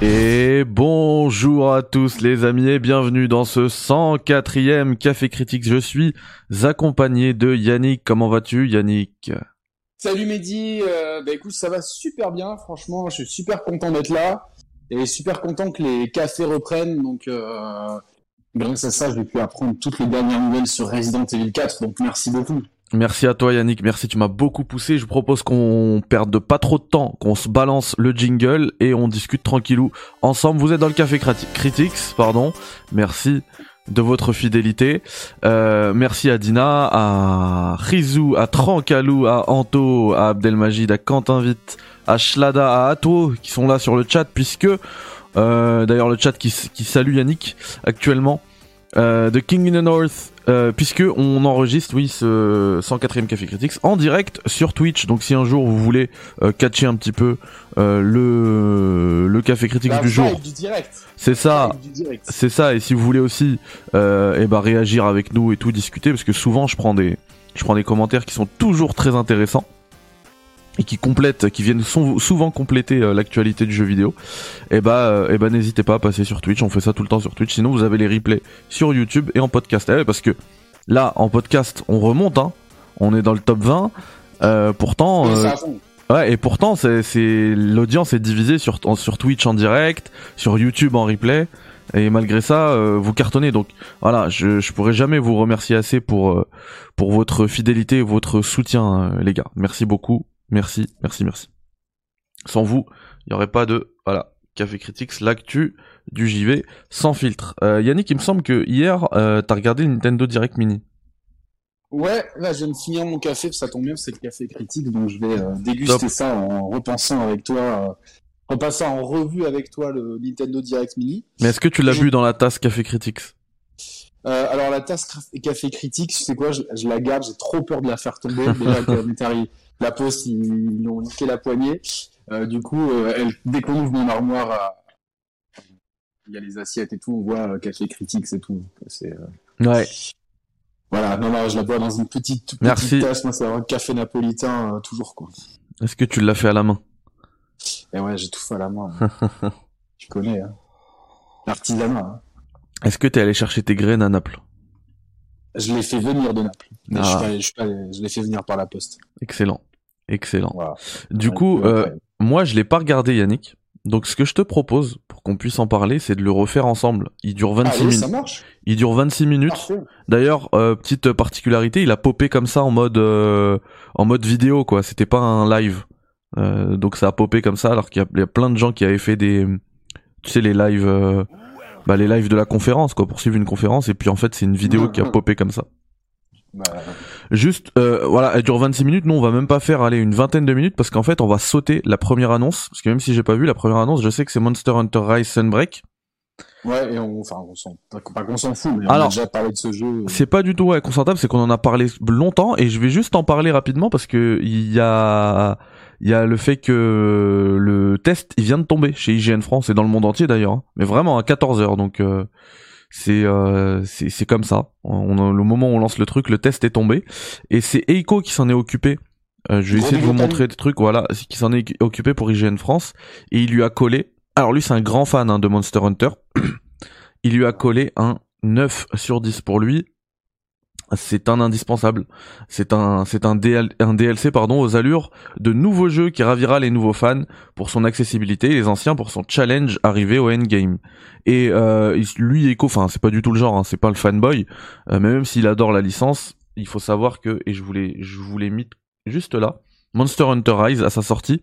Et bonjour à tous les amis et bienvenue dans ce 104e Café Critique. Je suis accompagné de Yannick. Comment vas-tu Yannick? Salut Mehdi, euh, bah écoute ça va super bien franchement, je suis super content d'être là et super content que les cafés reprennent donc euh, grâce à ça je vais pu apprendre toutes les dernières nouvelles sur Resident Evil 4 donc merci beaucoup. Merci à toi Yannick, merci, tu m'as beaucoup poussé. Je propose qu'on perde pas trop de temps, qu'on se balance le jingle et on discute tranquillou ensemble. Vous êtes dans le Café Critics, pardon. Merci de votre fidélité. Euh, merci à Dina, à Rizou, à Trankalou, à Anto, à Abdelmajid, à Quentin Vite, à Shlada, à Ato qui sont là sur le chat puisque euh, d'ailleurs le chat qui salue Yannick actuellement. Euh, The King in the North, euh, puisque on enregistre, oui, ce 104e Café Critics en direct sur Twitch. Donc si un jour vous voulez euh, catcher un petit peu euh, le le Café Critics La du jour, c'est ça, c'est ça. Et si vous voulez aussi, euh, eh ben réagir avec nous et tout discuter, parce que souvent je prends des je prends des commentaires qui sont toujours très intéressants et qui complètent, qui viennent sou- souvent compléter euh, l'actualité du jeu vidéo, et bah, euh, eh ben n'hésitez pas à passer sur Twitch. On fait ça tout le temps sur Twitch. Sinon, vous avez les replays sur YouTube et en podcast. Eh parce que là, en podcast, on remonte. Hein. On est dans le top 20. Euh, pourtant, Ouais, euh, ouais, et pourtant, c'est, c'est l'audience est divisée sur sur Twitch en direct, sur YouTube en replay. Et malgré ça, euh, vous cartonnez. Donc voilà, je, je pourrais jamais vous remercier assez pour euh, pour votre fidélité, et votre soutien, les gars. Merci beaucoup. Merci, merci, merci. Sans vous, il y aurait pas de voilà Café Critics, l'actu du JV sans filtre. Euh, Yannick, il me semble que hier, euh, t'as regardé le Nintendo Direct Mini. Ouais, là je viens de finir mon café, ça tombe bien, c'est le café critique, donc je vais euh, déguster Top. ça en repensant avec toi, euh, repassant en revue avec toi le Nintendo Direct Mini. Mais est-ce que tu l'as bu dans la tasse Café Critics? Euh, alors la tasse café critique, c'est quoi je, je la garde, j'ai trop peur de la faire tomber. Déjà m'est arrivé la poste, ils, ils ont niqué la poignée. Euh, du coup, euh, elle, dès qu'on ouvre mon armoire, à- il y a les assiettes et tout, on voit euh, café critique, c'est tout. C'est euh, Ouais. voilà, non non, je la bois dans une petite, Merci. petite tasse. Moi, c'est vraiment café napolitain euh, toujours quoi. Est-ce que tu l'as fait à la main? Et ouais, j'ai tout fait à la main. tu connais, hein. l'artisanat. Hein. Est-ce que t'es allé chercher tes graines à Naples? Je l'ai fait venir de Naples. Mais je, suis Ah. allé- je, suis allé- je l'ai fait venir par la poste. Excellent. Excellent. Voilà. Du Ouais, coup, euh, moi, je l'ai pas regardé, Yannick. Donc, ce que je te propose, pour qu'on puisse en parler, c'est de le refaire ensemble. Il dure 26 Allez, minutes. ça marche. Il dure 26 minutes. Parfait. D'ailleurs, euh, petite particularité, il a popé comme ça en mode euh, en mode vidéo, quoi. C'était pas un live. Euh, donc ça a popé comme ça, alors qu'il y, a- il y a plein de gens qui avaient fait des, tu sais, les lives, euh, bah, les lives de la conférence, quoi, pour suivre une conférence. Et puis en fait, c'est une vidéo qui a popé comme ça. Bah, Juste, euh, voilà, elle dure 26 minutes. Nous, on va même pas faire aller une vingtaine de minutes parce qu'en fait, on va sauter la première annonce. Parce que même si j'ai pas vu la première annonce, je sais que c'est Monster Hunter Rise Sunbreak. ouais, et on, enfin, on s'en, pas, pas qu'on s'en fout, mais on Alors, a déjà parlé de ce jeu. C'est pas du tout ouais, concertable, c'est qu'on en a parlé longtemps et je vais juste en parler rapidement parce que il y a il y a le fait que le test il vient de tomber chez IGN France et dans le monde entier d'ailleurs, hein. mais vraiment à 14 h donc euh, c'est euh, c'est comme ça. On, a- le moment où on lance le truc, le test est tombé et c'est Eiko qui s'en est occupé. Euh, je vais essayer de vous montrer des trucs, voilà, qui s'en est occupé pour IGN France et il lui a collé. Alors lui c'est un grand fan hein, de Monster Hunter. il lui a collé un 9 sur 10 pour lui. C'est un indispensable. C'est un, c'est un, DL un DLC pardon aux allures de nouveaux jeux qui ravira les nouveaux fans pour son accessibilité et les anciens pour son challenge arrivé au endgame. Et euh, lui, Echo, enfin c'est pas du tout le genre, hein, c'est pas le fanboy, euh, mais même s'il adore la licence, il faut savoir que et je voulais, je vous l'ai mis juste là, Monster Hunter Rise à sa sortie,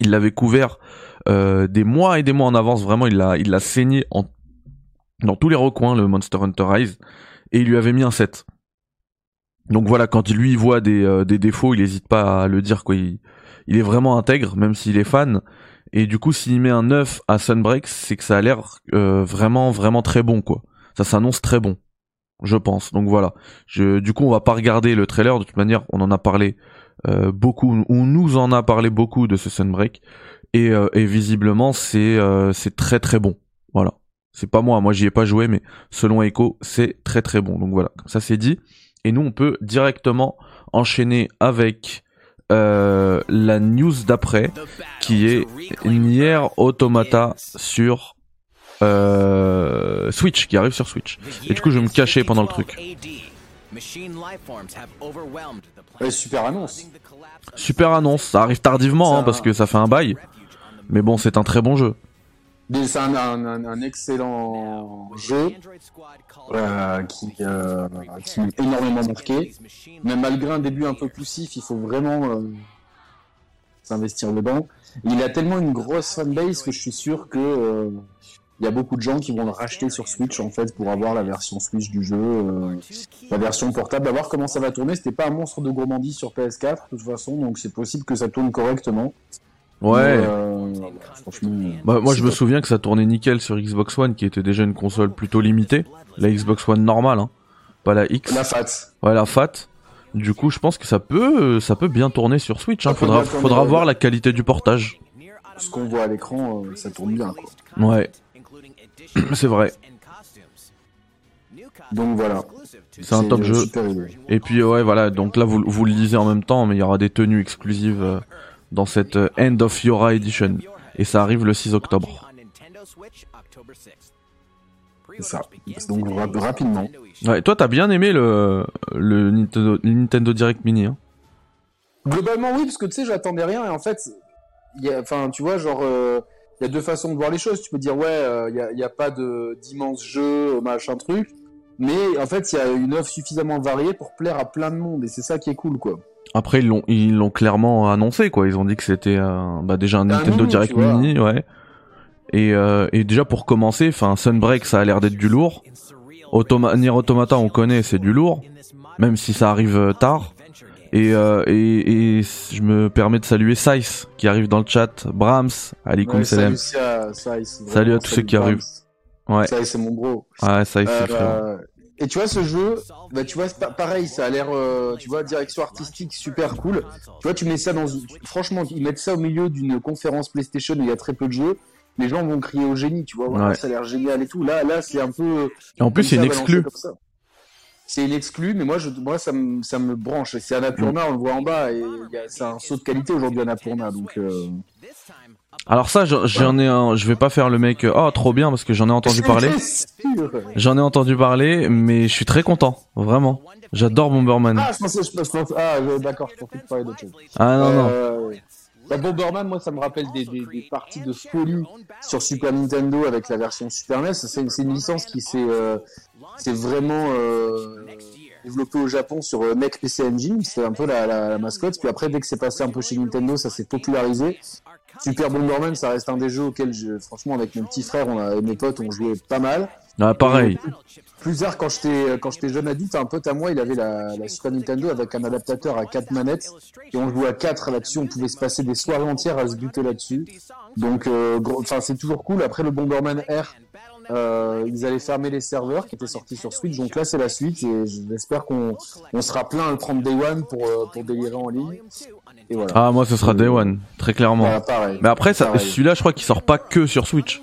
il l'avait couvert euh, des mois et des mois en avance. Vraiment, il l'a, il l'a saigné en dans tous les recoins le Monster Hunter Rise et il lui avait mis un 7. Donc voilà, quand lui il voit des, euh, des défauts, il hésite pas à le dire quoi. Il, est vraiment intègre, même s'il est fan. Et du coup, s'il met un 9 à Sunbreak, c'est que ça a l'air euh, vraiment vraiment très bon quoi. Ça s'annonce très bon, je pense. Donc voilà. Du coup, on va pas regarder le trailer. De toute manière, on en a parlé euh, beaucoup. On nous en a parlé beaucoup de ce Sunbreak. Et, et visiblement, c'est c'est très très bon. Voilà. C'est pas moi, moi j'y ai pas joué, mais selon Echo, c'est très très bon. Donc voilà, comme ça c'est dit. Et nous, on peut directement enchaîner avec euh, la news d'après, qui est Nier Automata sur euh, Switch, qui arrive sur Switch. Et du coup, je vais me cacher pendant le truc. Ouais, super annonce. Super annonce, ça arrive tardivement hein, parce que ça fait un bail. Mais bon, c'est un très bon jeu. C'est un, excellent jeu euh, qui, euh, qui m'a énormément marqué. Mais malgré un début un peu poussif, il faut vraiment euh, s'investir dedans. Il a tellement une grosse fanbase que je suis sûr que euh, il y a beaucoup de gens qui vont le racheter sur Switch en fait pour avoir la version Switch du jeu, la version portable, à voir comment ça va tourner. C'était pas un monstre de gourmandise sur PS4 de toute façon, donc c'est possible que ça tourne correctement. Ouais. Mais, euh, franchement, Bah, moi, je me souviens que ça tournait nickel sur Xbox One, qui était déjà une console plutôt limitée. La Xbox One normale, hein. Pas la X. La fat. Ouais, la FAT. Du coup, je pense que ça peut, ça peut bien tourner sur Switch. Hein. Faudra, faudra voir la qualité du portage. Ce qu'on voit à l'écran, euh, ça tourne bien. Quoi. Ouais, c'est vrai. Donc voilà. C'est un top jeu. Et puis ouais, voilà. Donc là, vous, vous le lisez en même temps, mais il y aura des tenues exclusives euh, dans cette euh, End of Yora Edition. Et ça arrive le 6 octobre. C'est ça. Donc ra- rapidement. Ouais, toi, t'as bien aimé le, le Nintendo, Direct Mini. Hein. Globalement, oui, parce que tu sais, j'attendais rien. Et en fait, a, enfin, tu vois, genre, euh, il y a deux façons de voir les choses. Tu peux dire, ouais, euh, il y, a, il y a pas d'immenses jeux, machin truc. Mais en fait, il y a une offre suffisamment variée pour plaire à plein de monde. Et c'est ça qui est cool, quoi. Après, ils l'ont, ils l'ont clairement annoncé, quoi. Ils ont dit que c'était euh, bah, déjà un Un Nintendo mini, Direct. Mini, ouais. Et, euh, et déjà pour commencer, enfin, Sunbreak, ça a l'air d'être du lourd. Automa Nier Automata, on connaît, c'est du lourd, même si ça arrive euh, tard. Et, euh, et, et je me permets de saluer Sice qui arrive dans le chat, Brahms, Alikum Ouais, Salam. salut, à, Salut tous ceux qui Brahms. arrivent. Ouais, Ça, c'est mon bro. ouais, Sice, c'est Euh. Et tu vois ce jeu, bah tu vois pareil, ça a l'air, euh, tu vois direction artistique super cool. Tu vois tu mets ça dans, franchement ils mettent ça au milieu d'une conférence PlayStation où il y a très peu de jeux. Les gens vont crier au génie, tu vois, ouais, Ouais. ça a l'air génial et tout. Là là c'est un peu. Et en plus, c'est une exclue. C'est une exclue, mais moi, je, moi ça, me, ça me branche. C'est Annapurna, on le voit en bas, et c'est un saut de qualité aujourd'hui Annapurna. Donc, euh... Alors ça, j'en- ai un, je vais pas faire le mec, euh, oh trop bien parce que j'en ai entendu parler. J'en ai entendu parler, mais je suis très content, vraiment. J'adore Bomberman. Ah, je pensais, je pensais, ah, d'accord, je pensais parlais d'autre chose. Ah non non. Euh, bah, Bomberman, moi, ça me rappelle des, des, des parties de folie sur Super Nintendo avec la version Super NES. C'est une licence qui s'est euh, vraiment euh, développée au Japon sur euh, NEC PC Engine. C'était un peu la, la, la mascotte. Puis après, dès que c'est passé un peu chez Nintendo, ça s'est popularisé. Super Bomberman, ça reste un des jeux auxquels, je, franchement, avec mon petit frère on a, et mes potes, on jouait pas mal. Ah, pareil. Plus tard, quand j'étais quand j'étais jeune adulte, un pote à moi, il avait la, la Super Nintendo avec un adaptateur à quatre manettes et on jouait à quatre là-dessus. On pouvait se passer des soirées entières à se buter là-dessus. Donc, euh, gros- enfin, c'est toujours cool. Après le Bomberman R, euh, ils allaient fermer les serveurs qui étaient sortis sur Switch. Donc là, c'est la suite et j'espère qu'on on sera plein à le prendre Day One pour euh, pour délirer en ligne. Et voilà. Ah moi, ce sera Day One, très clairement. Pareil. Mais après, celui-là, je crois qu'il sort pas que sur Switch.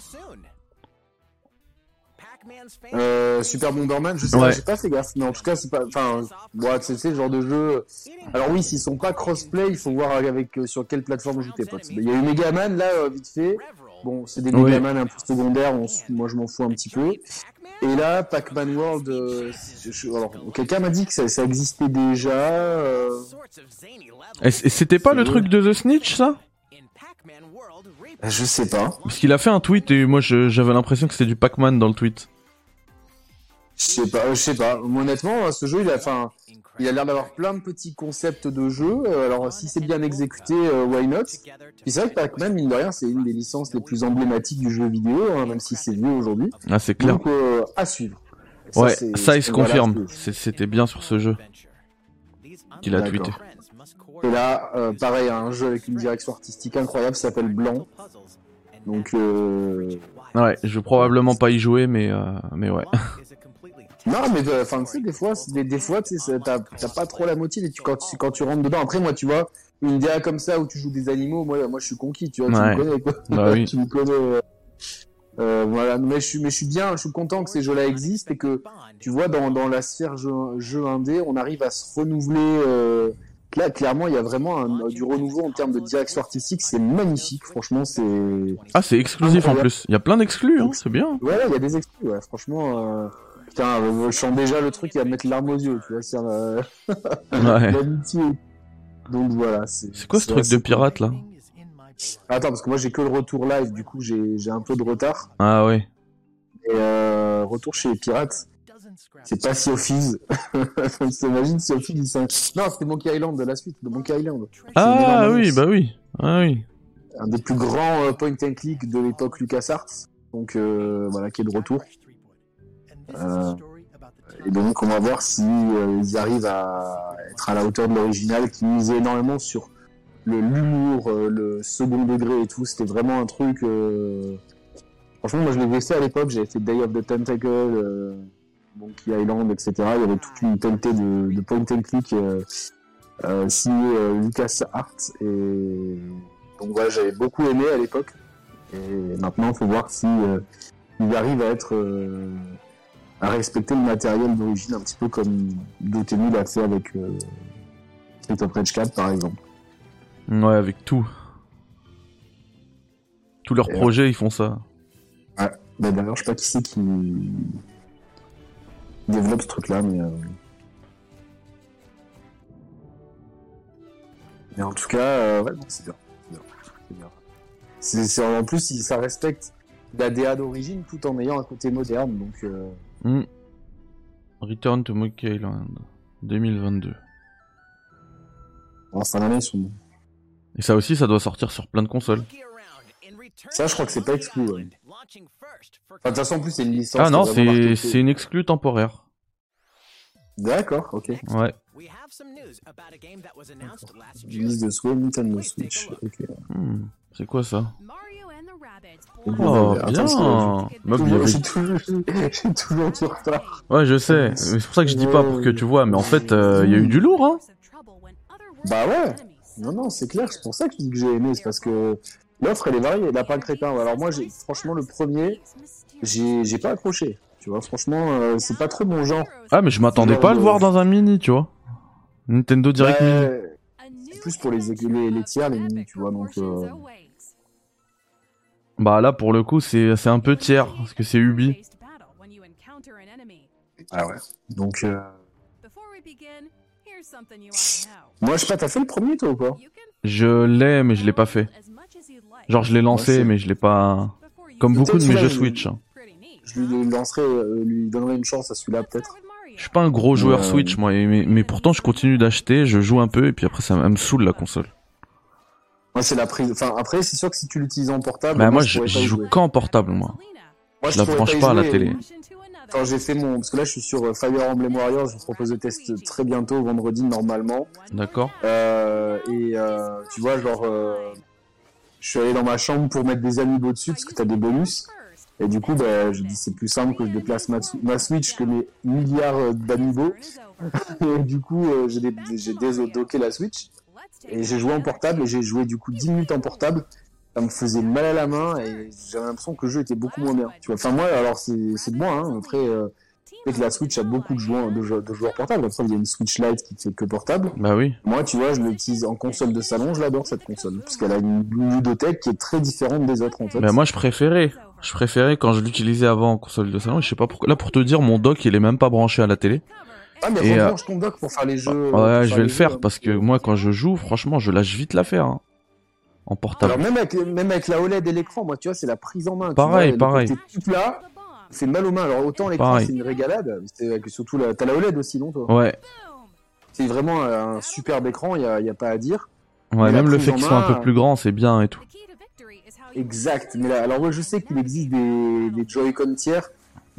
Euh, Super Bomberman, je sais Ouais. pas, j'ai pas fait gaffe, mais en tout cas, c'est pas, enfin, ouais, c'est c'est le genre de jeu. Alors oui, s'ils sont pas crossplay, il faut voir avec euh, sur quelle plateforme jouer tes potes. Il y a eu Megaman là, euh, vite fait. Bon, c'est des Oui. Megaman un peu secondaires, on moi je m'en fous un petit peu. Et là, Pac-Man World, euh, je- je- alors quelqu'un m'a dit que ça, ça existait déjà. euh, c'était pas le truc de The Snitch, ça? Je sais pas. Parce qu'il a fait un tweet et moi, j'avais l'impression que c'était du Pac-Man dans le tweet. Je sais pas, je sais pas. Honnêtement, ce jeu, il a, enfin, il a l'air d'avoir plein de petits concepts de jeu. Euh, Alors, si c'est bien exécuté, euh, why not? Puis c'est vrai que Pac-Man, mine de rien, c'est une des licences les plus emblématiques du jeu vidéo, hein, même si c'est vieux aujourd'hui. Ah, c'est clair. Donc, euh, à suivre. Ça, Ouais, ça, il se confirme. C'était bien sur ce jeu qu'il a tweeté. Et là, euh, pareil, un jeu avec une direction artistique incroyable, s'appelle Blanc. Donc, euh... Ouais, je vais probablement pas y jouer, mais, euh, mais ouais. non, mais euh, enfin, tu sais, des fois, c'est- des, des fois, tu sais, t'as t'as pas trop la motive et tu, quand, tu, quand tu rentres dedans. Après, moi, tu vois, une DA comme ça où tu joues des animaux, moi, moi, je suis conquis, tu vois, Ouais. tu me connais, quoi. Bah oui. tu me connais. euh, euh, voilà, mais je suis, mais je suis bien, je suis content que ces jeux-là existent et que, tu vois, dans, dans la sphère jeu, jeu indé, on arrive à se renouveler euh, là, clairement, il y a vraiment un- du renouveau en termes de direction artistique. C'est magnifique, franchement. C'est Ah, c'est exclusif en plus. Il y a plein d'exclus, hein, c'est bien. ouais, il y a des exclus. Ouais, franchement, euh... putain, je sens déjà le truc. Il va me mettre larmes aux yeux. Tu vois, c'est euh... Ouais. l'amitié. Donc voilà. C'est C'est quoi ce truc assez de pirate là Attends, parce que moi j'ai que le retour live, du coup j'ai j'ai un peu de retard. Ah ouais. Et euh, retour chez les pirates, c'est pas Sea of Thieves. T'imagines Sea of Thieves il s'in- Non, c'était Monkey Island de la suite, de Monkey Island. Ah oui, annonce. bah oui. Ah oui. Un des plus grands euh, point and click de l'époque LucasArts. Donc euh, voilà, qui est de retour. Euh, Et donc on va voir si euh, ils arrivent à être à la hauteur de l'original, qui misait énormément sur l'humour, euh, le second degré et tout. C'était vraiment un truc. Franchement, moi je l'ai fait à l'époque. J'avais fait Day of the Tentacle, Monkey Island, etc. Il y avait toute une pelletée de, point and click signé euh, LucasArts. Et donc voilà, j'avais beaucoup aimé à l'époque. Et maintenant, il faut voir si euh, il arrive à être à respecter le matériel d'origine, un petit peu comme Dotemu l'a fait avec euh, Street of Rage 4 par exemple. Ouais, avec tout. Tous leurs Et, projets, ils font ça. Bah, D'ailleurs, je sais pas qui c'est qui développe ce truc-là, mais. euh, Mais en tout cas, euh, ouais, c'est bien. C'est en plus, ça respecte la DA d'origine tout en ayant un côté moderne, donc. euh, Hmm. Return to Monkey Island 2022. En fin d'année, ils sont bons. Et ça aussi, ça doit sortir sur plein de consoles. Ça, je crois que c'est pas exclu, ouais. Enfin, de toute façon, en plus, c'est une licence. Ah non, c'est une exclue temporaire. D'accord, ok. Ouais. Liste de Nintendo Switch. Ok. Hmm. C'est quoi ça? Oh, Oh, bien. c'est- J'ai toujours, du retard. Ouais, je sais. Mais C'est pour ça que je dis pas pour que tu vois. Mais en fait, euh, il y a eu du lourd, hein. Bah ouais. Non, non, c'est clair. C'est pour ça que je dis que j'ai aimé. C'est parce que l'offre, elle est variée. Elle a pas crétin. Alors moi, j'ai franchement le premier, j'ai j'ai pas accroché. Tu vois, franchement, euh, c'est pas trop mon genre. Ah, mais je m'attendais pas à le voir dans un mini, tu vois. Nintendo Direct Mini. Ouais, plus pour les, les, les tiers, les mini, tu vois. Donc, euh, Bah là, pour le coup, c'est c'est un peu tiers parce que c'est Ubi. ah ouais. Donc, euh, moi, je sais pas, t'as fait le premier, toi, ou pas Je l'ai, mais je l'ai pas fait. Genre, je l'ai lancé, Ouais, mais je l'ai pas. Comme beaucoup de mes jeux Switch. hein. Je lui lancerai, euh, lui donnerai une chance à celui-là, peut-être. Je suis pas un gros joueur. Switch, moi, mais, mais pourtant, je continue d'acheter, je joue un peu, et puis après, ça me saoule la console. Moi, c'est la prise. Enfin, après, c'est sûr que si tu l'utilises en portable. Bah, moi, je, joue qu'en portable, moi. Moi, je la branche pas à la télé. Quand j'ai fait mon. Parce que là, je suis sur euh, Fire Emblem Warriors, je vous propose le test très bientôt, vendredi, normalement. D'accord Euh, et euh, tu vois, genre. euh, Je suis allé dans ma chambre pour mettre des amiibo dessus, parce que t'as des bonus. Et du coup, bah, je dis c'est plus simple que je déplace ma, ma Switch que mes milliards d'amiibo. Et du coup, j'ai j'ai désodocké la Switch. Et j'ai joué en portable, et j'ai joué du coup 10 minutes en portable. Ça me faisait mal à la main, et j'avais l'impression que le jeu était beaucoup moins bien. Tu vois, enfin, moi, alors c'est c'est de moi, hein. Après, euh, que la Switch a beaucoup de joueurs, de, jou- de joueurs portables. Après, il y a une Switch Lite qui fait que portable. Bah oui. Moi, tu vois, je l'utilise en console de salon, je l'adore cette console. Parce qu'elle a une ludothèque qui est très différente des autres, en fait. Bah moi, je préférais. Je préférais quand je l'utilisais avant en console de salon, je sais pas pourquoi. Là, pour te dire, mon dock, il est même pas branché à la télé. Ah, mais Et, euh, ton dock pour faire les jeux. pour Ouais, je vais le faire jeux, parce que hein. moi, quand je joue, franchement, je lâche vite l'affaire. Hein. En portable. Alors, même avec, même avec la OLED et l'écran, moi, tu vois, c'est la prise en main. tu Pareil, vois, le pareil. tout plat, fait mal aux mains. Alors, autant l'écran, c'est une régalade. C'est surtout, la... t'as la OLED aussi, non, toi? Ouais. C'est vraiment un superbe écran, il y a, y a pas à dire. Ouais, Mais même le fait qu'ils soient un peu plus grands, c'est bien et tout. Exact. Mais là, alors, ouais, je sais qu'il existe des, des Joy-Con tiers.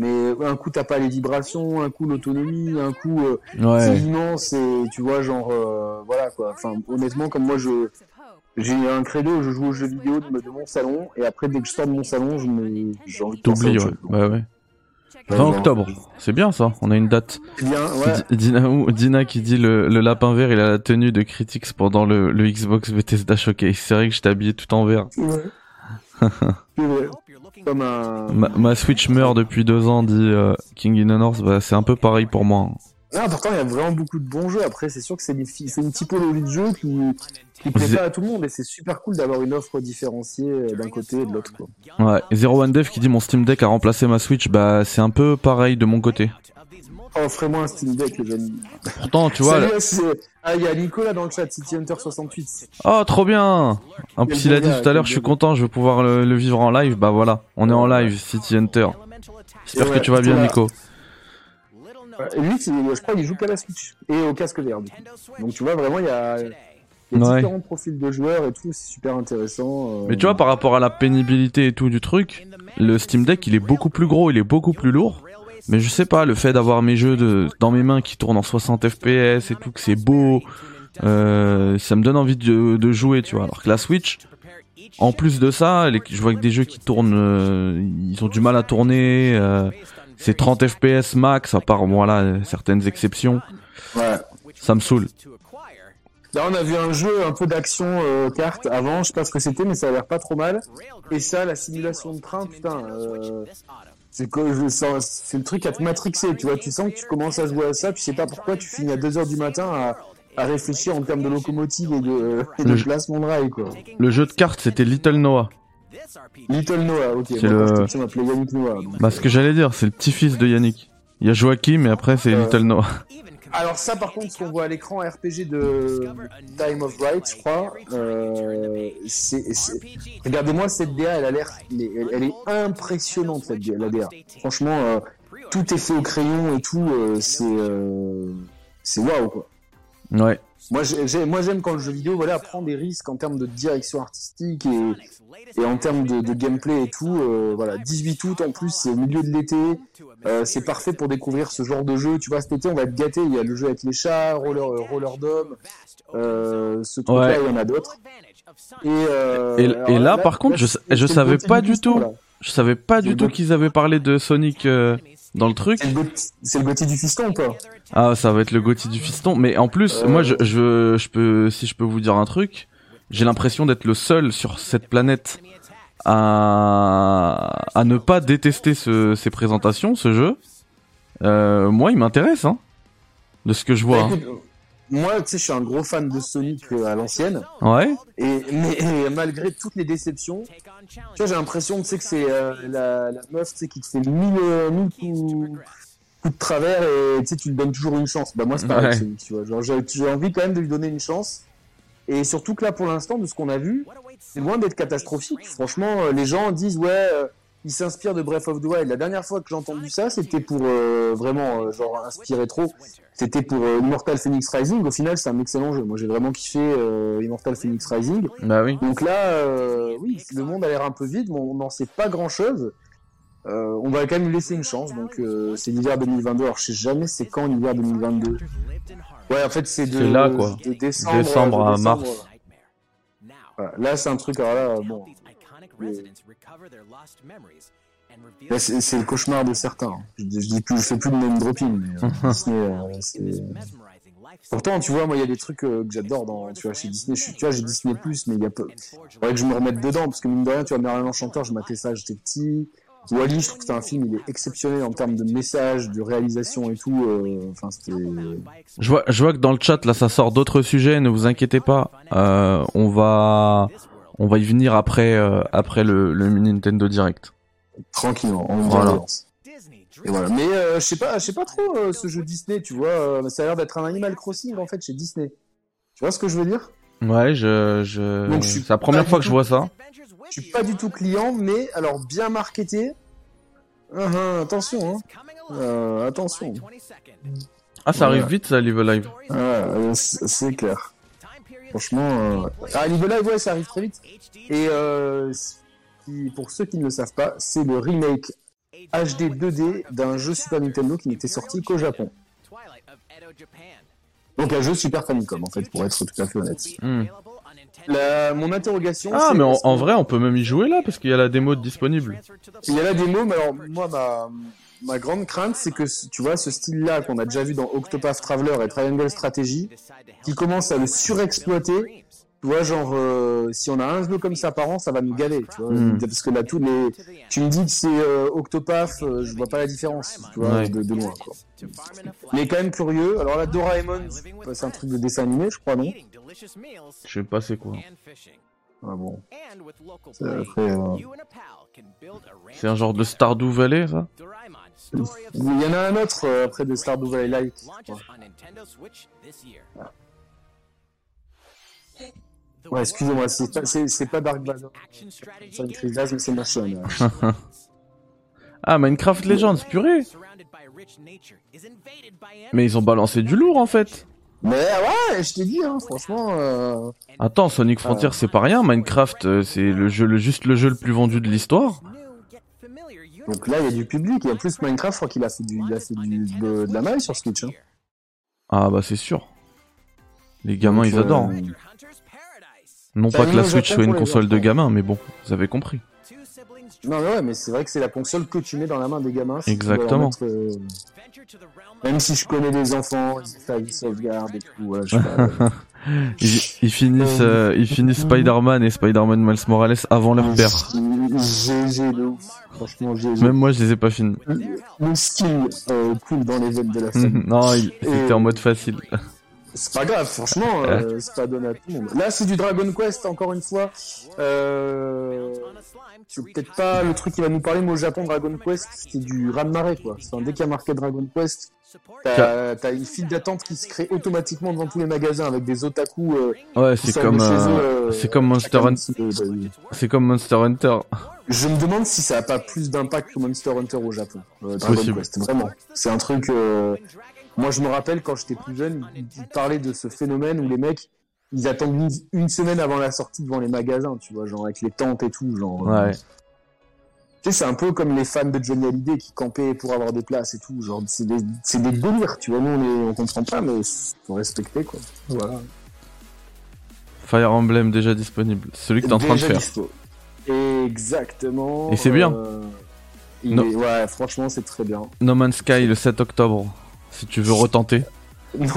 Mais un coup, t'as pas les vibrations, un coup, l'autonomie, un coup, euh, c'est Ouais. immense et tu vois, genre, euh, voilà quoi. Enfin, honnêtement, comme moi, je j'ai un credo, je joue aux jeux vidéo de, de mon salon et après, dès que je sors de mon salon, je me, j'ai envie de T'oublies, ouais. Ouais, ouais. Ouais, 20 genre, octobre. C'est bien ça, on a une date. C'est bien, ouais. Di- Dina, qui dit le, le lapin vert, il a la tenue de Critics pendant le, le Xbox Bethesda Showcase. C'est vrai que je t'ai habillé tout en vert. Ouais. Comme un. Ma, ma Switch meurt depuis deux ans, dit euh, King in the North. Bah, c'est un peu pareil pour moi. hein. Non, pourtant, il y a vraiment beaucoup de bons jeux. Après, c'est sûr que c'est une, une typologie de jeu qui, qui plaît pas à tout le monde et c'est super cool d'avoir une offre différenciée euh, d'un côté et de l'autre. Ouais. Zero One Dev qui dit mon Steam Deck a remplacé ma Switch. Bah, c'est un peu pareil de mon côté. Oh, offrez-moi un Steam Deck, les amis. Pourtant, tu vois. Salut, Ah, il y a Nicolas dans le chat, City Hunter 68. Oh, trop bien En plus, il a dit tout à l'heure, je suis content, je vais pouvoir le, le vivre en live. Bah voilà, on est en live, City Hunter. J'espère que tu vas bien. Nico. Et lui, je crois qu'il joue qu'à la Switch et au casque coup. Donc tu vois, vraiment, il y a, il y a Ouais. différents profils de joueurs et tout, c'est super intéressant. euh. Mais tu vois, par rapport à la pénibilité et tout du truc, le Steam Deck, il est beaucoup plus gros, il est beaucoup plus lourd. Mais je sais pas, le fait d'avoir mes jeux de, dans mes mains qui tournent en 60 FPS et tout, que c'est beau, euh, ça me donne envie de, de jouer, tu vois. Alors que la Switch, en plus de ça, les- je vois que des jeux qui tournent, euh, ils ont du mal à tourner. euh, c'est 30 FPS max, à part voilà certaines exceptions. Ouais. Ça me saoule. Là, on a vu un jeu un peu d'action euh, carte avant, je sais pas ce que c'était, mais ça a l'air pas trop mal. Et ça, la simulation de train, putain, euh, c'est que je sens, c'est le truc à te matrixer, tu vois. Tu sens que tu commences à jouer à ça, puis je sais pas pourquoi tu finis à 2h du matin à, à réfléchir en termes de locomotive et de, et placement de rail, quoi. Le jeu de cartes, c'était Little Noah. Little Noah, ok. C'est le- Yannick Noah. donc, Bah, ce que j'allais dire, c'est le petit-fils de Yannick. Il y a Joachim, et après c'est Euh, Little Noah. Alors ça par contre ce qu'on voit à l'écran RPG de Time of Right je crois euh, regardez-moi cette DA elle a l'air elle, est- elle est impressionnante cette DA, la DA franchement euh, tout est fait au crayon et tout euh, c'est c'est waouh quoi. Ouais. moi j'ai- j'ai- moi j'aime quand le jeu vidéo voilà prend des risques en termes de direction artistique et, et en termes de, de gameplay et tout voilà. 18 août en plus c'est au milieu de l'été euh, c'est parfait pour découvrir ce genre de jeu. Tu vois, cet été, on va être gâté. Il y a le jeu avec les chats, Roller, euh, Roller Dome. Euh, ce truc-là, Ouais. il y en a d'autres. Et, euh, Et- alors là, par contre, je- je savais pas du tout. là. Je savais pas du tout qu'ils avaient parlé de Sonic euh, dans le truc. C'est le Gauthier du fiston ou pas Ah, ça va être le Gauthier du fiston. Mais en plus, Euh. moi, je, je, je peux, si je peux vous dire un truc, j'ai l'impression d'être le seul sur cette planète à, à ne pas détester ce, ces présentations, ce jeu. Euh, moi, il m'intéresse, hein, de ce que je vois. Bah, écoute, Moi, tu sais, je suis un gros fan de Sonic euh, à l'ancienne. hein. Ouais. Et, mais et malgré toutes les déceptions, tu vois, j'ai l'impression tu sais, que c'est euh, la, la meuf tu sais, qui te fait mille, euh, mille coups, coups de travers et tu sais, tu lui donnes toujours une chance. Bah, moi, c'est pareil, Ouais. Sonic, tu vois. Genre, j'ai envie quand même de lui donner une chance. Et surtout que là, pour l'instant, de ce qu'on a vu, c'est loin d'être catastrophique. Franchement, euh, les gens disent, ouais, euh, il s'inspire de Breath of the Wild. La dernière fois que j'ai entendu ça, c'était pour euh, vraiment, euh, genre, inspirer trop. C'était pour Immortal Phoenix Rising. Au final, c'est un excellent jeu. Moi, j'ai vraiment kiffé Immortal Phoenix Rising. Bah oui. Donc là, oui, le monde a l'air un peu vide, mais on n'en sait pas grand-chose. Euh, on va quand même lui laisser une chance. Donc euh, c'est l'hiver 2022. Alors je sais jamais c'est quand l'hiver 2022. Ouais, en fait c'est de, là, quoi. de décembre, à décembre, mars. voilà. Là c'est un truc. Alors là, bon, là, c'est c'est le cauchemar de certains. Je, dis- je dis plus, je fais plus de name dropping. Mais, euh, Disney, euh, c'est- Pourtant, tu vois, moi, il y a des trucs euh, que j'adore dans, tu vois, chez Disney. Je tu vois, j'ai Disney Plus, mais il y a peu. Faudrait que je me remette dedans, parce que mine de rien, tu vois, Merlin l'Enchanteur, je matais ça, j'étais petit. Wally, je trouve que c'est un film, il est exceptionnel en termes de message, de réalisation et tout. euh, Enfin, c'était. Je vois, je vois que dans le chat là, ça sort d'autres sujets. Ne vous inquiétez pas. Euh, on va, on va y venir après, euh, après le, le Nintendo Direct. tranquillement, on Voilà. Et voilà. Mais euh, je sais pas, je sais pas trop euh, ce jeu Disney, tu vois. euh, ça a l'air d'être un Animal Crossing en fait chez Disney. Tu vois ce que je veux dire? Ouais, je, je, c'est la première fois que je vois ça. Je suis pas du tout client, mais alors bien marketé. Hum, hum, attention, hein. Euh, attention. Ah, ça arrive Ouais. vite, ça, Live Live. Ah, euh, c'est clair. Franchement, euh... ah, Live Live, ouais, ça arrive très vite. Et euh, pour ceux qui ne le savent pas, c'est le remake HD 2D d'un jeu Super Nintendo qui n'était sorti qu'au Japon. Donc un jeu Super Famicom, en fait, pour être tout à fait honnête. Hmm. La- mon interrogation. Ah, mais en, vrai, on peut même y jouer là parce qu'il y a la démo disponible. Il y a la démo, mais alors moi, ma, ma grande crainte, c'est que tu vois ce style-là qu'on a déjà vu dans Octopath Traveler et Triangle Strategy, qui commence à le surexploiter, Tu vois, genre, euh, si on a un jeu comme ça par an, ça va nous galer, tu vois. Mm. Parce que là, tous les. Tu me dis que c'est euh, Octopath, euh, je vois pas la différence, tu vois, Ouais. de, de loin, quoi. Mais quand même curieux. Alors là, Doraemon, c'est un truc de dessin animé, je crois, non? Je sais pas c'est quoi. Ah bon. C'est après, euh, C'est un genre de Stardew Valley, ça Il y en a un autre euh, après de Stardew Valley Light. crois. Ouais, excusez-moi, c'est pas, pas Dark Vador. C'est une crise d'asthme, c'est Machine. euh. Ah, Minecraft Legends, purée Mais ils ont balancé du lourd, en fait Mais ouais, je t'ai dit, hein, franchement. euh, Attends, Sonic Frontier, c'est pas rien. Minecraft, euh, c'est le jeu, le, juste le jeu le plus vendu de l'histoire. Donc là, il y a du public. Et en plus, Minecraft, je crois qu'il a fait, du, il a fait du, de, de la maille sur Switch. Hein. Ah, bah, c'est sûr. Les gamins, Donc, ils adorent. euh, Non ça pas que la Switch soit une console de gamins, mais bon, vous avez compris. Non, mais ouais, mais c'est vrai que c'est la console que tu mets dans la main des gamins. si Exactement. mettre, euh, Même si je connais des enfants, ils sauvegarde et tout. Voilà, je. Ils, ils finissent, euh, ils finissent Spider-Man et Spider-Man Miles Morales avant leur père. GG de ouf. Franchement, GG. Même moi, je les ai pas finis. Le skill euh, cool dans les veines de la famille. non, il- c'était Et- en mode facile. C'est pas grave, franchement, euh, c'est pas donné à tout le monde. Là, c'est du Dragon Quest, encore une fois. Euh... C'est peut-être pas le truc qui va nous parler, mais au Japon, Dragon Quest, c'est du raz-de-marée, quoi. Enfin, dès qu'il y a marqué Dragon Quest, t'as t'as une file d'attente qui se crée automatiquement devant tous les magasins avec des otaku. Euh, Ouais, qui c'est comme, euh, euh, c'est comme Monster Hunter. euh, c'est comme Monster Hunter. Je me demande si ça a pas plus d'impact que Monster Hunter au Japon. euh, Dragon. Quest, vraiment. C'est un truc. Moi, je me rappelle quand j'étais plus jeune, ils parlaient de ce phénomène où les mecs, ils attendent une, une semaine avant la sortie devant les magasins, tu vois, genre avec les tentes et tout, genre. euh, Ouais. Tu sais, c'est un peu comme les fans de Johnny Hallyday qui campaient pour avoir des places et tout, genre c'est des, c'est des délires, tu vois. Nous, on, est, on comprend pas, mais faut respecter quoi. Voilà. Fire Emblem déjà disponible. Celui que t'es en train de faire. dispo. Exactement. Et c'est bien. euh, il Non. est- Ouais, franchement, c'est très bien. No Man's Sky le 7 octobre. Si tu veux retenter. Non,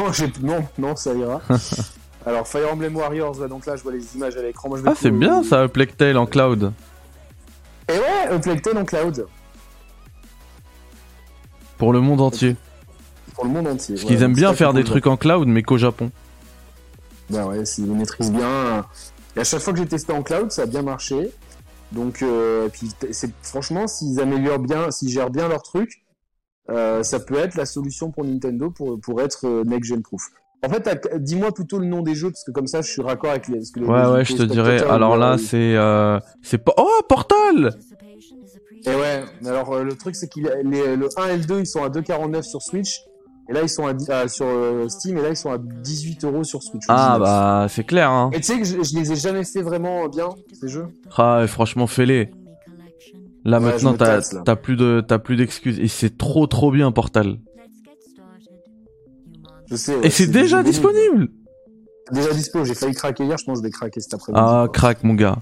non, non, ça ira. Alors, Fire Emblem Warriors, ouais, donc là, je vois les images à l'écran. Ah, c'est bien ça, Tale en cloud. Et ouais, Plague Tale en cloud, Pour le monde entier. pour le monde entier. Parce qu'ils aiment bien faire des trucs en cloud, mais qu'au Japon. Bah ouais, s'ils maîtrisent bien. Et à chaque fois que j'ai testé en cloud, ça a bien marché. Donc, euh, puis t- c'est franchement, s'ils améliorent bien, s'ils gèrent bien leur truc, euh, ça peut être la solution pour Nintendo pour, pour être euh, next-gen proof. En fait, dis-moi plutôt le nom des jeux, parce que comme ça, je suis raccord avec les. parce que les- Ouais, ouais, je te dirais. Alors là, c'est. Euh... C'est pas. Oh, Portal Et ouais, alors euh, le truc c'est qu'il les- le 1 et le 2 ils sont à 2,49 sur Switch et là ils sont à, sur euh, Steam et là ils sont à 18 euros sur Switch. Ah 19. bah, c'est clair, hein. Et tu sais que je, je les ai jamais fait vraiment bien ces jeux. Ah, franchement, fais-les. Là, Ouais, maintenant, t'as tasse, là. t'as plus de t'as plus d'excuses. Et c'est trop trop bien, Portal. Je sais. ouais, Et c'est déjà disponible Déjà dispo. J'ai failli craquer hier. Je pense que je vais craquer cet après-midi. Ah, crack, mon gars.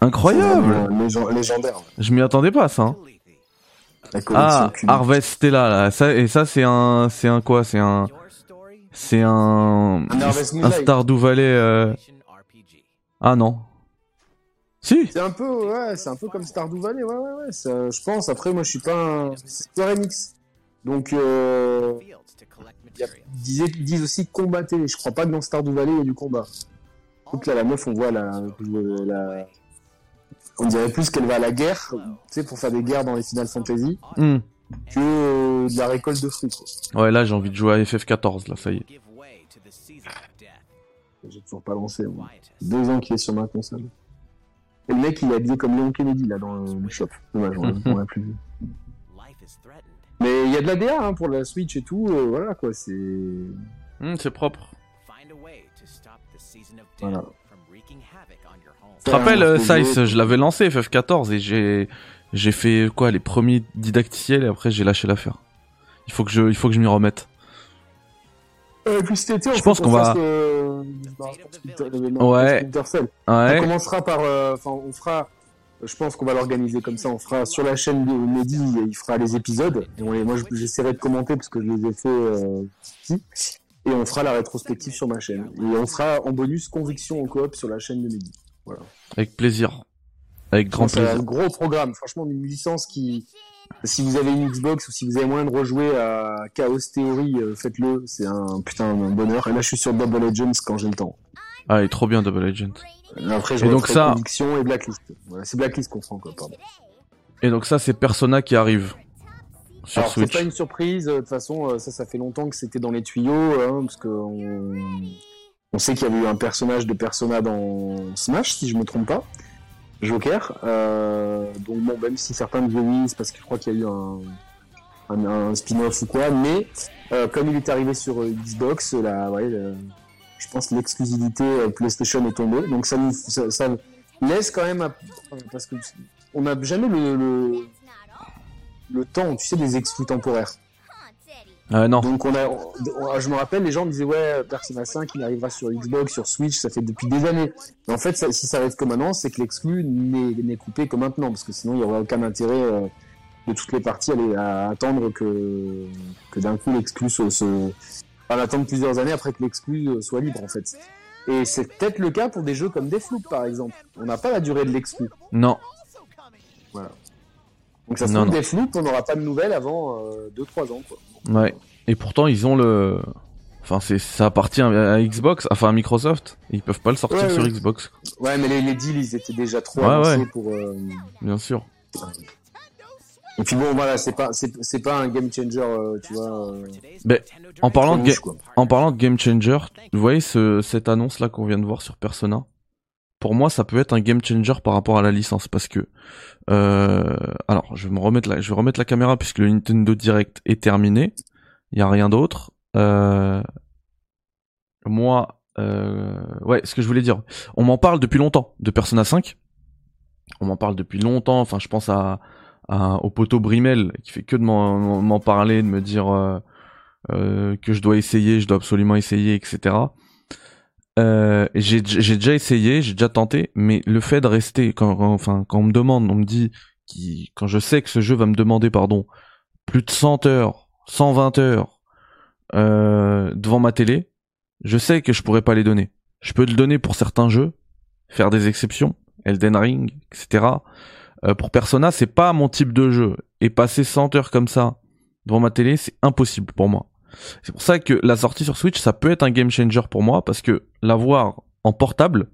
Incroyable euh, légend- légendaire. Je m'y attendais pas, ça. hein. Ah. Harvest Stella, là. Ça, et ça, c'est un... C'est un quoi? C'est un... C'est un... Un Un. Stardew Valley... euh, Ah non. Si C'est un peu, ouais, c'est un peu comme Stardew Valley, ouais, ouais, ouais. ça, je pense. Après, moi, je suis pas un c'est. Donc, euh, ils disent aussi combat télé. Je crois pas que dans Stardew Valley il y a du combat. Donc là, la meuf, on voit la, la- on dirait plus qu'elle va à la guerre, tu sais, pour faire des guerres dans les Final Fantasy, Hmm. que euh, de la récolte de fruits. Ouais, là, j'ai envie de jouer à FF14, là, ça y est. J'ai toujours pas lancé. moi. Deux ans qu'il est sur ma console. Et le mec, il est habillé comme Léon Kennedy là dans le shop. Dommage, on l'a plus vu. Mais il y a de la DA hein, pour la Switch et tout. euh, voilà quoi, c'est. Hmm, c'est propre. Voilà. Tu te rappelles, euh, Size, je l'avais lancé, FF14, et j'ai... J'ai fait, quoi, les premiers didacticiels, et après, j'ai lâché l'affaire. Il faut que je, il faut que je m'y remette. Euh, puis cet été, on Je pense qu'on va- euh, bah, non, Ouais. On commencera par. euh, Enfin, on fera. Je pense qu'on va l'organiser comme ça. On fera sur la chaîne de Mehdi, il fera les épisodes. Et on moi, je- j'essaierai de commenter parce que je les ai fait ici. Et on fera la rétrospective sur ma chaîne. Et on fera en bonus conviction en coop sur la chaîne de Mehdi. Voilà. Avec plaisir. Avec grand C'est un plaisir. gros programme. Franchement, une licence qui, si vous avez une Xbox ou si vous avez moyen de rejouer à Chaos Theory, euh, faites-le. C'est un putain un bonheur. Et là, je suis sur Double Legends quand j'ai le temps. Ah, il est trop bien Double. Et après, je Et donc ça- Conviction et Blacklist. Voilà, c'est Blacklist qu'on prend, quoi, pardon. Et donc ça, c'est Persona qui arrive sur Alors, c'est pas une surprise. euh, De toute façon, euh, ça, ça fait longtemps que c'était dans les tuyaux, hein, parce que on, on sait qu'il y avait eu un personnage de Persona dans Smash, si je me trompe pas, Joker. Euh, donc bon, même si certains oui, c'est parce que je crois qu'il y a eu un, spin-off ou quoi, mais euh, comme il est arrivé sur euh, Xbox, le- je pense que l'exclusivité PlayStation est tombée, donc ça nous laisse quand même, à- parce que on n'a jamais le, le le temps, tu sais, des exclus temporaires. Non. Donc on a, on- je me rappelle, les gens me disaient ouais, Persona 5, il arrivera sur Xbox, sur Switch, ça fait depuis des années. Mais en fait, ça- si ça arrive que maintenant, c'est que l'exclu n'est coupé que maintenant, parce que sinon il n'y aurait aucun intérêt euh, de toutes les parties à, attendre que, que d'un coup l'exclu se, se... à attendre plusieurs années après que l'exclu euh, soit libre en fait. Et c'est peut-être le cas pour des jeux comme Deathloop par exemple. On n'a pas la durée de l'exclu. Non. Donc ça se trouve. Deathloop, on n'aura pas de nouvelles avant 2-3 ans quoi. Ouais. Et pourtant, ils ont le. Enfin, c'est ça appartient à Xbox, enfin à Microsoft. Ils peuvent pas le sortir Ouais, sur. Xbox, Ouais, mais les, les deals, ils étaient déjà trop Ouais, avancés pour. euh, bien sûr. Et puis bon, voilà, c'est pas, c'est, c'est pas un game changer, euh, tu vois. euh, Ben, en parlant de ga- en parlant de game changer, vous voyez ce, cette annonce là qu'on vient de voir sur Persona? Pour moi, ça peut être un game changer par rapport à la licence parce que euh, alors je vais me remettre la, je vais remettre la caméra puisque le Nintendo Direct est terminé. Il y a rien d'autre. Euh, moi, euh, ouais, ce que je voulais dire, on m'en parle depuis longtemps de Persona 5. On m'en parle depuis longtemps. Enfin, je pense à, au poteau Brimel qui fait que de m'en parler, de me dire que je dois essayer, je dois absolument essayer, etc. Euh, j'ai déjà essayé, j'ai déjà tenté, mais le fait de rester, quand- enfin, quand on me demande, on me dit, qui, quand je sais que ce jeu va me demander, pardon, plus de 100 heures, 120 heures euh, devant ma télé, je sais que je pourrais pas les donner. Je peux le donner pour certains jeux, faire des exceptions, Elden Ring, etc. Euh, pour Persona, c'est pas mon type de jeu. Et passer 100 heures comme ça devant ma télé, c'est impossible pour moi. C'est pour ça que la sortie sur Switch, ça peut être un game changer pour moi, parce que l'avoir en portable,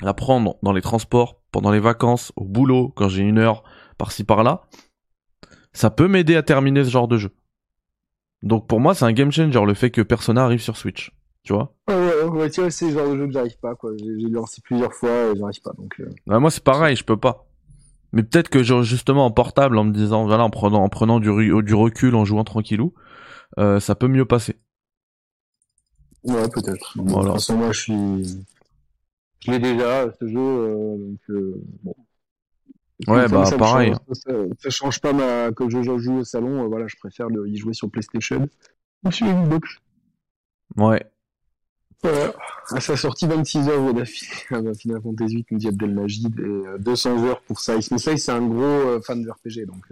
la prendre dans les transports, pendant les vacances, au boulot, quand j'ai une heure par-ci par-là, ça peut m'aider à terminer ce genre de jeu. Donc pour moi, c'est un game changer le fait que Persona arrive sur Switch. Tu vois Ouais, ouais, ouais, tu vois, c'est le genre de jeu que j'arrive pas, quoi. J'ai, lancé plusieurs fois et j'arrive pas, donc. euh, Bah, Moi, c'est pareil, je peux pas. Mais peut-être que justement en portable, en me disant, voilà, en prenant, en prenant du, du recul, en jouant tranquillou, euh, ça peut mieux passer. Ouais, peut-être. Voilà. De toute façon, moi, je suis. Je l'ai déjà, ce jeu, euh, donc. euh, bon. Ouais, Comme bah, ça pareil. change- ça, ça change pas ma. Quand je joue- au salon, voilà, je préfère le- y jouer sur PlayStation. Ou sur Xbox. Ouais. Voilà. À sa sortie, 26 heures d'affilée Final Fantasy 8, nous dit Abdelmajid, et euh, 200 heures pour Size. Mais Size, c'est un gros fan de RPG, donc.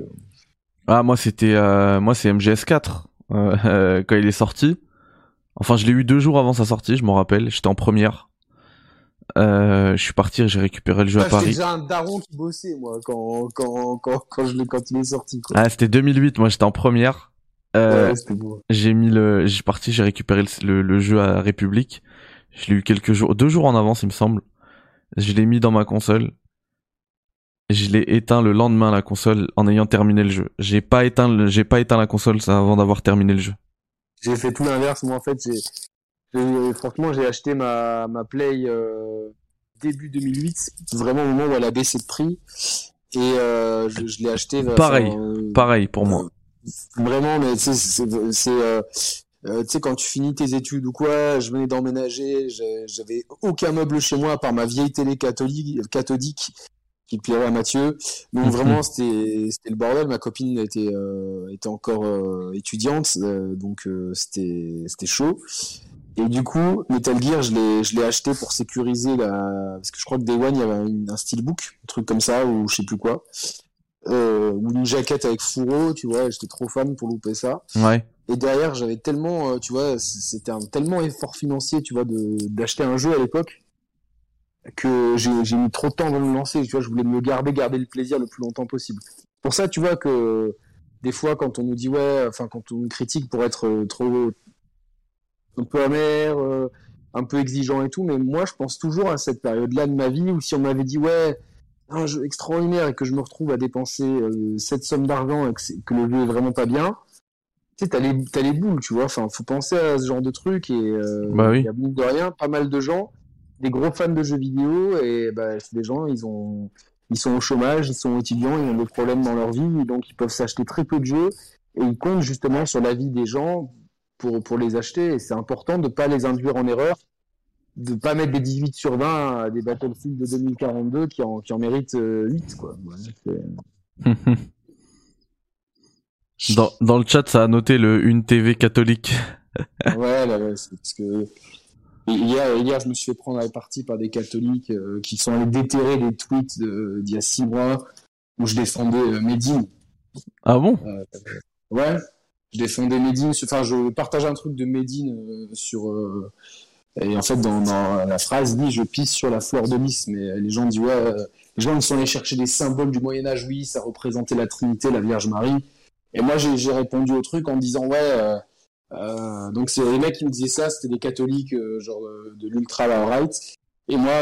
Ah, moi, c'était, euh, moi, c'est MGS4, euh, quand il est sorti. Enfin, je l'ai eu deux jours avant sa sortie, je m'en rappelle. J'étais en première. Euh, je suis parti, j'ai récupéré le jeu à Ah, Paris. déjà un daron qui bossait, moi, quand, quand, quand, quand, je l'ai- quand il est sorti, quoi. Ah, c'était 2008, moi, j'étais en première. Euh, ouais, c'était beau. j'ai mis le, j'ai parti, j'ai récupéré le, le, le jeu à République. Je l'ai eu quelques jours, deux jours en avance, il me semble. Je l'ai mis dans ma console. Je l'ai éteint le lendemain la console en ayant terminé le jeu. J'ai pas éteint, le, j'ai pas éteint la console ça, avant d'avoir terminé le jeu. J'ai fait tout l'inverse, moi, en fait, j'ai, j'ai- franchement, j'ai acheté ma, ma Play, euh, début 2008, vraiment au moment où elle a baissé de prix. Et, euh, je, je l'ai acheté. vers- Pareil, enfin, euh, Pareil pour moi. Vraiment, mais tu sais, c'est, c'est, euh, euh, tu sais, quand tu finis tes études ou quoi, je venais d'emménager, j'avais aucun meuble chez moi à part ma vieille télé catholique, cathodique qui plairait à Mathieu. Donc Mhm. vraiment, c'était, le bordel. Ma copine était, euh, était encore euh, étudiante, euh, donc c'était, chaud. Et du coup, Metal Gear, je l'ai, acheté pour sécuriser la, parce que je crois que Day One, il y avait un, un steelbook, un truc comme ça, ou je sais plus quoi. Ou une jaquette avec fourreau, tu vois, j'étais trop fan pour louper ça. Ouais. Et derrière, j'avais tellement, tu vois, c'était un tellement effort financier, tu vois, d'acheter un jeu à l'époque que j'ai mis trop de temps avant de me lancer. Tu vois, je voulais me garder, garder le plaisir le plus longtemps possible. Pour ça, tu vois que des fois, quand on nous dit ouais, enfin, quand on nous critique pour être euh, trop un peu amer, euh, un peu exigeant et tout, mais moi, je pense toujours à cette période-là de ma vie où si on m'avait dit ouais, un jeu extraordinaire et que je me retrouve à dépenser cette somme d'argent et que, que, le jeu est vraiment pas bien, tu sais, t'as les, as les boules, tu vois. Enfin, faut penser à ce genre de truc et euh, bah il y a de rien, pas mal de gens, des gros fans de jeux vidéo et bah, c'est des gens, ils ont, ils sont au chômage, ils sont étudiants, ils ont des problèmes dans leur vie, donc ils peuvent s'acheter très peu de jeux et ils comptent justement sur la vie des gens pour, pour les acheter et c'est important de pas les induire en erreur de pas mettre des 18 sur 20 à des Battlefield de 2042 qui en, qui en méritent 8 euh, quoi. Dans, dans le chat, ça a noté le une TV catholique. ouais, là, ouais, c'est parce que hier, hier, je me suis fait prendre à la partie par des catholiques euh, qui sont allés déterrer des tweets d'il y a six mois où je défendais euh, Medine. Ah bon? Euh, Ouais, je défendais Medine. Enfin, je partage un truc de Medine euh, sur. et en fait, dans, dans, la phrase dit je pisse sur la fleur de Nice, mais les gens disent ouais, les gens ils sont allés chercher des symboles du Moyen Âge. Oui, ça représentait la Trinité, la Vierge Marie. Et moi, j'ai répondu au truc en disant, ouais, euh, euh, donc c'est les mecs qui me disaient ça, c'était des catholiques, euh, genre de l'ultra right. Et moi,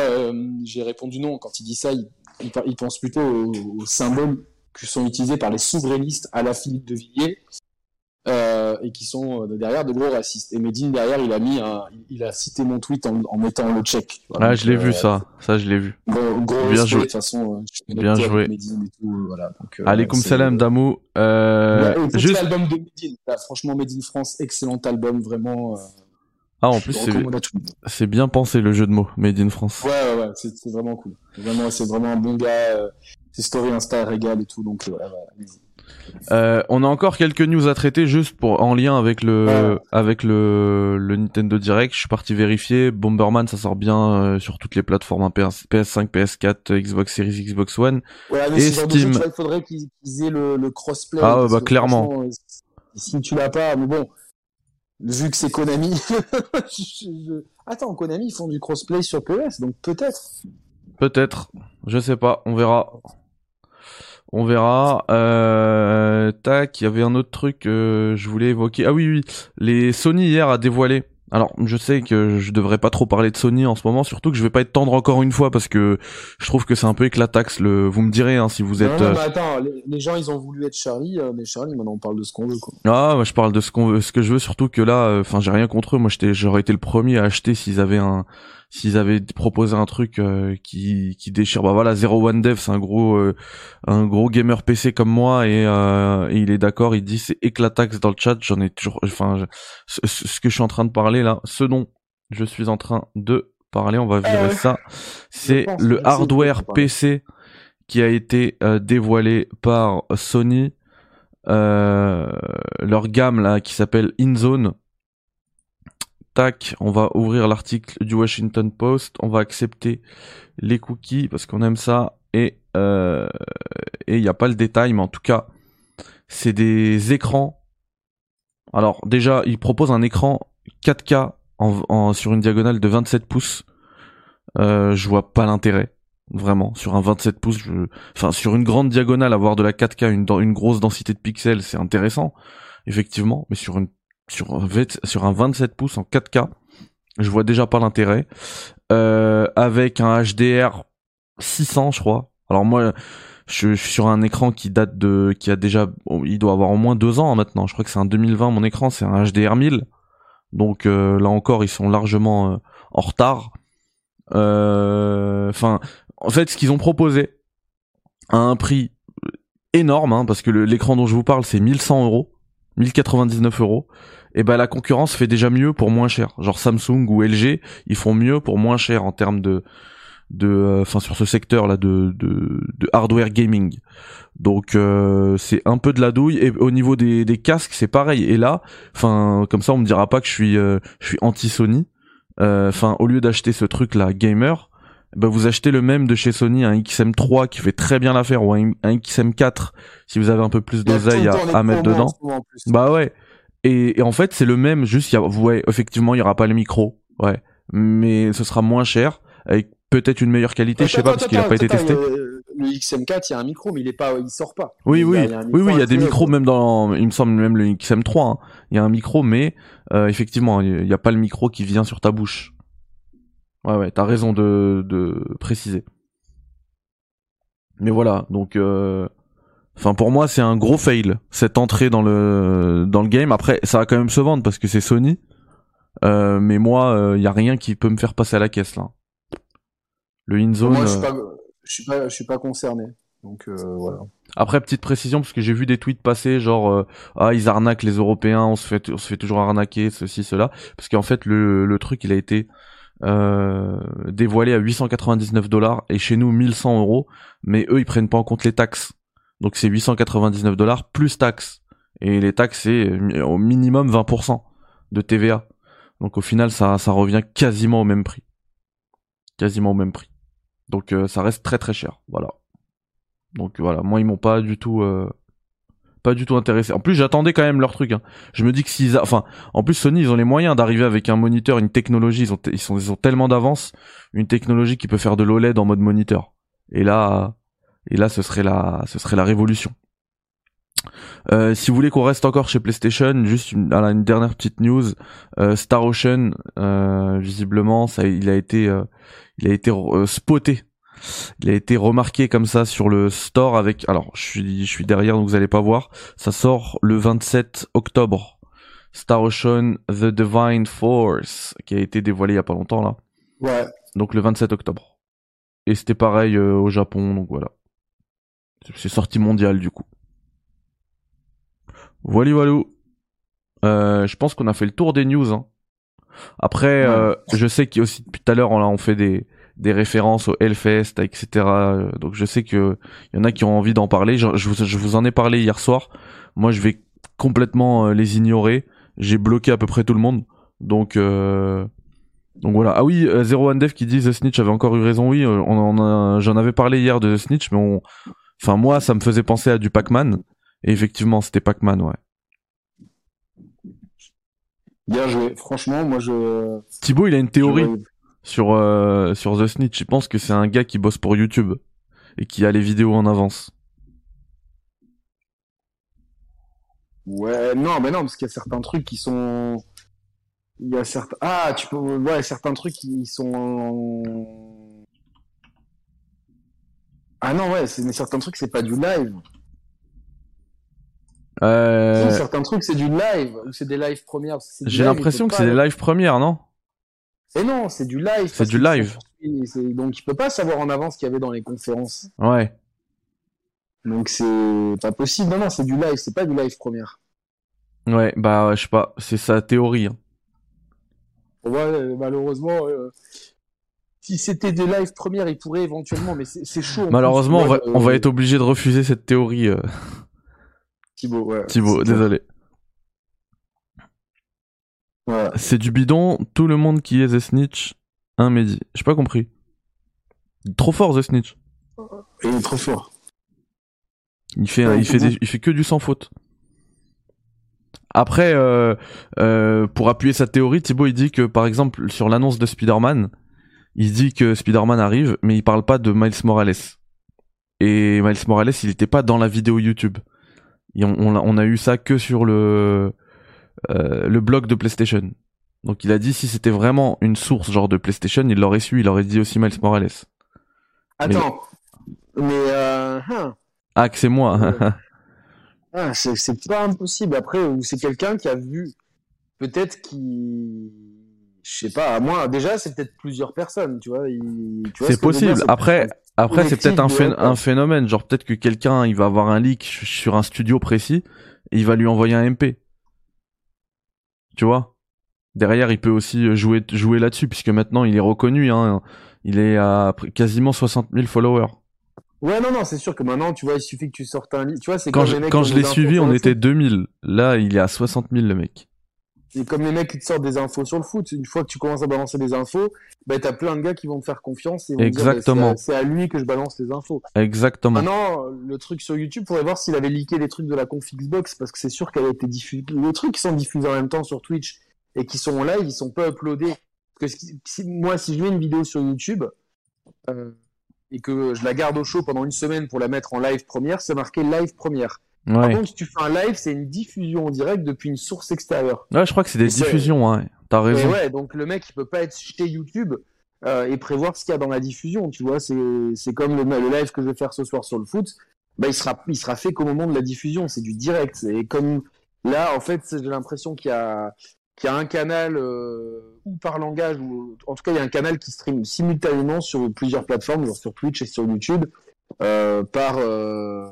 j'ai répondu non. Quand il dit ça, il, il, pense plutôt aux, aux, symboles qui sont utilisés par les souverainistes à la Philippe de Villiers, euh, et qui sont euh, derrière de gros racistes. Et Medine derrière, il a mis un, il a cité mon tweet en, en mettant le check. Voilà, ah, je l'ai vu euh, ça, ça je l'ai vu. Bon, gros bien joué. De toute façon, bien joué. Et tout, voilà. Donc, salam Damou. Euh, ouais, juste l'album de Medine. Là, franchement, Medine France, excellent album, vraiment. Ah, en plus, c'est bien pensé le jeu de mots, Made in France. Ouais, ouais, ouais, c'est vraiment cool. Vraiment, c'est vraiment un bon gars. ses stories Insta régal et tout, donc voilà, voilà. Euh, on a encore quelques news à traiter juste pour en lien avec le avec le, le Nintendo Direct. Je suis parti vérifier. Bomberman, ça sort bien euh, sur toutes les plateformes hein, PS, PS5, PS4, Xbox Series, Xbox One et Steam. il faudrait qu'ils aient le, le crossplay. Ah bah clairement. Euh, si tu l'as pas, mais bon, vu que c'est Konami. Attends, Konami ils font du crossplay sur PS, donc peut-être. Peut-être, je sais pas, on verra. On verra. Euh, tac, il y avait un autre truc que je voulais évoquer. Ah oui, oui, les Sony hier a dévoilé. Alors, je sais que je devrais pas trop parler de Sony en ce moment, surtout que je vais pas être tendre encore une fois parce que je trouve que c'est un peu éclataxe. Le, vous me direz hein, si vous êtes. Non, non, mais attends, les, gens ils ont voulu être Charlie, euh, mais Charlie maintenant on parle de ce qu'on veut quoi. Ah, moi je parle de ce qu'on, ce que je veux, surtout que là, euh, enfin j'ai rien contre eux. Moi j'aurais été le premier à acheter s'ils avaient un, s'ils avaient proposé un truc euh, qui, qui déchire bah voilà Zero One Dev c'est un gros euh, un gros gamer PC comme moi et, euh, et il est d'accord il dit c'est éclataxe dans le chat j'en ai toujours enfin ce, ce, que je suis en train de parler là ce dont je suis en train de parler on va virer ça c'est le hardware PC qui a été dévoilé par Sony leur gamme là qui s'appelle InZone on va ouvrir l'article du Washington Post, on va accepter les cookies parce qu'on aime ça et euh, et il n'y a pas le détail, mais en tout cas, c'est des écrans. Alors déjà, il propose un écran 4K en, sur une diagonale de 27 pouces. Euh, je vois pas l'intérêt vraiment sur un 27 pouces enfin sur une grande diagonale avoir de la 4K une, une grosse densité de pixels c'est intéressant effectivement mais sur une sur un, sur un 27 pouces en 4K. Je vois déjà pas l'intérêt. Euh, avec un HDR 600, je crois. Alors moi, je, suis sur un écran qui date de, qui a déjà, il doit avoir au moins deux ans maintenant. Je crois que c'est un 2020 mon écran, c'est un HDR 1000. Donc euh, là encore, ils sont largement euh, en retard. Enfin, en fait, ce qu'ils ont proposé à un prix énorme, hein, parce que l'écran dont je vous parle, c'est 1100 euros, 1099 euros et ben la concurrence fait déjà mieux pour moins cher. Genre Samsung ou LG, ils font mieux pour moins cher en termes de de euh, enfin sur ce secteur là de, de, hardware gaming. Donc euh, c'est un peu de la douille et au niveau des, des casques, c'est pareil et là enfin comme ça on me dira pas que je suis euh, je suis anti Sony. Enfin au lieu d'acheter ce truc là gamer, ben vous achetez le même de chez Sony, un XM3 qui fait très bien l'affaire ou un, XM4 si vous avez un peu plus d'oseille à, à mettre dedans. Bah ouais. Et, et en fait, c'est le même, juste, y a, ouais, effectivement, il y aura pas le micro, ouais, mais ce sera moins cher, avec peut-être une meilleure qualité, je sais pas, parce qu'il a pas été testé. Le, le XM4, il y a un micro, mais il est pas, il sort pas. Oui, Il oui, a oui, oui, il y a des micros même dans, il me semble même le XM3, hein. il y a un micro, mais euh, effectivement, il y a pas le micro qui vient sur ta bouche. Ouais, ouais, t'as raison de, de préciser. Mais voilà, donc, euh, enfin pour moi c'est un gros fail cette entrée dans le dans le game. Après, ça va quand même se vendre parce que c'est Sony, Euh, mais moi, il y a rien qui peut me faire passer à la caisse là. Le InZone. Moi, je suis euh, pas, je suis pas, je suis pas concerné. Donc, euh, voilà. Après, petite précision, parce que j'ai vu des tweets passer, genre, euh, ah, ils arnaquent les Européens, on se fait, on se fait toujours arnaquer, ceci, cela. Parce qu'en fait, le, le truc, il a été euh, dévoilé à 899 dollars et chez nous 1100 euros, mais eux, ils prennent pas en compte les taxes. Donc c'est 899 dollars plus taxes. Et les taxes, c'est euh, au minimum 20% de TVA. Donc au final, ça, ça revient quasiment au même prix. Quasiment au même prix. Donc euh, ça reste très très cher. Voilà. Donc voilà, moi ils m'ont pas du tout euh, pas du tout intéressé. En plus, j'attendais quand même leur truc hein. Je me dis que s'ils a- enfin en plus Sony, ils ont les moyens d'arriver avec un moniteur, une technologie, ils ont ils sont ils ont tellement d'avance, une technologie qui peut faire de l'OLED en mode moniteur. Et là et là ce serait la ce serait la révolution. Euh, si vous voulez qu'on reste encore chez PlayStation, juste une, dernière petite news. Euh, Star Ocean, euh, visiblement, ça, il a été, il a été spoté. Il a été remarqué comme ça sur le store avec. Alors, je suis, je suis derrière, donc vous allez pas voir. Ça sort le 27 octobre. Star Ocean The Divine Force, qui a été dévoilé il y a pas longtemps là. Ouais. Donc le 27 octobre. Et c'était pareil euh, au Japon, donc voilà. C'est sorti mondial du coup. Voilà, voilà. Euh, je pense qu'on a fait le tour des news. hein. Après, euh, je sais qu'il aussi depuis tout à l'heure, on, a- on fait des, des références au Hellfest, etc. Donc je sais que il y en a qui ont envie d'en parler. Je, je vous, je vous en ai parlé hier soir. Moi, je vais complètement euh, les ignorer. J'ai bloqué à peu près tout le monde. Donc euh, donc voilà. Ah oui, euh, Zero One Dev qui dit The Snitch avait encore eu raison. Oui, on j'en avais parlé hier de The Snitch, mais on, enfin moi, ça me faisait penser à du Pac-Man. Et effectivement, c'était Pac-Man, ouais. Bien joué. Franchement, moi, je. Thibaut, il a une théorie sur euh, sur The Snitch. Je pense que c'est un gars qui bosse pour YouTube et qui a les vidéos en avance. Ouais, non, mais non, parce qu'il y a certains trucs qui sont. Il y a certains. Ah, tu peux. Ouais, certains trucs qui sont. Ah non, ouais, c'est... mais certains trucs, c'est pas du live. Euh, certains trucs, c'est du live, ou c'est des lives premières. J'ai l'impression que c'est des lives premières, non? Et non, c'est du live. C'est du live. Donc, il peut pas savoir en avance ce qu'il y avait dans les conférences. Ouais. Donc, c'est pas possible. Non, non, c'est du live, c'est pas du live première. Ouais, bah je sais pas, c'est sa théorie. hein. Ouais, malheureusement, euh, si c'était des lives premières, il pourrait éventuellement, mais c'est chaud. plus. Malheureusement, on va, Ouais, on va être obligé de refuser cette théorie, euh, Thibaut, ouais. Thibaut. Désolé. Ouais. C'est du bidon. Tout le monde qui est The Snitch, un Mehdi. J'ai pas compris. Trop fort The Snitch. Il est trop fort. Il fait, Ouais, il fait, des- il fait que du sans faute. Après, euh, euh, pour appuyer sa théorie, Thibaut il dit que par exemple sur l'annonce de Spider-Man, il dit que Spider-Man arrive, mais il parle pas de Miles Morales. Et Miles Morales, il était pas dans la vidéo YouTube. Et on, on a, on a eu ça que sur le le blog de PlayStation. Donc il a dit si c'était vraiment une source genre de PlayStation, il l'aurait su, il aurait dit aussi Miles Morales. Attends. Mais, euh, hein. Ah que c'est moi. Ah, c'est pas impossible. Après, ou c'est quelqu'un qui a vu, peut-être qui, je sais pas, moi, déjà, c'est peut-être plusieurs personnes, tu vois. il- C'est ce dire, possible. Après, Après, c'est peut-être un, phé- un phénomène. Genre, peut-être que quelqu'un, il va avoir un leak sur un studio précis et il va lui envoyer un MP. Tu vois Derrière, il peut aussi jouer, jouer là-dessus, puisque maintenant, il est reconnu. Hein. Il est à quasiment 60 000 followers. Ouais, non, non, c'est sûr que maintenant, tu vois, il suffit que tu sortes un lit. Tu vois, c'est Quand je, quand je l'ai suivi, on était le 2000. Là, il est à 60 000, le mec. Et comme les mecs qui te sortent des infos sur le foot, une fois que tu commences à balancer des infos, bah, t'as plein de gars qui vont te faire confiance et vont Exactement. dire, bah, c'est à, lui que je balance les infos. Exactement. Maintenant, le truc sur YouTube, faudrait voir s'il avait leaké les trucs de la conf Xbox, parce que c'est sûr qu'elle a été diffusée. Les trucs qui sont diffusés en même temps sur Twitch et qui sont en live, ils sont pas uploadés. Parce que si, moi, si je mets une vidéo sur YouTube, euh, et que je la garde au chaud pendant une semaine pour la mettre en live première, c'est marqué live première. Par Ouais. contre, si tu fais un live, c'est une diffusion en direct depuis une source extérieure. Ouais, je crois que c'est des diffusions, ouais. T'as Et raison. ouais, donc le mec, il peut pas être chez YouTube euh, et prévoir ce qu'il y a dans la diffusion, tu vois. C'est c'est comme le, le live que je vais faire ce soir sur le foot. Bah, il sera, il sera fait qu'au moment de la diffusion, c'est du direct. Et comme là, en fait, j'ai l'impression qu'il y a, qu'il y a un canal euh, ou par langage, ou en tout cas, il y a un canal qui stream simultanément sur plusieurs plateformes, genre sur Twitch et sur YouTube, euh, par euh,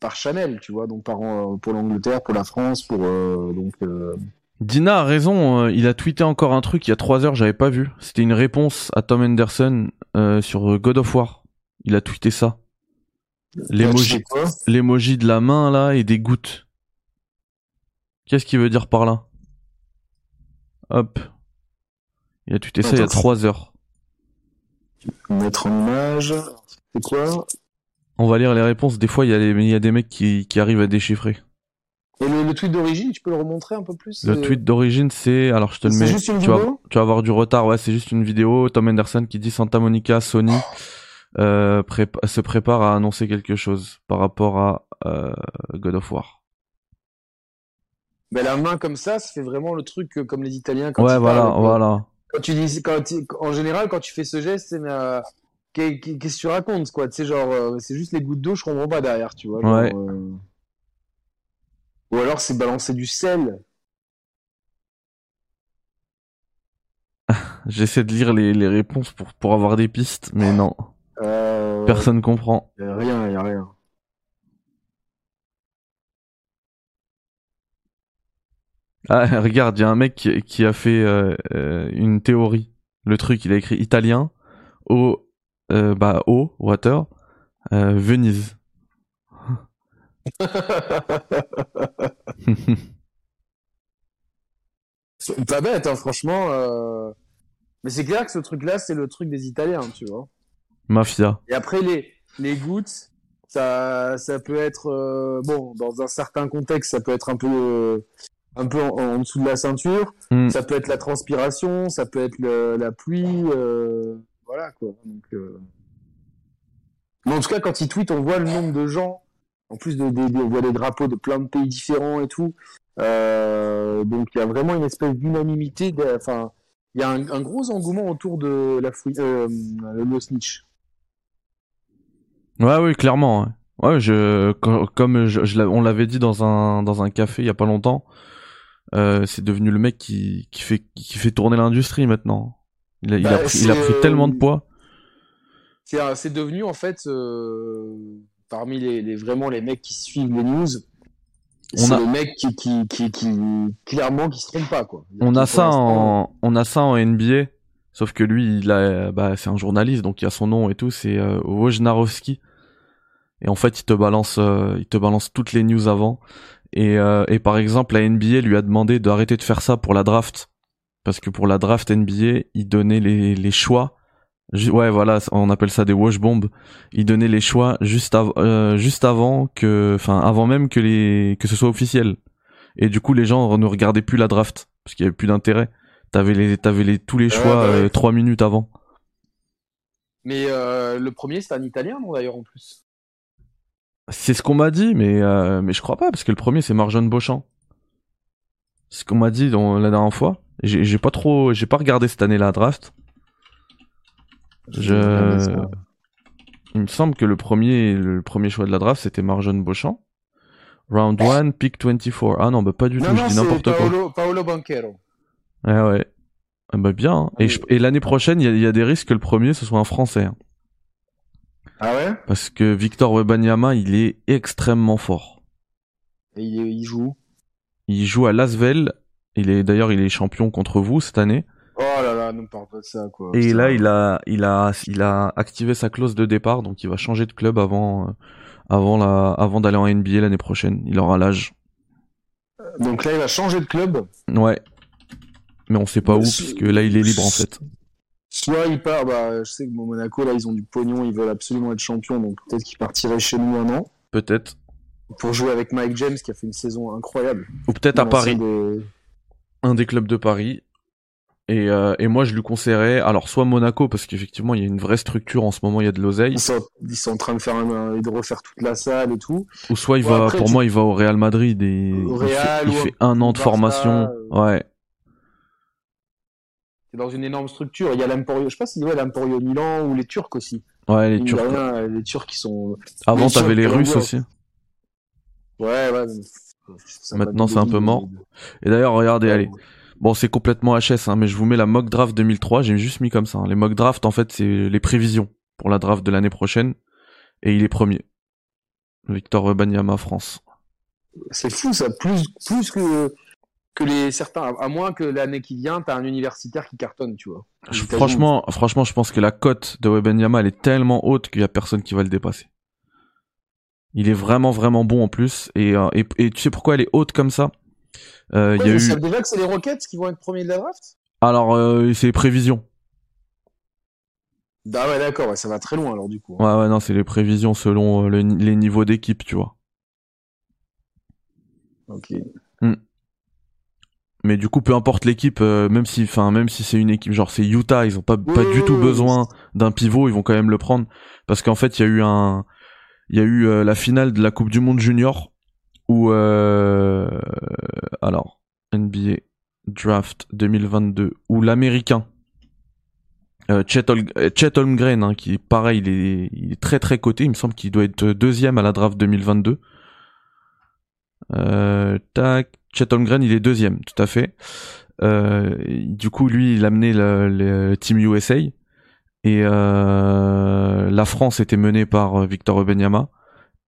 par channel, tu vois, donc par euh, pour l'Angleterre, pour la France, pour euh, donc. euh, Dina a raison, euh, il a tweeté encore un truc il y a 3 heures, j'avais pas vu. C'était une réponse à Tom Henderson euh, sur God of War. Il a tweeté ça. L'emoji, quoi? l'emoji de la main là et des gouttes. Qu'est-ce qu'il veut dire par là? Hop. Il a tweeté ça il y a Attends. 3 heures. Mettre en image. C'est quoi? On va lire les réponses. Des fois, il y, a y des mecs qui, qui arrivent à déchiffrer. Et le, le tweet d'origine, tu peux le remontrer un peu plus Le euh, tweet d'origine, c'est. Alors, je te le C'est mets. juste une tu, vas, vidéo tu vas avoir du retard. Ouais, c'est juste une vidéo. Tom Henderson qui dit Santa Monica, Sony euh, prépa- se prépare à annoncer quelque chose par rapport à euh, God of War. Ben, la main comme ça, ça fait vraiment le truc comme les Italiens quand Ouais, ils voilà, voilà. Quand tu dis, quand tu- en général, quand tu fais ce geste, c'est qu'est-ce que tu racontes, quoi? Tu sais, genre, euh, c'est juste les gouttes d'eau, je comprends pas derrière, tu vois. genre, Ouais. euh, Ou alors c'est balancer du sel. J'essaie de lire les, les réponses pour, pour avoir des pistes, mais non. Euh, Personne comprend. y a rien, y a rien. Ah, regarde, il y a un mec qui, qui a fait euh, une théorie. Le truc, il a écrit italien, euh, bah, eau, water, euh, Venise. C'est pas bête, hein, franchement. euh, Mais c'est clair que ce truc-là, c'est le truc des Italiens, tu vois. Mafia. Et après, les, les gouttes, ça, ça peut être, euh, bon, dans un certain contexte, ça peut être un peu, euh, un peu en, en dessous de la ceinture. Hmm. Ça peut être la transpiration, ça peut être le- la pluie, euh, voilà, quoi. Donc, euh... Mais en tout cas, quand ils tweetent, on voit le nombre de gens. En plus, de, de- de- on voit des drapeaux de plein de pays différents et tout. Euh, donc, il y a vraiment une espèce d'unanimité. Enfin, il y a un, un gros engouement autour de la fouille, euh, le snitch. Ouais, oui, clairement. Ouais, je, co- comme je, je l'a- on l'avait dit dans un, dans un café il y a pas longtemps, euh, c'est devenu le mec qui, qui fait, qui fait tourner l'industrie maintenant. Il a, il a Bah, pris, il a pris euh, tellement de poids. C'est c'est devenu en fait euh, parmi les, les- vraiment les mecs qui suivent les news. On C'est a- le mec qui, qui, qui, qui clairement qui se trompe pas quoi. On a ça en, on a ça en NBA. Sauf que lui, il a, bah, c'est un journaliste, donc il a son nom et tout. C'est euh, Wojnarowski. Et en fait, il te balance, euh, il te balance toutes les news avant. Et, euh, et par exemple, la NBA lui a demandé d'arrêter de faire ça pour la draft, parce que pour la draft NBA, il donnait les, les choix. Ouais, voilà, on appelle ça des wash bombs. Il donnait les choix juste, av- euh, juste avant que, enfin, avant même que les, que ce soit officiel. Et du coup, les gens ne regardaient plus la draft parce qu'il y avait plus d'intérêt. T'avais les, t'avais les tous les Ouais, choix bah ouais. euh, trois minutes avant. Mais euh, le premier c'est un Italien non d'ailleurs en plus? C'est ce qu'on m'a dit, mais euh, mais je crois pas parce que le premier c'est Marjon Beauchamp. Ce qu'on m'a dit dans, la dernière fois. J'ai pas trop, j'ai pas regardé cette année la draft. Je, il me semble que le premier, le premier choix de la draft c'était Marjon Beauchamp. Round 1, pick 24. Ah non, bah pas du Non tout, non je dis n'importe quoi. Paolo, Paolo Banquero. Ouais, ouais. Ah bah bien. hein. Ah Et, oui. je- et l'année prochaine, il y a, il y a des risques que le premier ce soit un Français. hein. Ah ouais? Parce que Victor Wembanyama, il est extrêmement fort. Et il, il joue. Il joue à Lasvel. Il est d'ailleurs, il est champion contre vous cette année. Oh là là, ne me parle pas de ça quoi. Et là, il a, il a, il a activé sa clause de départ, donc il va changer de club avant, euh, avant la, avant d'aller en NBA l'année prochaine. Il aura l'âge. Donc là il va changer de club. Ouais. Mais on sait pas où, puisque là, il est libre en fait. Soit il part, bah, je sais que Monaco, là, ils ont du pognon, ils veulent absolument être champions, donc peut-être qu'il partirait chez nous un an. Peut-être. Pour jouer avec Mike James, qui a fait une saison incroyable. Ou peut-être à Paris. Un des clubs de Paris. Et, euh, et, moi, je lui conseillerais, alors soit Monaco, parce qu'effectivement, il y a une vraie structure en ce moment, il y a de l'oseille. Ils sont, ils sont en train de faire un, de refaire toute la salle et tout. Ou soit il va, pour moi, il va au Real Madrid et il fait, un an de formation. Euh, ouais. C'est dans une énorme structure. Il y a l'Emporio, je sais pas si ouais, l'Emporio Milan ou les Turcs aussi. Ouais, les Turcs. les Turcs qui sont. Avant, t'avais les Russes aussi. Ouais, ouais. Maintenant, c'est un peu mort. Et d'ailleurs, regardez, allez. Bon, c'est complètement HS, hein, mais je vous mets la mock draft 2003. J'ai juste mis comme ça. Hein. Les mock draft, en fait, c'est les prévisions pour la draft de l'année prochaine. Et il est premier. Victor Wembanyama, France. C'est fou, ça. Plus, plus que, que les certains. À moins que l'année qui vient, t'as un universitaire qui cartonne, tu vois. franchement, franchement, je pense que la cote de Wembanyama, elle est tellement haute qu'il y a personne qui va le dépasser. Il est vraiment, vraiment bon en plus. Et, euh, et, et tu sais pourquoi elle est haute comme ça? Euh, y a eu... déjà que c'est les Rockets qui vont être premiers de la draft? Alors, euh, c'est les prévisions. Ah ouais, d'accord, ça va très loin alors du coup. Ouais, ouais, non, c'est les prévisions selon euh, les niveaux d'équipe, tu vois. Ok. Hmm. Mais du coup, peu importe l'équipe, euh, même si, enfin, même si c'est une équipe, genre c'est Utah, ils ont pas, pas du tout besoin d'un pivot, ils vont quand même le prendre parce qu'en fait, il y a eu un, il y a eu euh, la finale de la Coupe du Monde junior ou euh, alors NBA Draft 2022 ou l'américain euh, Chet, Holmgren hein, qui pareil il est, très très coté. Il me semble qu'il doit être deuxième à la draft 2022 euh, tac. Chet Holmgren il est deuxième tout à fait. Du coup lui il a amené le team USA et euh, la France était menée par Victor Obenyama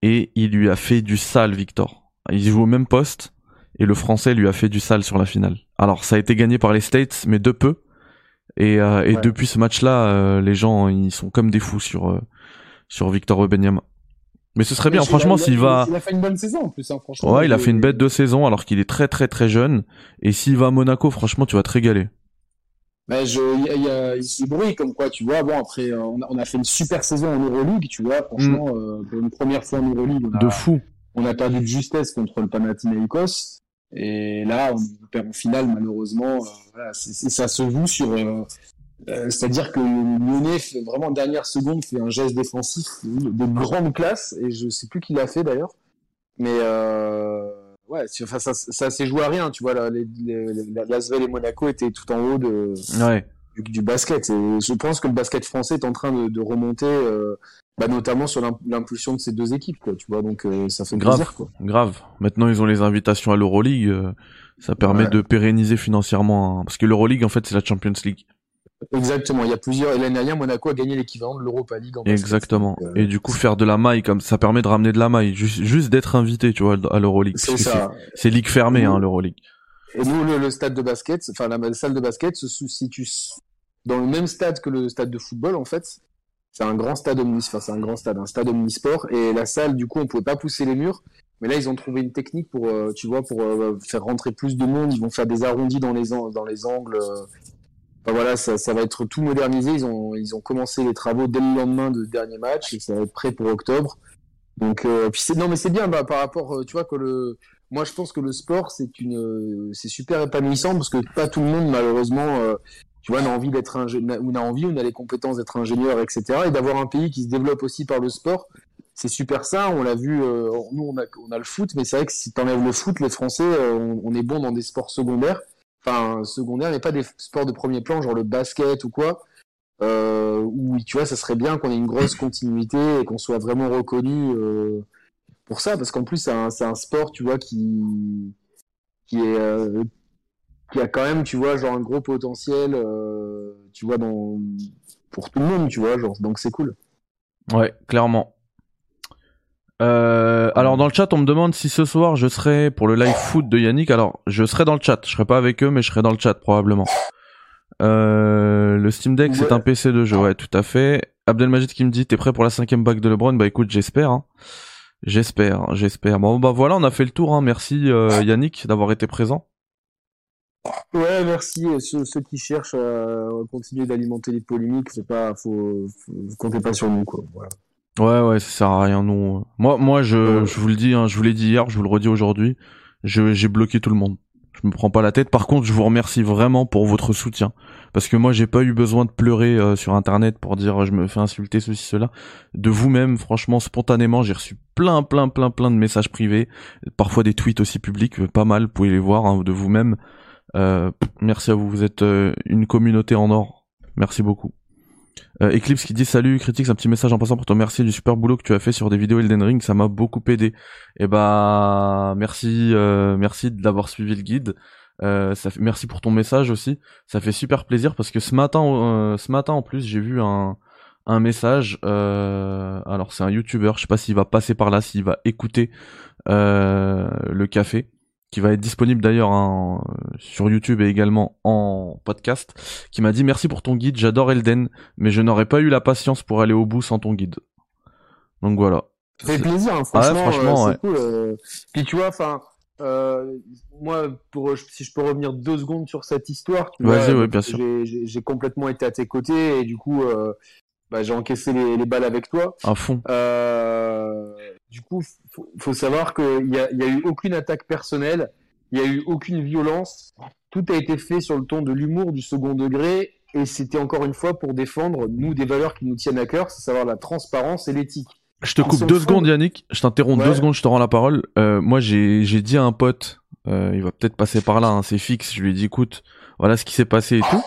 et il lui a fait du sale Victor il joue au même poste et le français lui a fait du sale sur la finale. Alors ça a été gagné par les States, mais de peu. Et, euh, et depuis ce match-là, euh, les gens ils sont comme des fous sur euh, sur Victor Wembanyama. Mais ce serait bien, franchement, s'il va. Il a fait une bonne saison en plus, hein, franchement. Ouais, il a fait une bête de saison alors qu'il est très très très jeune. Et s'il va à Monaco, franchement, tu vas te régaler. Mais je, il y a, y bruit comme quoi, tu vois. Bon après, on a, on a fait une super saison en Euroleague, tu vois. Franchement, mm. pour une première fois en Euroleague. On a, de fou on a perdu de justesse contre le Panathinaikos. Et là, on perd en finale, malheureusement. Euh, ça se joue sur. Euh, euh, c'est-à-dire que Lyonnais, fait, vraiment, dernière seconde, fait un geste défensif de grande classe. Et je sais plus qui l'a fait d'ailleurs. Mais ouais, ça, ça, s'est joué à rien. Tu vois, la, les, Lasvel et Monaco étaient tout en haut de, du, basket. Et je pense que le basket français est en train de, remonter bah, notamment sur l'impulsion de ces deux équipes, quoi, tu vois, donc euh, ça fait grave, plaisir, quoi. Grave. Maintenant, ils ont les invitations à l'Euroleague, euh, ça permet de pérenniser financièrement, parce que l'Euroleague, en fait, c'est la Champions League. Exactement, il y a plusieurs, et l'année dernière, Monaco a gagné l'équivalent de l'Europa League. En Exactement. Euh, et du coup, faire de la maille, comme ça permet de ramener de la maille, juste, juste d'être invité, tu vois, à l'Euroleague. C'est ça. C'est ligue fermée, hein, l'Euroleague. Et nous, le, stade de basket, enfin, la, salle de basket se situe dans le même stade que le stade de football, en fait c'est un grand stade omnisport, c'est un grand stade, un stade omnisport. Et la salle, du coup, on pouvait pas pousser les murs. Mais là, ils ont trouvé une technique pour, euh, tu vois, pour euh, faire rentrer plus de monde. Ils vont faire des arrondis dans les, dans les angles. Euh. Voilà, ça, ça, va être tout modernisé. Ils ont, ils ont commencé les travaux dès le lendemain de dernier match et ça va être prêt pour octobre. Donc, c'est, non, mais c'est bien bah, par rapport, tu vois, que le, moi, je pense que le sport, c'est une, c'est super épanouissant parce que pas tout le monde, malheureusement, tu vois, on a envie d'être ingénieur, on a envie, on a les compétences d'être ingénieur, etc. Et d'avoir un pays qui se développe aussi par le sport, c'est super ça. On l'a vu, euh, nous on a, on a le foot, mais c'est vrai que si tu enlèves le foot, les Français, euh, on, est bon dans des sports secondaires. Enfin, secondaires, mais pas des sports de premier plan, genre le basket ou quoi. Euh, où tu vois, ça serait bien qu'on ait une grosse continuité et qu'on soit vraiment reconnu euh, pour ça, parce qu'en plus c'est un, un, sport, tu vois, qui qui est qui a quand même, tu vois, genre un gros potentiel, euh, tu vois, dans, pour tout le monde, tu vois, genre, donc c'est cool. Ouais, clairement. Euh, alors dans le chat, on me demande si ce soir je serai pour le live foot de Yannick. Alors je serai dans le chat, je serai pas avec eux, mais je serai dans le chat probablement. Euh, le Steam Deck, c'est un PC de jeu, ouais, tout à fait. Abdelmajid qui me dit, t'es prêt pour la cinquième bague de LeBron? Bah écoute, j'espère. Hein. J'espère, j'espère. Bon bah voilà, on a fait le tour. Hein. Merci euh, Yannick d'avoir été présent. Ouais, merci. Ceux, ceux qui cherchent à continuer d'alimenter les polémiques, c'est pas, faut, faut, comptez pas sur nous, quoi. Voilà. Ouais, ouais, ça sert à rien, non. Moi, moi, je, je vous le dis, hein, je vous l'ai dit hier, je vous le redis aujourd'hui, j'ai bloqué tout le monde. Je me prends pas la tête. Par contre, je vous remercie vraiment pour votre soutien, parce que moi, j'ai pas eu besoin de pleurer euh, sur Internet pour dire je me fais insulter ceci cela. De vous-même, franchement, spontanément, j'ai reçu plein, plein, plein, plein de messages privés, parfois des tweets aussi publics, pas mal. Vous pouvez les voir hein, de vous-même. Euh, merci à vous. Vous êtes euh, une communauté en or. Merci beaucoup. Euh, Eclipse qui dit salut critique un petit message en passant pour te remercier du super boulot que tu as fait sur des vidéos Elden Ring ça m'a beaucoup aidé. Et eh bah merci euh, merci d'avoir suivi le guide. Euh, ça merci pour ton message aussi. Ça fait super plaisir parce que ce matin euh, ce matin en plus j'ai vu un un message alors c'est un youtuber je sais pas s'il va passer par là s'il va écouter le café qui va être disponible d'ailleurs hein, sur YouTube et également en podcast, qui m'a dit merci pour ton guide, j'adore Elden, mais je n'aurais pas eu la patience pour aller au bout sans ton guide. Donc voilà. Ça fait plaisir, hein, franchement, euh, c'est cool. Euh. Puis tu vois, enfin, euh, moi, pour si je peux revenir deux secondes sur cette histoire, oui. J'ai complètement été à tes côtés et du coup, bah, j'ai encaissé les, les, balles avec toi. À fond. Euh, du coup, faut, faut savoir qu'il n'y a, y a eu aucune attaque personnelle, il n'y a eu aucune violence. Tout a été fait sur le ton de l'humour, du second degré, et c'était encore une fois pour défendre, nous, des valeurs qui nous tiennent à cœur, c'est savoir la transparence et l'éthique. Je te coupe deux secondes, Yannick. Je t'interromps deux secondes, je te rends la parole. Euh, moi, j'ai dit à un pote, euh, il va peut-être passer par là, hein, c'est fixe. Je lui ai dit, écoute, voilà ce qui s'est passé et tout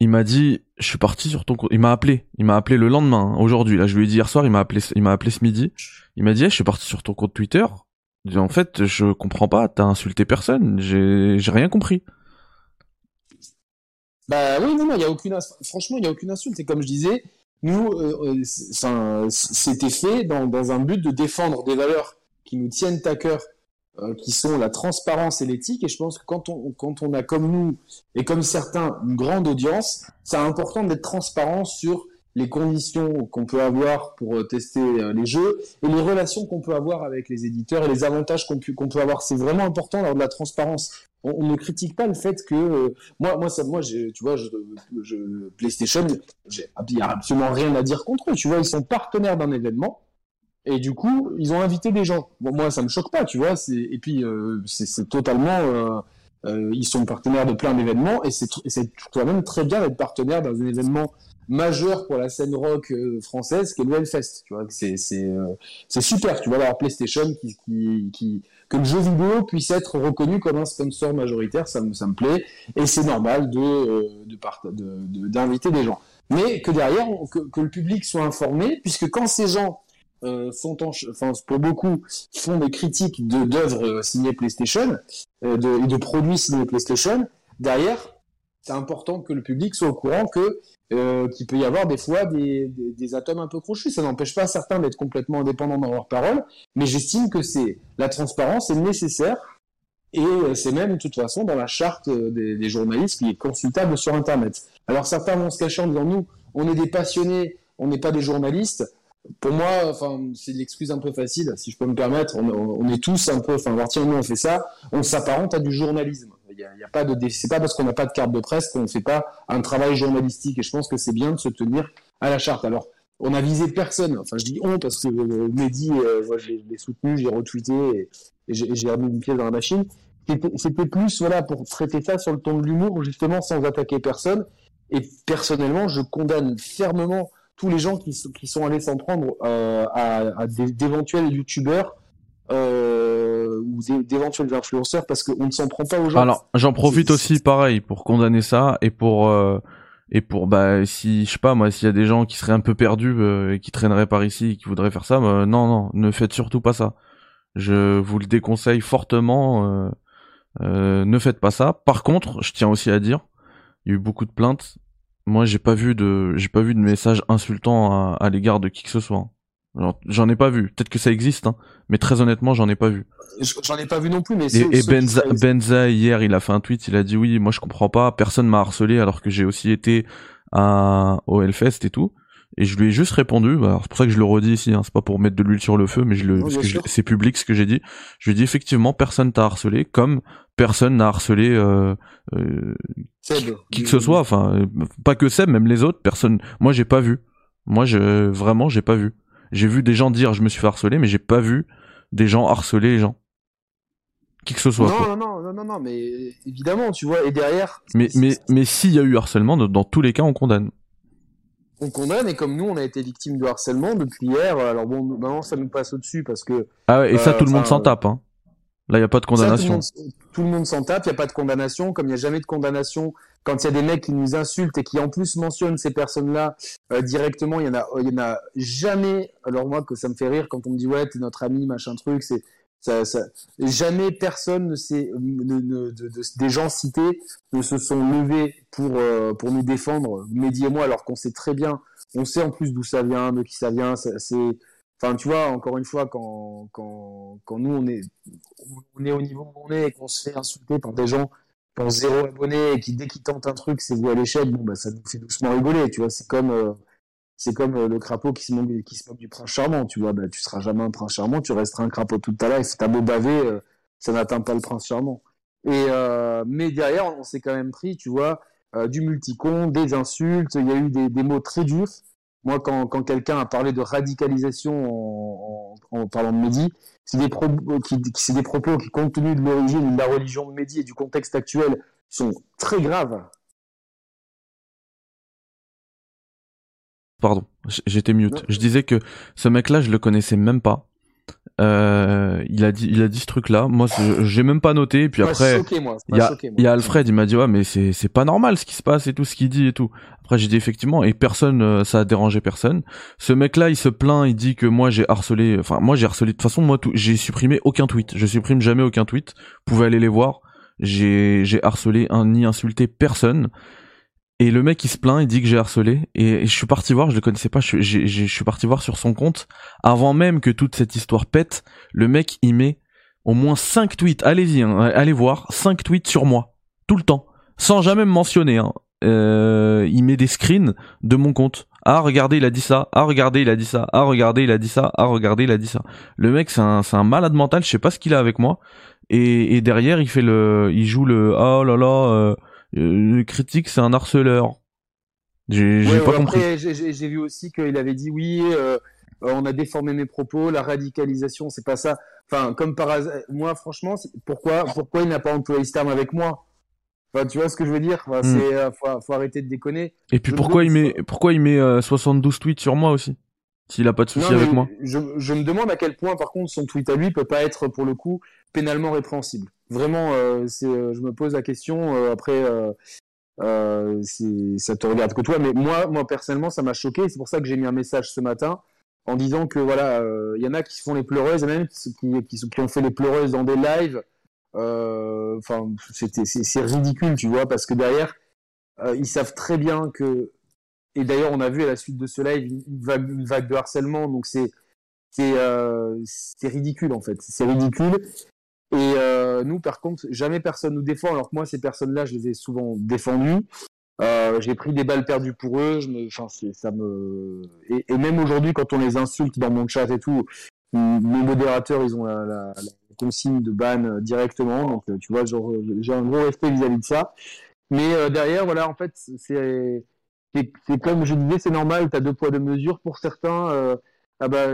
il m'a dit je suis parti sur ton compte il m'a appelé. Il m'a appelé le lendemain aujourd'hui. Là je lui ai dit hier soir il m'a appelé il m'a appelé ce midi. Il m'a dit je suis parti sur ton compte Twitter. En fait je comprends pas t'as insulté personne. J'ai j'ai rien compris. Bah oui non non il y a aucune franchement il y a aucune insulte. Et comme je disais nous euh, euh c'était fait dans, dans un but de défendre des valeurs qui nous tiennent à cœur euh, qui sont la transparence et l'éthique. Et je pense que quand on, quand on a comme nous et comme certains une grande audience, c'est important d'être transparent sur les conditions qu'on peut avoir pour euh, tester euh, les jeux et les relations qu'on peut avoir avec les éditeurs et les avantages qu'on peut, qu'on peut avoir. C'est vraiment important lors de la transparence. On, ne critique pas le fait que moi, moi, ça, moi, tu vois, je, je PlayStation, il n'y a absolument rien à dire contre eux. Tu vois, ils sont partenaires d'un événement. Et du coup, ils ont invité des gens. Bon, moi, ça me choque pas, tu vois. Et puis, euh, c'est totalement. Euh, euh, ils sont partenaires de plein d'événements et c'est quand même très bien d'être partenaire dans un événement majeur pour la scène rock française qui est le Hellfest. Tu vois, c'est super. Tu vois, alors PlayStation que le jeu vidéo puisse être reconnu comme un sponsor majoritaire, ça me ça me plaît et c'est normal de de d'inviter de, des gens. Mais que derrière, que le public soit informé, puisque quand ces gens euh, sont en, enfin pour beaucoup font des critiques de d'œuvres euh, signées PlayStation, euh, de, de produits signés PlayStation. Derrière, c'est important que le public soit au courant que euh, qu'il peut y avoir des fois des, atomes un peu crochus. Ça n'empêche pas certains d'être complètement indépendants dans leur parole, mais j'estime que c'est la transparence est nécessaire et c'est même de toute façon dans la charte des, des, journalistes qui est consultable sur Internet. Alors certains vont se cacher en disant nous, on est des passionnés, on n'est pas des journalistes pour moi, enfin, c'est l'excuse un peu facile, si je peux me permettre. On, est tous un peu, enfin, tiens, nous on fait ça, on s'apparente à du journalisme. Il y a, pas de, c'est pas parce qu'on n'a pas de carte de presse qu'on ne fait pas un travail journalistique. Et je pense que c'est bien de se tenir à la charte. Alors, on a visé personne. Enfin, je dis on parce que euh, Mehdi, euh, moi, je l'ai soutenu, j'ai retweeté et, j'ai remis une pièce dans la machine. C'était plus, voilà, pour traiter ça sur le ton de l'humour, justement, sans attaquer personne. Et personnellement, je condamne fermement tous les gens qui, qui sont allés s'en prendre euh, à, d'éventuels youtubeurs euh, ou d'éventuels influenceurs parce qu'on ne s'en prend pas aux gens. Alors j'en profite aussi pareil pour condamner ça et pour euh, et pour bah si je sais pas moi s'il y a des gens qui seraient un peu perdus euh, et qui traîneraient par ici et qui voudraient faire ça, bah, non non ne faites surtout pas ça. Je vous le déconseille fortement. ne faites pas ça. Par contre, je tiens aussi à dire, il y a eu beaucoup de plaintes moi, j'ai pas vu de, j'ai pas vu de message insultant à, l'égard de qui que ce soit. J'en ai pas vu. Peut-être que ça existe, hein, mais très honnêtement, j'en ai pas vu. J'en ai pas vu non plus, mais et, Benza, Benza hier, il a fait un tweet, il a dit oui, moi je comprends pas, personne m'a harcelé alors que j'ai aussi été à au Hellfest et tout. Et je lui ai juste répondu, bah, c'est pour ça que je le redis ici, hein, c'est pas pour mettre de l'huile sur le feu, mais je le, c'est public ce que j'ai dit. Je lui ai dit effectivement, personne t'a harcelé, comme personne n'a harcelé euh, euh, Seb, qui que ce soit, enfin pas que Seb, même les autres, personne. Moi j'ai pas vu. Moi je vraiment j'ai pas vu. J'ai vu des gens dire je me suis fait harceler, mais j'ai pas vu des gens harceler les gens. Qui que ce soit. Non, non, non, non, non, non, mais évidemment, tu vois, et derrière, Mais mais mais s'il y a eu harcèlement, dans- tous les cas on condamne. on condamne, et comme nous, on a été victime de harcèlement depuis hier, alors bon, maintenant, ça nous passe au-dessus parce que Ah ouais, et ça Euh, tout le monde s'en tape. Hein. Là y a pas de condamnation. tout le monde s'en tape, il n'y a pas de condamnation, comme il n'y a jamais de condamnation quand il y a des mecs qui nous insultent et qui en plus mentionnent ces personnes-là euh, directement, il y en a, il y en a jamais. Alors moi, que ça me fait rire quand on me dit ouais, t'es notre ami, machin truc, c'est ça, ça, jamais personne ne s'est, de- de- des gens cités ne se sont levés pour euh, pour nous défendre, Mehdi et moi, alors qu'on sait très bien, on sait en plus d'où ça vient, de qui ça vient, ça- c'est Enfin, tu vois, encore une fois, quand, nous, on est, on est au niveau où on est et qu'on se fait insulter par des gens qui ont zéro abonné et qui, dès qu'ils tentent un truc, c'est vous à l'échec, bon, bah, ça nous fait doucement rigoler, tu vois. C'est comme, euh, euh, le crapaud qui se moque, du prince charmant, tu vois. Bah, tu seras jamais un prince charmant, tu resteras un crapaud toute ta life. T'as beau baver, euh, ça n'atteint pas le prince charmant. Et, mais derrière, on s'est quand même pris, tu vois, du multicon, des insultes, il y a eu des mots très durs. Moi, quand, quand quelqu'un a parlé de radicalisation en, en, en parlant de Mehdi, c'est des, pro, qui, des propos qui, compte tenu de l'origine de la religion de Mehdi et du contexte actuel, sont très graves. Pardon, j'étais mute. Je disais que ce mec-là, je le connaissais même pas. Euh, il a dit, il a dit ce truc-là. Moi, j'ai même pas noté. Et puis après, il y a, y a Alfred, il m'a dit ouais, mais c'est c'est pas normal ce qui se passe et tout ce qu'il dit et tout. Après, j'ai dit effectivement et personne, euh, ça a dérangé personne. Ce mec-là, il se plaint, il dit que moi j'ai harcelé. Enfin, moi j'ai harcelé. De toute façon, moi, j'ai supprimé aucun tweet. Je supprime jamais aucun tweet. Vous pouvez aller les voir. J'ai j'ai harcelé un ni insulté personne. Et le mec il se plaint, il dit que j'ai harcelé et, je suis parti voir, je le connaissais pas, je, suis- parti voir sur son compte avant même que toute cette histoire pète, le mec il met au moins 5 tweets, allez-y, hein, allez voir, 5 tweets sur moi, tout le temps, sans jamais me mentionner. Hein. Euh, il met des screens de mon compte. Ah regardez il a dit ça, ah regardez il a dit ça, ah regardez il a dit ça, ah regardez il a dit ça. Le mec c'est un, un malade mental, je sais pas ce qu'il a avec moi. Et, et derrière il fait le, il joue le oh là là, euh, le critique c'est un harceleur. J'ai Ouais, pas ouais, compris. j'ai- vu aussi qu'il avait dit oui, euh, euh, on a déformé mes propos, la radicalisation, c'est pas ça. Enfin, comme par hasard, moi, franchement, pourquoi, pourquoi il n'a pas employé ce terme avec moi? Enfin, tu vois ce que je veux dire? Enfin, Hmm. euh, faut, faut arrêter de déconner. Et puis je pourquoi il met pourquoi il met euh, 72 tweets sur moi aussi? S'il a pas de souci avec moi. Je, je me demande à quel point, par contre, son tweet à lui peut pas être, pour le coup, pénalement répréhensible. Vraiment, euh, euh, je me pose la question. euh, après, euh, euh, ça te regarde que toi, mais moi, moi personnellement, ça m'a choqué. C'est pour ça que j'ai mis un message ce matin en disant que voilà, il y en a qui font les pleureuses, même qui, qui, ont fait les pleureuses dans des lives. Enfin, c'est, ridicule, tu vois, parce que derrière, ils savent très bien que et d'ailleurs, on a vu à la suite de ce live une vague, de harcèlement, donc c'est c'est euh, c'est ridicule en fait, c'est ridicule. Et euh, nous, par contre, jamais personne nous défend. Alors que moi, ces personnes-là, je les ai souvent défendues. Euh, j'ai pris des balles perdues pour eux. Ça me. Et, même aujourd'hui, quand on les insulte dans mon chat et tout, mes modérateurs, ils ont la, consigne de ban directement. Donc, euh, tu vois, j'ai un gros respect vis-à-vis de ça. Mais derrière, voilà, en fait, c'est comme je disais, c'est normal, tu as deux poids, deux mesures. Pour certains, ah bah,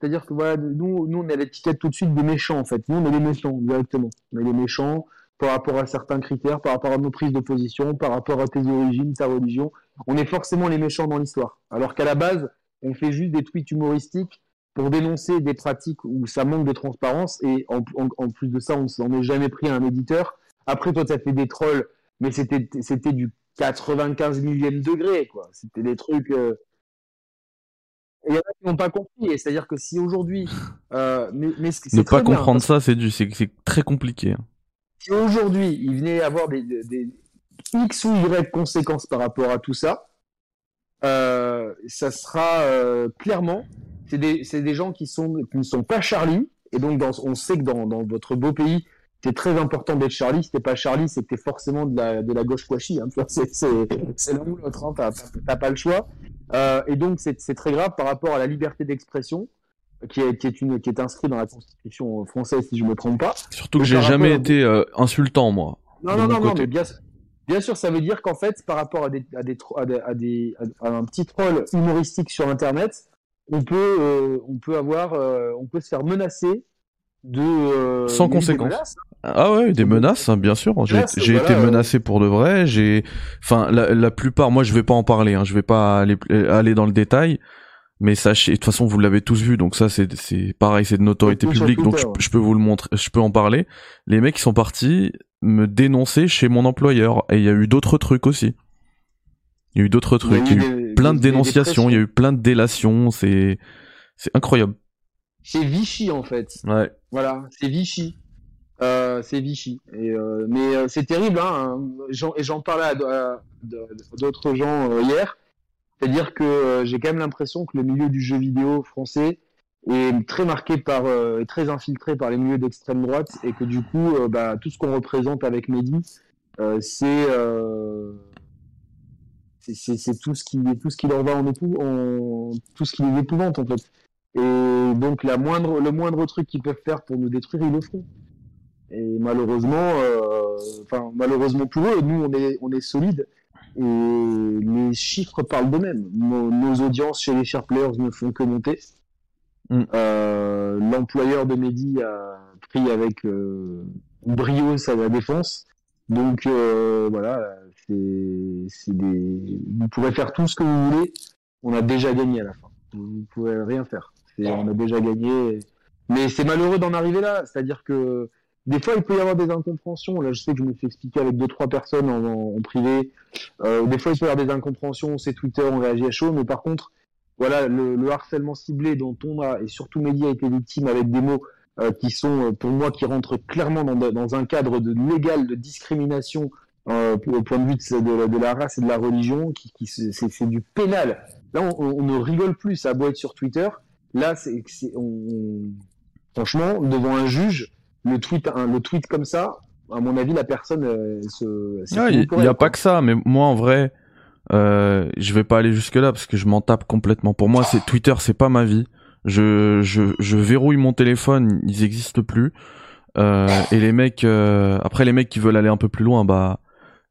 c'est-à-dire que voilà, nous, nous, on a l'étiquette tout de suite des méchants, en fait. Nous, on est les méchants, directement. On est les méchants par rapport à certains critères, par rapport à nos prises de position, par rapport à tes origines, ta religion. On est forcément les méchants dans l'histoire. Alors qu'à la base, on fait juste des tweets humoristiques pour dénoncer des pratiques où ça manque de transparence. Et en, en, plus de ça, on s'en est jamais pris à un éditeur. Après, toi, tu as fait des trolls, mais c'était c'était du 95 millième degré, quoi. C'était des trucs. euh, il y en a qui n'ont pas compris. Et c'est-à-dire que si aujourd'hui, euh, mais, mais c'est Ne pas comprendre ça, c'est du, c'est c'est très compliqué. hein. si aujourd'hui il venait avoir des, des, des X ou Y conséquences par rapport à tout ça, euh, ça sera euh, clairement, c'est des, c'est des gens qui sont qui ne sont pas Charlie. Et donc, dans, on sait que dans, dans votre beau pays, c'est très important d'être Charlie. Si t'es pas Charlie, c'est que t'es forcément de la, de la gauche quashi. Hein, c'est, l'un ou l'autre. Hein, t'as, pas le choix. Euh, et donc, c'est très grave par rapport à la liberté d'expression, qui est, qui, est une, qui est inscrite dans la Constitution française, si je me trompe pas. Surtout que j'ai jamais été euh, insultant, moi. Non, non, non, non, mais bien, bien sûr, ça veut dire qu'en fait, par rapport à, des, à, des, à, des, à, un petit troll humoristique sur Internet, on peut, euh, on peut avoir, on peut se faire menacer de sans conséquence. Ah ouais, des menaces, hein, bien sûr. J'ai été menacé pour de vrai. J'ai, enfin, la, la, plupart. Moi, je vais pas en parler. Hein, je vais pas aller, aller dans le détail. Mais sachez, de toute façon, vous l'avez tous vu. Donc ça, c'est, c'est pareil, c'est de notoriété publique. Donc je, peux vous le montrer. Je peux en parler. Les mecs, qui sont partis me dénoncer chez mon employeur. Et il y a eu d'autres trucs aussi. Il y a eu d'autres trucs. Il y a eu, plein de dénonciations. Il y a eu plein de délations. C'est, c'est incroyable. C'est Vichy en fait. Ouais. Voilà, c'est Vichy. Euh, c'est Vichy. Euh, mais euh, c'est terrible, hein, et j'en parlais à, d'autres gens hier. C'est-à-dire que j'ai quand même l'impression que le milieu du jeu vidéo français est très marqué par, très infiltré par les milieux d'extrême droite, et que du coup, bah, tout ce qu'on représente avec Mehdi, c'est tout ce qui leur va en, en tout ce qui les épouvante en fait. Et donc la moindre le moindre truc qu'ils peuvent faire pour nous détruire, ils le feront. Et malheureusement, euh, enfin malheureusement pour eux, nous on est on est solide et les chiffres parlent d'eux-mêmes. Nos, audiences chez les share players ne font que monter. Mm. Euh, L'employeur de Mehdi a pris avec euh, brio sa défense. Donc euh, voilà, c'est des. Vous pourrez faire tout ce que vous voulez. On a déjà gagné à la fin. Vous pouvez rien faire. On a déjà gagné. Mais c'est malheureux d'en arriver là. C'est-à-dire que des fois, il peut y avoir des incompréhensions. Là, je sais que je me suis expliqué avec deux, trois personnes en, privé. Euh, des fois, il peut y avoir des incompréhensions. C'est Twitter, on réagit à chaud. Mais par contre, voilà, le, harcèlement ciblé dont on a, et surtout Média a été victime avec des mots euh, qui sont, euh, pour moi, qui rentrent clairement dans, un cadre de légal de discrimination au point de vue de, la race et de la religion, qui, c'est du pénal. Là, on, ne rigole plus. Ça a être sur Twitter. Là, c'est, franchement, devant un juge, le tweet, le tweet comme ça, à mon avis, la personne euh, se. Il n'y a, pas que ça, mais moi en vrai, euh, je vais pas aller jusque là parce que je m'en tape complètement. Pour moi, c'est Twitter, c'est pas ma vie. Je, je, je verrouille mon téléphone, ils existent plus. Euh, et les mecs, euh, après les mecs qui veulent aller un peu plus loin, bah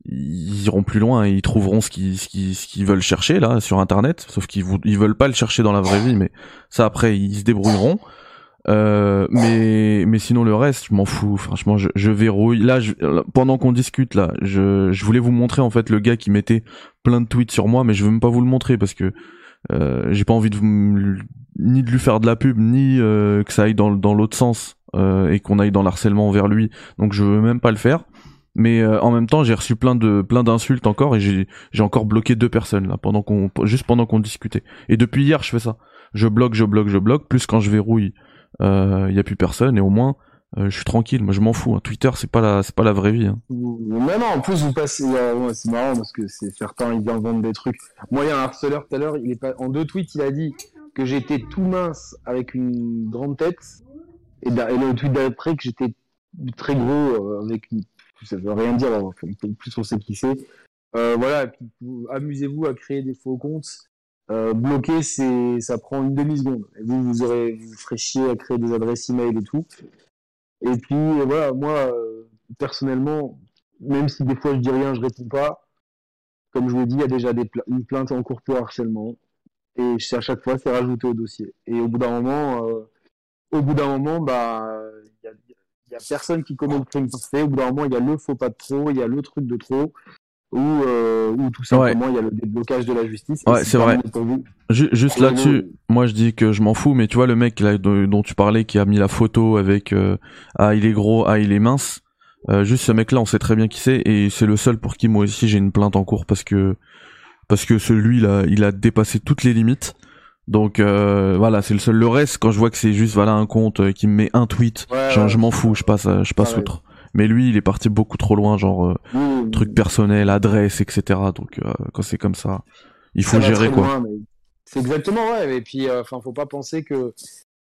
ils iront plus loin et ils trouveront ce qu'ils ce qu'ils ce qu'ils veulent chercher là sur internet sauf qu'ils ils veulent pas le chercher dans la vraie vie mais ça après ils se débrouilleront euh, mais mais sinon le reste, je m'en fous. Franchement, je, je verrouille. Là, je, pendant qu'on discute là, je, je voulais vous montrer en fait le gars qui mettait plein de tweets sur moi, mais je veux même pas vous le montrer parce que euh, j'ai pas envie de ni de lui faire de la pub, ni euh, que ça aille dans dans l'autre sens euh, et qu'on aille dans l'harcèlement vers lui. Donc je veux même pas le faire. Mais euh, en même temps, j'ai reçu plein de plein d'insultes encore et j'ai j'ai encore bloqué deux personnes là pendant qu'on juste pendant qu'on discutait. Et depuis hier, je fais ça. Je bloque, je bloque, je bloque. Plus quand je verrouille il euh, y a plus personne et au moins euh, je suis tranquille. Moi, je m'en fous. Hein. Twitter, c'est pas la, c'est pas la vraie vie. Hein. Mais non, en plus, vous passez. c'est marrant parce que c'est certains, ils viennent vendre des trucs. Moi, il y a un harceleur tout à l'heure. Il est pas en deux tweets, il a dit que j'étais tout mince avec une grande tête, et, le tweet d'après que j'étais très gros euh, avec une. Ça veut rien dire. En plus, on sait qui c'est. voilà. Amusez-vous à créer des faux comptes euh, bloquer, c'est, ça prend une demi-seconde. Vous, vous aurez, vous ferez chier à créer des adresses email et tout. Et puis, voilà, moi, euh, personnellement, même si des fois je dis rien, je réponds pas, comme je vous l'ai dit, il y a déjà des une plainte en cours pour harcèlement. Et à chaque fois, c'est rajouté au dossier. Et au bout d'un moment, euh, au bout d'un moment, bah, il y a, personne qui connaît le crime fait. Au bout d'un moment, il y a le faux pas de trop, il y a le truc de trop ou, euh, ou tout simplement il y a le déblocage de la justice. Ouais, c'est vrai. juste là-dessus, moi je dis que je m'en fous, mais tu vois le mec là dont tu parlais qui a mis la photo avec euh, ah il est gros, ah il est mince. Euh, juste ce mec-là, on sait très bien qui c'est et c'est le seul pour qui moi aussi j'ai une plainte en cours parce que parce que celui là, il a dépassé toutes les limites. Donc euh, voilà, c'est le seul. Le reste, quand je vois que c'est juste voilà un compte euh, qui me met un tweet, genre, je m'en fous, je passe, je passe outre. Mais lui, il est parti beaucoup trop loin, genre euh, truc personnel, adresse, etc. Donc euh, quand c'est comme ça, il faut gérer quoi. C'est exactement ouais. Et puis, euh, enfin, faut pas penser que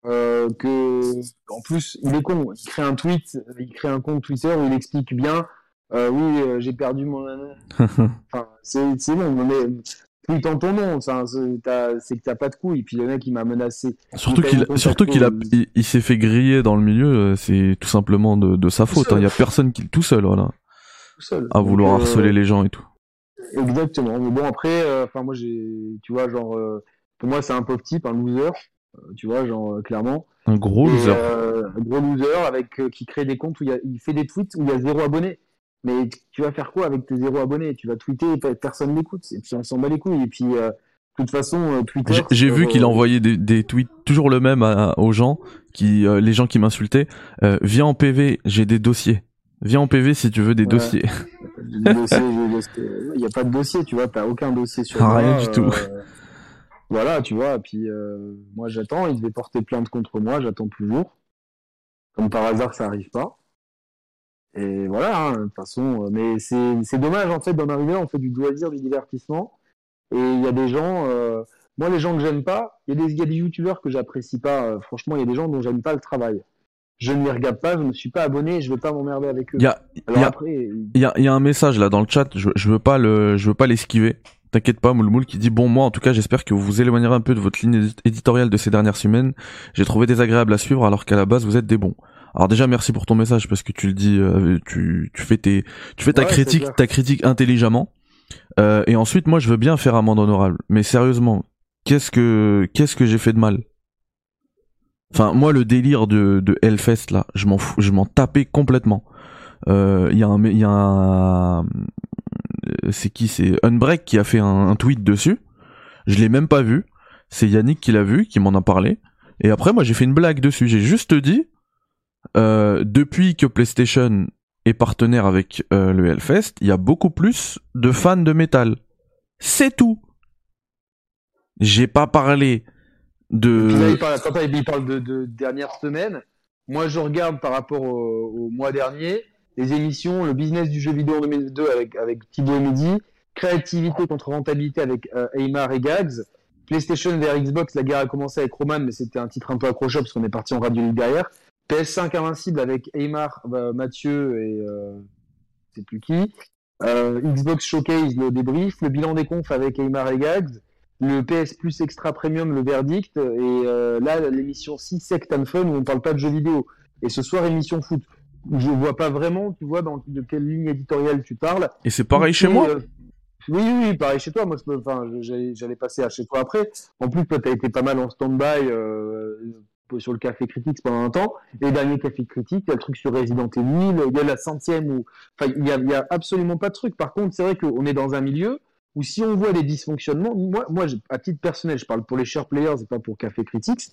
que en plus, il est con. Il crée un tweet, il crée un compte Twitter où il explique bien. oui, j'ai perdu mon. enfin, c'est bon. Mais plus tant ton nom, c'est que t'as pas de couilles. Puis le mec, il m'a menacé. Surtout qu'il, surtout qu'il a, il, s'est fait griller dans le milieu. Euh, c'est tout simplement de, de sa faute. Hein. Il y a personne qui, tout seul, voilà. Tout seul. À vouloir euh, harceler les gens et tout. Exactement. Mais bon, après, euh, enfin, moi, j'ai, tu vois, genre, pour moi, c'est un pauvre type, un loser. tu vois, genre, clairement. Un gros loser. un gros loser avec, qui crée des comptes où il, il fait des tweets où il y a zéro abonné. Mais tu vas faire quoi avec tes zéro abonnés? Tu vas tweeter, personne n'écoute. Et puis on s'en bat les couilles. Et puis, euh, de toute façon, euh, Twitter. J'ai vu qu'il envoyait des, des, tweets toujours le même aux gens, qui, euh, les gens qui m'insultaient. viens en PV, j'ai des dossiers. Viens en PV si tu veux des dossiers. Il n'y a pas de dossier, tu vois. T'as aucun dossier sur. Ah, rien du tout. voilà, tu vois. Puis moi, j'attends. Il devait porter plainte contre moi. J'attends toujours. Comme par hasard, ça arrive pas. Et voilà, hein, de toute façon, euh, mais c'est dommage en fait d'en arriver là, on fait du loisir, du divertissement, et il y a des gens, euh, moi les gens que j'aime pas, il y, a des, y a des youtubeurs que j'apprécie pas, euh, franchement il y a des gens dont j'aime pas le travail. Je ne les regarde pas, je ne suis pas abonné, je veux pas m'emmerder avec eux. Il y a, y, a, y a un message là dans le chat, je, je veux pas le, je veux pas l'esquiver. T'inquiète pas, Moulmoul qui dit bon moi en tout cas j'espère que vous vous éloignerez un peu de votre ligne éditoriale de ces dernières semaines. J'ai trouvé désagréable à suivre alors qu'à la base vous êtes des bons. Alors déjà merci pour ton message parce que tu le dis, euh, tu, tu fais tes, tu fais ta critique, ta critique intelligemment. Euh, et ensuite moi je veux bien faire amende honorable, mais sérieusement, qu'est-ce que qu'est-ce que j'ai fait de mal? Enfin moi le délire de de Hellfest là, je m'en fous, je m'en tapais complètement. Il euh, y a un, il y a un, c'est qui? C'est Unbreak qui a fait un, un tweet dessus. Je l'ai même pas vu. C'est Yannick qui l'a vu, qui m'en a parlé. Et après moi j'ai fait une blague dessus. J'ai juste dit euh, depuis que PlayStation est partenaire avec euh, le Hellfest, il y a beaucoup plus de fans de métal. C'est tout. J'ai pas parlé de. il parle, quand il parle de, de dernière semaine, moi je regarde par rapport au, mois dernier les émissions, le business du jeu vidéo en 2002 avec, avec Thibaut et Mehdi, créativité contre rentabilité avec euh, Aymar et Gags, PlayStation vers Xbox, la guerre a commencé avec Roman, mais c'était un titre un peu accrocheur parce qu'on est parti en radio derrière. PS5 Invincible avec Aymar, bah, Mathieu et euh, je sais plus qui. Euh, Xbox Showcase, le débrief. Le bilan des confs avec Aymar et Gags. Le PS Plus Extra Premium, le verdict. Et euh, là, l'émission 6 Sect and Fun où on parle pas de jeux vidéo. Et ce soir, émission foot. Je vois pas vraiment, tu vois, dans de quelle ligne éditoriale tu parles. Et c'est pareil chez moi euh, oui, oui, pareil chez toi. Moi, j'allais passer à chez toi après. En plus, toi, t'as été pas mal en stand-by euh, sur le café critique pendant un temps. Et dernier café critique, il y a le truc sur Resident Evil, il y a la centième enfin, il y a, y a absolument pas de truc. Par contre, c'est vrai qu'on est dans un milieu où si on voit des dysfonctionnements, moi, moi, à titre personnel, je parle pour les share players et pas pour Café Critics,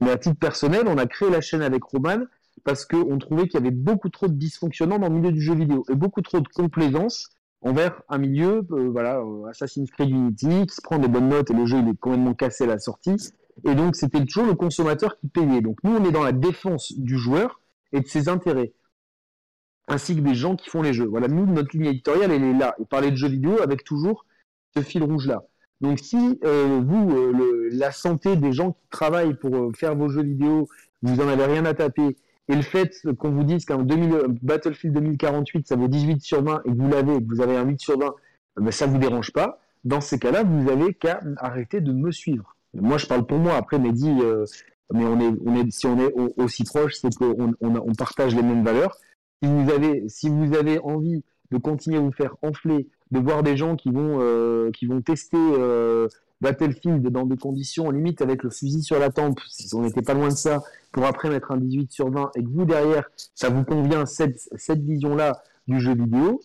mais à titre personnel, on a créé la chaîne avec Roman parce qu'on trouvait qu'il y avait beaucoup trop de dysfonctionnements dans le milieu du jeu vidéo et beaucoup trop de complaisance envers un milieu, euh, voilà, euh, Assassin's Creed Unity, qui se prend des bonnes notes et le jeu il est complètement cassé à la sortie. Et donc, c'était toujours le consommateur qui payait. Donc, nous, on est dans la défense du joueur et de ses intérêts, ainsi que des gens qui font les jeux. Voilà, nous, notre ligne éditoriale, elle est là. Et parler de jeux vidéo avec toujours ce fil rouge-là. Donc, si euh, vous, euh, la santé des gens qui travaillent pour euh, faire vos jeux vidéo, vous en avez rien à taper, et le fait qu'on vous dise qu'un Battlefield 2048, ça vaut 18 sur 20, et que vous l'avez, que vous avez un 8 sur 20, ben, ça vous dérange pas. Dans ces cas-là, vous avez qu'à arrêter de me suivre. Moi, je parle pour moi. Après, Mehdi, euh, mais on est, on est, si on est aussi proche, c'est qu'on on, on, partage les mêmes valeurs. Si vous avez, envie de continuer à vous faire enfler, de voir des gens qui vont, euh, qui vont tester euh, Battlefield dans des conditions limite avec le fusil sur la tempe, si on n'était pas loin de ça, pour après mettre un 18 sur 20 et que vous derrière, ça vous convient cette, cette vision-là du jeu vidéo,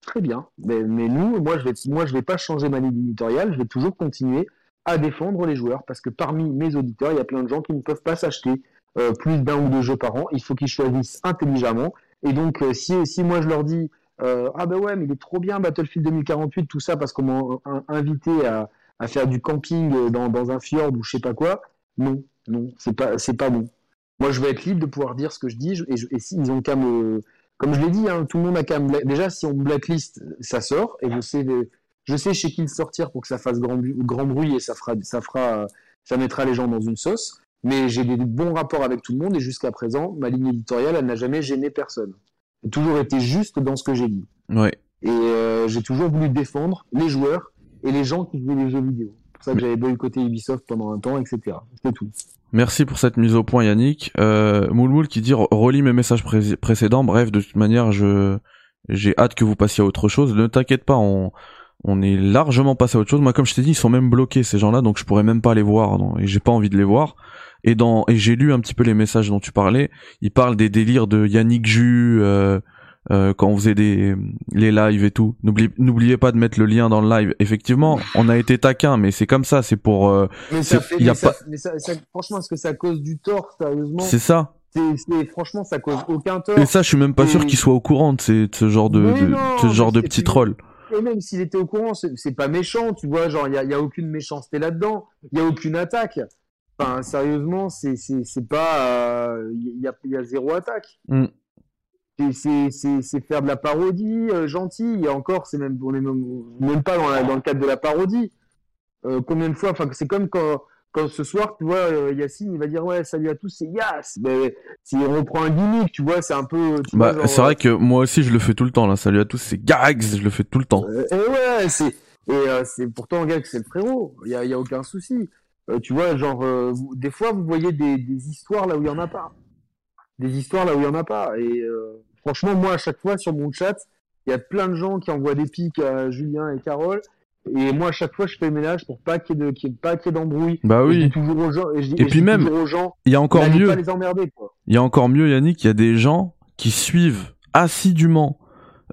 très bien. Mais, nous, moi je vais, vais pas changer ma ligne éditoriale, je vais toujours continuer à défendre les joueurs parce que parmi mes auditeurs, il y a plein de gens qui ne peuvent pas s'acheter euh, plus d'un ou deux jeux par an. Il faut qu'ils choisissent intelligemment. Et donc, euh, si, si moi je leur dis euh, ah ben ouais, mais il est trop bien Battlefield 2048, tout ça parce qu'on m'a invité à, faire du camping dans, un fjord ou je sais pas quoi, non, non, c'est pas c'est pas bon. Moi, je veux être libre de pouvoir dire ce que je dis et, s'ils ont qu'à me comme je l'ai dit, hein, tout le monde a qu'à me déjà si on blacklist, ça sort et je sais je sais chez qui le sortir pour que ça fasse grand, grand bruit et ça fera, ça fera, ça mettra les gens dans une sauce. Mais j'ai des bons rapports avec tout le monde et jusqu'à présent, ma ligne éditoriale, elle n'a jamais gêné personne. J'ai toujours été juste dans ce que j'ai dit. Ouais. Et euh, j'ai toujours voulu défendre les joueurs et les gens qui jouaient les jeux vidéo. C'est pour ça que j'avais boycotté Ubisoft pendant un temps, etc. C'est tout. Merci pour cette mise au point Yannick. Euh, Moulmoul qui dit relis mes messages précédents. Bref, de toute manière, je j'ai hâte que vous passiez à autre chose. Ne t'inquiète pas, on on est largement passé à autre chose. Moi, comme je t'ai dit, ils sont même bloqués ces gens-là, donc je pourrais même pas les voir, et j'ai pas envie de les voir. Et dans et j'ai lu un petit peu les messages dont tu parlais. Ils parlent des délires de Yannick Jus euh, euh, quand on faisait des les lives et tout. N'oubliez pas de mettre le lien dans le live. Effectivement, on a été taquin, mais c'est comme ça. C'est pour. Euh, mais ça fait. Y a pas... franchement, est-ce que ça cause du tort, sérieusement? C'est ça. C'est franchement, ça cause aucun tort. Et ça, je suis même pas sûr qu'il soit au courant de, ces, de ce genre de, de ce genre de petits trolls et même s'il était au courant, c'est pas méchant, tu vois, genre, il n'y a, y a, aucune méchanceté là-dedans, il n'y a aucune attaque. Enfin, sérieusement, c'est pas. Il y, a, y, a, zéro attaque. Mm. C'est faire de la parodie euh, gentil, et encore, c'est même, on n'est même, pas dans, dans, le cadre de la parodie. Euh, combien de fois, enfin, c'est comme quand quand ce soir, tu vois, euh, Yacine, il va dire ouais, salut à tous, c'est Yass. Mais si on reprend un gimmick, tu vois, c'est un peu. Bah, c'est vrai que moi aussi, je le fais tout le temps là. Salut à tous, c'est Gags, je le fais tout le temps. Euh, et ouais, c'est et euh, c'est pourtant Gags, c'est le frérot. Il y a, y a aucun souci. tu vois, genre, des fois, vous voyez des, des histoires là où il y en a pas. Des histoires là où il y en a pas. Et franchement, moi, à chaque fois sur mon chat, il y a plein de gens qui envoient des pics à Julien et Carole et moi, à chaque fois, je fais le ménage pour pas qu'il y ait de, pas qu'il y ait d'embrouille. Bah oui. Et, toujours aux gens, et, puis même, il y a encore mieux. Pas les emmerder, quoi. Il y a encore mieux, Yannick. Il y a des gens qui suivent assidûment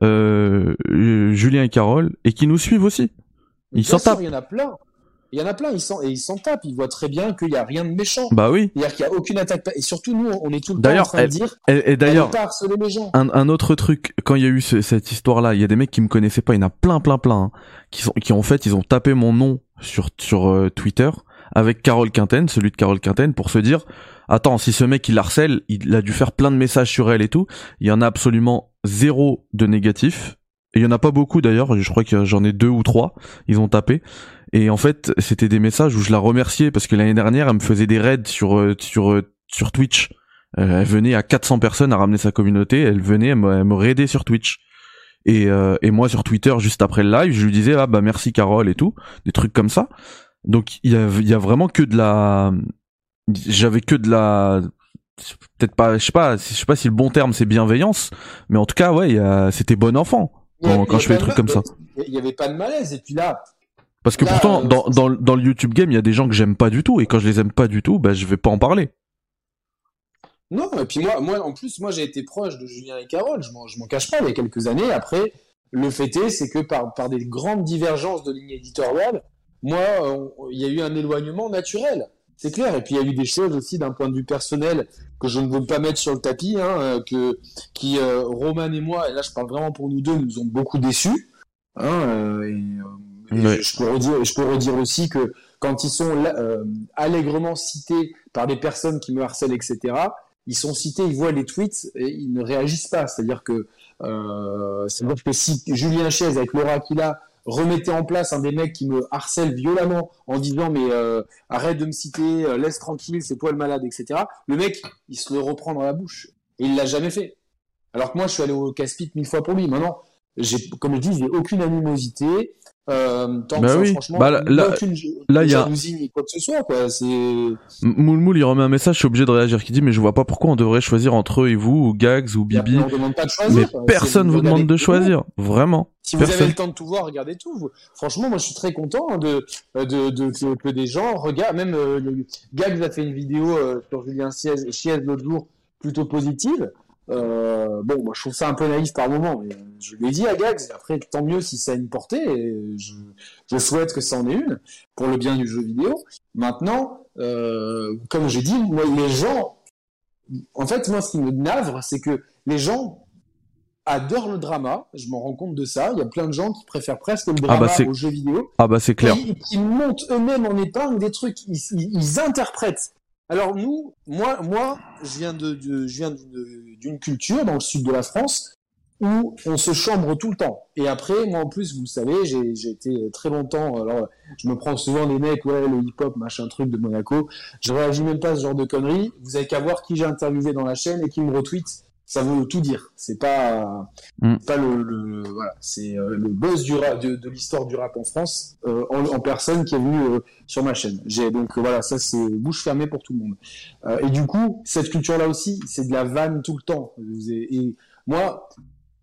euh, Julien et Carole et qui nous suivent aussi. Ils s'en tapent. Il y en a plein. Il y en a plein, ils s'en, et ils s'en tapent, ils voient très bien qu'il n'y a rien de méchant. Bah oui. C'est-à-dire qu'il n'y a aucune attaque. Et surtout, nous, on est tout le temps en train de dire. Et, d'ailleurs, les gens. Un, un, autre truc, quand il y a eu cette histoire-là, il y a des mecs qui me connaissaient pas, il y en a plein, plein, plein, hein, qui sont, qui en fait, ils ont tapé mon nom sur, sur euh, Twitter avec Carole Quinten, celui de Carole Quinten, pour se dire, attends, si ce mec il harcèle, il a dû faire plein de messages sur elle et tout, il y en a absolument zéro de négatif. Il y en a pas beaucoup d'ailleurs, je crois que j'en ai deux ou trois, ils ont tapé. Et en fait, c'était des messages où je la remerciais parce que l'année dernière, elle me faisait des raids sur euh, sur euh, sur Twitch. Euh, elle venait à 400 personnes à ramener sa communauté. Elle venait, elle me, me raider sur Twitch. Et, et moi sur Twitter, juste après le live, je lui disais ah bah merci Carole et tout, des trucs comme ça. Donc il y a, y a vraiment que de la, j'avais que de la, peut-être pas, je sais pas, je sais pas si le bon terme c'est bienveillance, mais en tout cas ouais, c'était bon enfant quand, quand je fais des trucs comme ça. Il y avait pas de malaise et puis là, parce que pourtant, euh, dans, dans, dans, le YouTube game, il y a des gens que j'aime pas du tout, et quand je les aime pas du tout, bah, je vais pas en parler. Non, et puis moi, moi en plus, moi j'ai été proche de Julien et Carole, je m'en cache pas, il y a quelques années. Après, le fait est, c'est que par, par des grandes divergences de ligne éditoriale, moi, il y a eu un éloignement naturel. C'est clair. Et puis il y a eu des choses aussi d'un point de vue personnel que je ne veux pas mettre sur le tapis, hein, euh, que qui euh, Roman et moi, et là je parle vraiment pour nous deux, nous ont beaucoup déçus. Hein, et, je, peux redire, je peux redire aussi que quand ils sont euh, allègrement cités par des personnes qui me harcèlent, etc., ils sont cités, ils voient les tweets et ils ne réagissent pas. C'est-à-dire que, euh, c'est-à-dire que si Julien Chaise, avec l'aura qu'il a, remettait en place un des mecs qui me harcèle violemment en disant mais euh, arrête de me citer, euh, laisse tranquille, c'est toi le malade, etc. Le mec, il se le reprend dans la bouche. Et il l'a jamais fait. Alors que moi, je suis allé au casse-pipe mille fois pour lui. Maintenant, comme je dis, j'ai aucune animosité. Euh, tant bah oui. franchement, bah là, là, il y a quoi que ce soit, quoi. C'est Moul il remet un message, je suis obligé de réagir, qui dit mais je vois pas pourquoi on devrait choisir entre eux et vous ou Gags ou Bibi. pas de choisir, mais personne vous demande de choisir, vraiment. Si vous avez le temps de tout voir, regardez tout. Franchement, moi, je suis très content de de, de, que, des gens regardent. Même euh, Gags a fait une vidéo euh, sur Julien Chiez, Chiez l'autre jour plutôt positive. Euh, bon, moi, je trouve ça un peu naïf par moment, mais je l'ai dit à Gags. Après, tant mieux si ça a une portée. Et je, souhaite que ça en ait une pour le bien du jeu vidéo. Maintenant, euh, comme j'ai dit, moi, les gens, en fait, moi, ce qui me navre, c'est que les gens adorent le drama. Je m'en rends compte de ça. Il y a plein de gens qui préfèrent presque le ah, bah, drama au jeu vidéo. Ah bah c'est clair. Ils, qui montent eux-mêmes en épingle des trucs. Ils, ils interprètent alors nous, moi, moi, je viens de, je viens d'une culture dans le sud de la France où on se chambre tout le temps. Et après, moi en plus, vous le savez, j'ai été très longtemps. Alors, je me prends souvent des mecs, ouais, le hip-hop, machin truc de Monaco. Je réagis même pas à ce genre de conneries. Vous avez qu'à voir qui j'ai interviewé dans la chaîne et qui me retweet ça veut tout dire. C'est pas, Mm. pas le, le- voilà, c'est euh, le buzz du rap, de, de l'histoire du rap en France euh, en, en personne qui est venu euh, sur ma chaîne. J'ai donc euh, voilà, ça c'est bouche fermée pour tout le monde. Euh, et du coup, cette culture-là aussi, c'est de la vanne tout le temps. Et moi,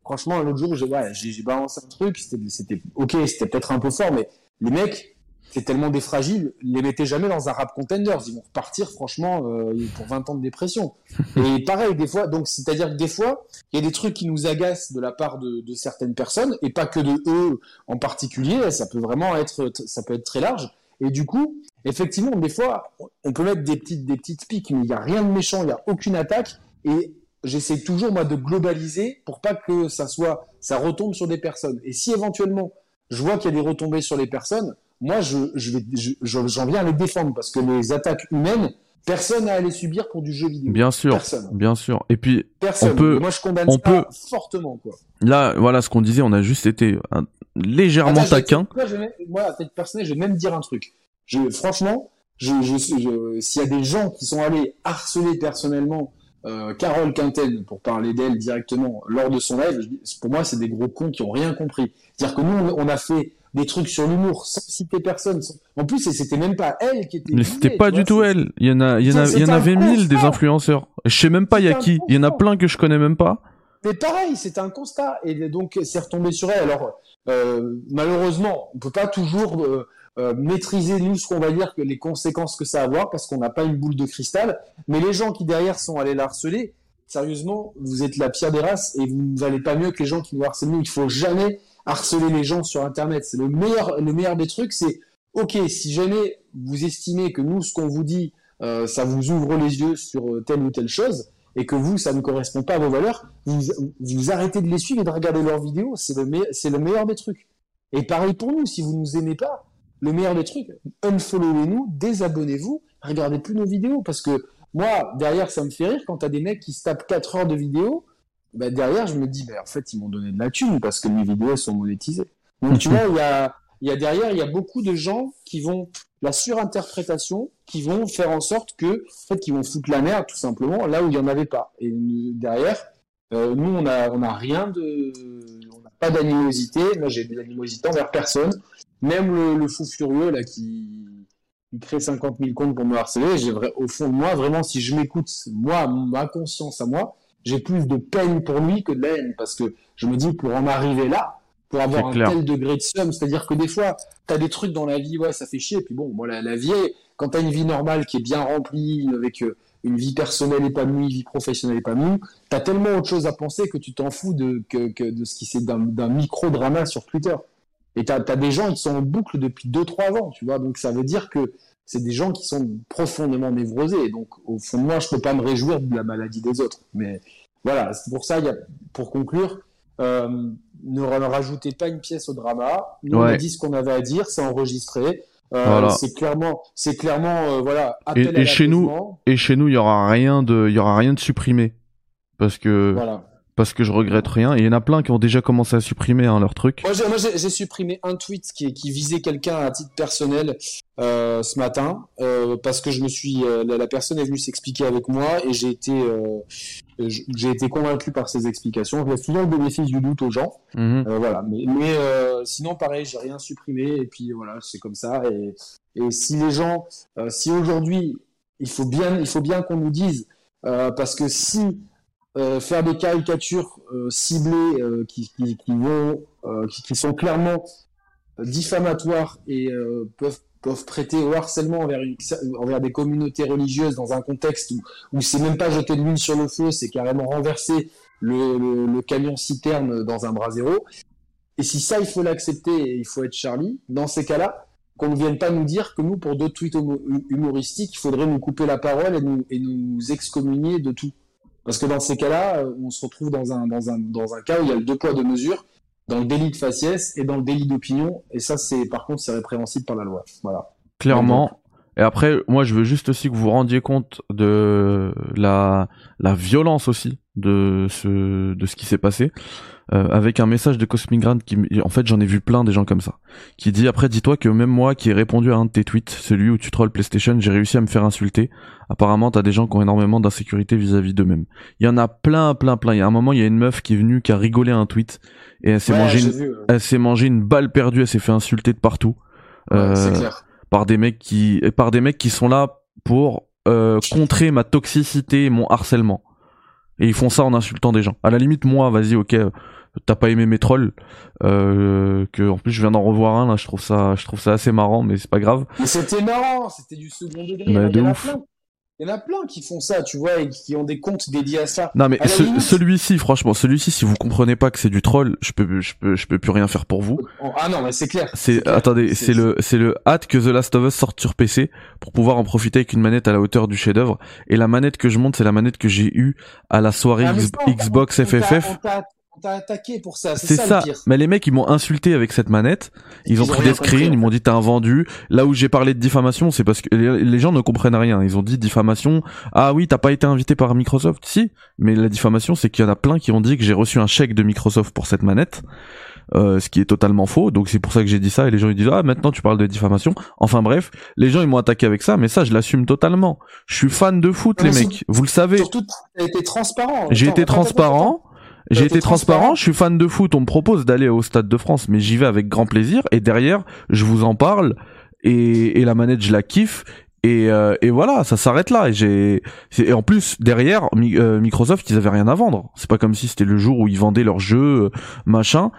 franchement, l'autre jour, j'ai ouais, balancé un truc, c'était c'était ok, c'était peut-être un peu fort, mais les mecs, c'est tellement des fragiles, les mettez jamais dans un rap contenders, ils vont repartir franchement euh, pour 20 ans de dépression. Et pareil, des fois, donc c'est-à-dire que des fois, il y a des trucs qui nous agacent de la part de, de certaines personnes, et pas que de eux en particulier, ça peut vraiment être, ça peut être très large. Et du coup, effectivement, des fois, on peut mettre des petites, des petites piques, mais il n'y a rien de méchant, il n'y a aucune attaque, et j'essaie toujours, moi, de globaliser pour pas que ça soit, ça retombe sur des personnes. Et si éventuellement, je vois qu'il y a des retombées sur les personnes, moi, je, je vais, je- je- j'en viens à les défendre, parce que les attaques humaines, personne n'a à les subir pour du jeu vidéo. Bien sûr, Personne. bien sûr. Et puis Personne. On peut- moi, je condamne on ça peut- fortement, quoi. là, voilà ce qu'on disait, on a juste été un- légèrement Attends, taquin. Moi, je vais moi, à titre personnel, je vais même dire un truc. Je, franchement, je, je, je- s'il y a des gens qui sont allés harceler personnellement euh, Carole Quinten, pour parler d'elle directement, lors de son live, pour moi, c'est des gros cons qui ont rien compris. C'est-à-dire que nous, on a fait des trucs sur l'humour sans citer personne. sans- En plus, et c'était même pas elle qui était. Mais c'était pas vois, du tout elle. Il y en a, il y en a, C'est- il y en c'est un avait mille des influenceurs. Je sais même pas y a qui. Il y en a plein que je connais même pas. Mais pareil, c'est un constat. Et donc, c'est retombé sur elle. Alors, euh, malheureusement, on peut pas toujours euh, euh, maîtriser, nous, ce qu'on va dire, que les conséquences que ça va avoir, parce qu'on n'a pas une boule de cristal. Mais les gens qui, derrière, sont allés la harceler, sérieusement, vous êtes la pire des races et vous ne valez pas mieux que les gens qui nous harcèlent. Il faut jamais harceler les gens sur Internet. C'est le meilleur, le meilleur des trucs, c'est, OK, si jamais vous estimez que nous, ce qu'on vous dit, euh, ça vous ouvre les yeux sur euh, telle ou telle chose, et que vous, ça ne correspond pas à vos valeurs, vous, vous arrêtez de les suivre et de regarder leurs vidéos, c'est le, le meilleur des trucs. Et pareil pour nous, si vous nous aimez pas, le meilleur des trucs, unfollowez-nous, désabonnez-vous, regardez plus nos vidéos, parce que moi, derrière, ça me fait rire quand t'as des mecs qui se tapent 4 heures de vidéos, bah, derrière, je me dis, bah, en fait, ils m'ont donné de la thune, parce que mes vidéos, sont monétisées. Donc, tu vois, il y a, il y a derrière, il y a beaucoup de gens qui vont, la surinterprétation, qui vont faire en sorte que, en fait, qui vont foutre la merde, tout simplement, là où il y en avait pas. Et derrière, euh, nous, on a, on a rien de, on n'a pas d'animosité. Moi, j'ai de l'animosité envers personne. Même le, le fou furieux, là, qui, qui crée 50 000 comptes pour me harceler, j'ai au fond de moi, vraiment, si je m'écoute, moi, ma conscience à moi, j'ai plus de peine pour lui que de la haine. Parce que je me dis, pour en arriver là, pour avoir un clair. tel degré de somme, c'est-à-dire que des fois, t'as des trucs dans la vie, ouais, ça fait chier. Puis bon, moi, la, la vie, est- quand t'as une vie normale qui est bien remplie, avec euh, une vie personnelle épanouie, vie professionnelle épanouie, t'as tellement autre chose à penser que tu t'en fous de, que, que de ce qui c'est d'un d'un micro-drama sur Twitter. Et t'as as des gens qui sont en boucle depuis 2-3 ans, tu vois. Donc ça veut dire que c'est des gens qui sont profondément névrosés. Donc, au fond de moi, je peux pas me réjouir de la maladie des autres. Mais voilà, c'est pour ça, y a, pour conclure, euh, ne ra- rajoutez pas une pièce au drama. Nous, on a Ouais. dit ce qu'on avait à dire, c'est enregistré. Euh, Voilà. C'est clairement, c'est clairement, euh, voilà. appel Et- à chez nous-. Et chez nous, il y aura rien de, il y aura rien de supprimé. Parce que, Voilà. Parce que je regrette rien. Et il y en a plein qui ont déjà commencé à supprimer hein, leur truc. Moi, j'ai, supprimé un tweet qui, qui visait quelqu'un à titre personnel euh, ce matin euh, parce que je me suis, euh, la, la personne est venue s'expliquer avec moi et j'ai été, j'ai été convaincu par ses explications. Je laisse toujours le bénéfice du doute aux gens. Mhm. Voilà. Mais, mais sinon, pareil, j'ai rien supprimé et puis voilà, c'est comme ça. Et, et si les gens, si aujourd'hui, il faut bien, il faut bien qu'on nous dise parce que si euh, faire des caricatures euh, ciblées euh, qui, vont, qui, sont clairement diffamatoires et peuvent prêter au harcèlement envers, des communautés religieuses dans un contexte où, c'est même pas jeter de l'huile sur le feu, c'est carrément renverser le, camion citerne dans un brasero. Et si ça, il faut l'accepter et il faut être Charlie, dans ces cas-là, qu'on ne vienne pas nous dire que nous, pour deux tweets humoristiques, il faudrait nous couper la parole et nous excommunier de tout. Parce que dans ces cas-là, euh, on se retrouve dans un, dans, un, dans un cas où il y a le deux poids, deux mesures, dans le délit de faciès et dans le délit d'opinion. Et ça, c'est par contre, c'est répréhensible par la loi. Voilà. Clairement. Et après, moi, je veux juste aussi que vous vous rendiez compte de la, la violence aussi de ce de ce qui s'est passé euh, avec un message de Cosmic Grand qui en fait j'en ai vu plein des gens comme ça qui dit après dis-toi que même moi qui ai répondu à un de tes tweets celui où tu trolls PlayStation j'ai réussi à me faire insulter. Apparemment t'as des gens qui ont énormément d'insécurité vis-à-vis d'eux-mêmes. Il y en a plein plein plein. Il y a un moment il y a une meuf qui est venue qui a rigolé à un tweet et elle s'est Ouais, mangé une... vu, ouais. elle s'est mangé une balle perdue elle s'est fait insulter de partout. Ouais, Euh, clair. par des mecs qui et par des mecs qui sont là pour euh, contrer ma toxicité et mon harcèlement. Et ils font ça en insultant des gens. À la limite moi vas-y ok t'as pas aimé mes trolls euh, que en plus je viens d'en revoir un là je trouve ça je trouve ça assez marrant mais c'est pas grave Mais c'était marrant, c'était du second degré. Il, de ouf. il y en a plein qui font ça, tu vois, et qui ont des comptes dédiés à ça. non mais ce- limite- celui-ci franchement celui-ci si vous comprenez pas que c'est du troll je peux je peux je peux plus rien faire pour vous Ah non, mais c'est clair. C'est attendez, C'est- le c'est le hâte que The Last of Us sorte sur PC pour pouvoir en profiter avec une manette à la hauteur du chef-d'œuvre. Et la manette que je monte, c'est la manette que j'ai eue à la soirée Ah, mais X- Xbox on FFF. On t'a on t'a attaqué pour ça, C'est ça, ça. le pire. Mais les mecs, ils m'ont insulté avec cette manette. Ils ont Ils ont pris des screens, compris, ils m'ont dit t'as un vendu. Là où j'ai parlé de diffamation, c'est parce que les gens ne comprennent rien. Ils ont dit diffamation. Ah oui, t'as pas été invité par Microsoft? Si. Mais la diffamation, c'est qu'il y en a plein qui ont dit que j'ai reçu un chèque de Microsoft pour cette manette. Euh, ce qui est totalement faux, donc c'est pour ça que j'ai dit ça et les gens ils disent ah maintenant tu parles de diffamation. Enfin bref, les gens ils m'ont attaqué avec ça, mais ça je l'assume totalement. Je suis fan de foot Non, les mecs, vous le savez. Surtout, t'as été transparent. J'ai été attends, attends, transparent. J'ai été transparent, transparent. je suis fan de foot, on me propose d'aller au Stade de France, mais j'y vais avec grand plaisir, et derrière, je vous en parle, et, et la manette, je la kiffe, et, euh, et voilà, ça s'arrête là, et j'ai, et en plus, derrière, Mi- euh, Microsoft, ils avaient rien à vendre. C'est pas comme si c'était le jour où ils vendaient leurs jeux, euh, machin.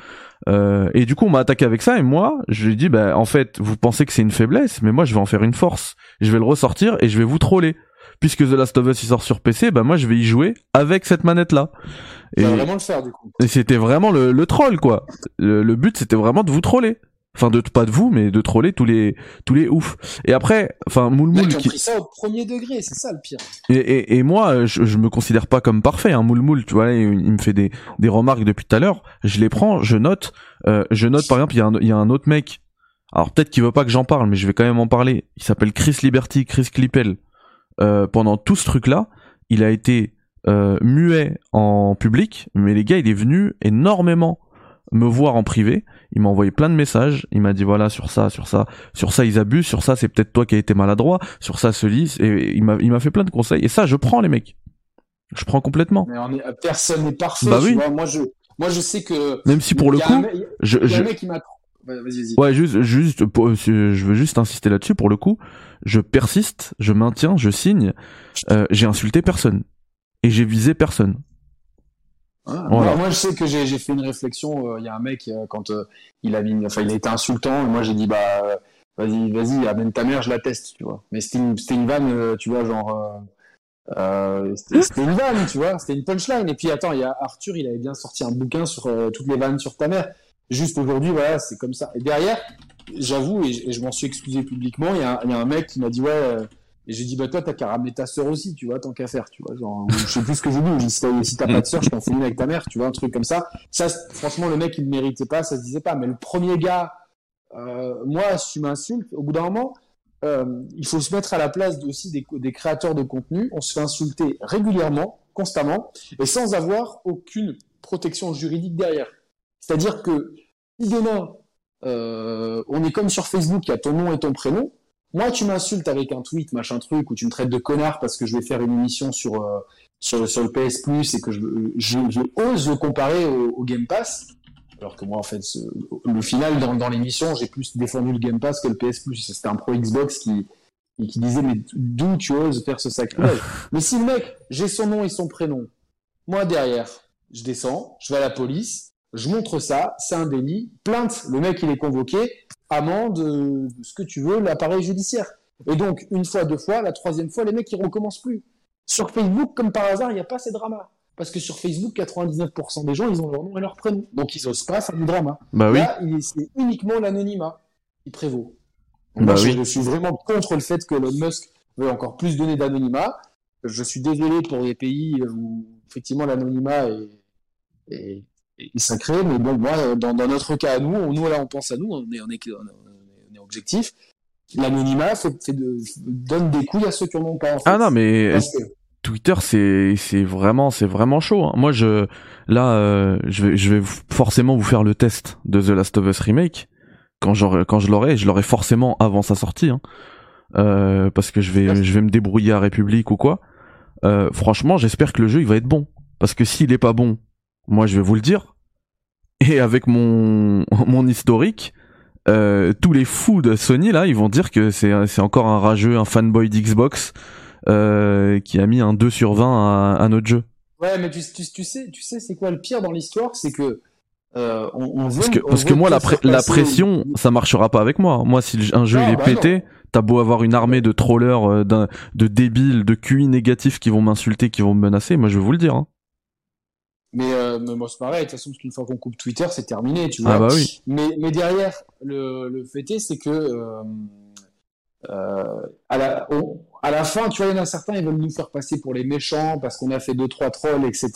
Euh, et du coup, on m'a attaqué avec ça, et moi, je lui ai dit, bah, en fait, vous pensez que c'est une faiblesse, mais moi, je vais en faire une force. Je vais le ressortir, et je vais vous troller. Puisque The Last of Us, il sort sur PC, bah, moi, je vais y jouer avec cette manette-là. Tu Et, vas vraiment le faire, du coup. et c'était vraiment le, le troll, quoi. Le, le but, c'était vraiment de vous troller. Enfin, de pas de vous, mais de troller tous les tous les oufs. Et après, enfin, Moule Là, Moule ils ont qui pris ça au premier degré, c'est ça le pire. et, et, et moi, je, je me considère pas comme parfait. Hein. Moule Moule, tu vois, il, il me fait des des remarques depuis tout à l'heure. Je les prends, je note. Euh, je note par exemple, il y a un il y a un autre mec. Alors peut-être qu'il veut pas que j'en parle, mais je vais quand même en parler. Il s'appelle Chris Liberty, Chris Clippel. Euh, pendant tout ce truc-là, il a été euh, muet en public, mais les gars, il est venu énormément me voir en privé. Il m'a envoyé plein de messages. Il m'a dit voilà sur ça, sur ça, sur ça ils abusent, sur ça c'est peut-être toi qui as été maladroit, sur ça se lisse. Et il m'a il m'a fait plein de conseils. Et ça je prends les mecs. Je prends complètement. Mais on est, personne n'est parfait, Bah tu oui. vois. Moi, je, moi, je sais que. Même si pour le coup, mec- je, je mec qui. Ouais, juste juste pour- je veux juste insister là-dessus pour le coup. Je persiste, je maintiens, je signe. Euh, j'ai insulté personne et j'ai visé personne. Ah, Voilà. moi, je sais que j'ai fait une réflexion. euh, Il y a un mec euh, quand euh, il a mis, enfin, il a été insultant. Et moi, j'ai dit bah, vas-y, vas-y, amène ta mère, je la teste, tu vois. Mais c'était une, vanne, euh, tu vois, genre. euh, euh, c'était une vanne, tu vois. C'était une punchline. Et puis attends, il y a Arthur, il avait bien sorti un bouquin sur euh, toutes les vannes sur ta mère. Juste aujourd'hui, voilà, c'est comme ça. Et derrière, j'avoue, et, je- et je m'en suis excusé publiquement. Y, il y a un mec qui m'a dit ouais. Et j'ai dit, bah toi, t'as qu'à ramener ta sœur aussi, tu vois, tant qu'à faire, tu vois. Genre, je sais plus ce que dit. J'ai dit, si t'as pas de sœur, je t'en fais une avec ta mère, tu vois, un truc comme ça. Ça, franchement, le mec, il ne méritait pas, ça se disait pas. Mais le premier gars, euh, moi, si tu m'insultes, au bout d'un moment, euh, il faut se mettre à la place aussi des, des créateurs de contenu. On se fait insulter régulièrement, constamment, et sans avoir aucune protection juridique derrière. C'est-à-dire que si demain, euh, on est comme sur Facebook, il y a ton nom et ton prénom, moi, tu m'insultes avec un tweet, machin truc, ou tu me traites de connard parce que je vais faire une émission sur, euh, sur, sur le PS Plus et que je, je, je ose le comparer au, au Game Pass. Alors que moi, en fait, ce- le final, dans, dans l'émission, j'ai plus défendu le Game Pass que le PS Plus. C'était un pro Xbox qui, qui, qui disait, mais d'où tu oses faire ce sacrilège Mais si le mec, j'ai son nom et son prénom, moi derrière, je descends, je vais à la police, je montre ça, c'est un délit, plainte, le mec il est convoqué, amende, euh, ce que tu veux, l'appareil judiciaire. Et donc, une fois, deux fois, la troisième fois, les mecs ils recommencent plus. Sur Facebook, comme par hasard, il n'y a pas ces dramas. Parce que sur Facebook, 99% des gens, ils ont leur nom et leur prénom. Donc ils osent pas faire du drama. Bah oui. Là, il- c'est uniquement l'anonymat qui prévaut. Donc, Bah moi, je- oui. je suis vraiment contre le fait que Elon Musk veut encore plus donner d'anonymat. Je suis désolé pour les pays où effectivement l'anonymat est, est, est sacré, mais bon, moi, dans, dans notre cas à nous, on- nous là, on pense à nous, on est, on est, on objectif. L'anonymat de, donne des couilles à ceux qui en ont pas. en fait. Ah non mais Twitter, c'est c'est vraiment c'est vraiment chaud. hein. Moi, je là, euh, je vais je vais forcément vous faire le test de The Last of Us remake quand j'aurai quand je l'aurai. Je l'aurai forcément avant sa sortie, hein. Euh, parce que je vais je vais me débrouiller à République ou quoi. Euh, franchement, j'espère que le jeu il va être bon, parce que s'il est pas bon, moi je vais vous le dire. Et avec mon mon historique, euh, tous les fous de Sony là, ils vont dire que c'est c'est encore un rageux, un fanboy d'Xbox euh, qui a mis un 2 sur 20 à, à notre jeu. Ouais, mais tu, tu, tu sais, tu sais, c'est quoi le pire dans l'histoire, c'est que euh, on, on veut, Parce que on parce que moi la, pré- la passer pression, ça marchera pas avec moi. Moi si un jeu Non, il est bah pété, t'as beau avoir une armée de trollers, euh, de débiles, de QI négatifs qui vont m'insulter, qui vont me menacer, moi je vais vous le dire. hein. Mais, euh, mais moi, c'est pareil. De toute façon, parce qu'une fois qu'on coupe Twitter, c'est terminé, tu vois. Ah bah oui. Mais, mais derrière, le, le fait est, c'est que euh, euh, à, la, on- à la fin, tu vois, il y en a certains, ils veulent nous faire passer pour les méchants parce qu'on a fait deux trois trolls, etc.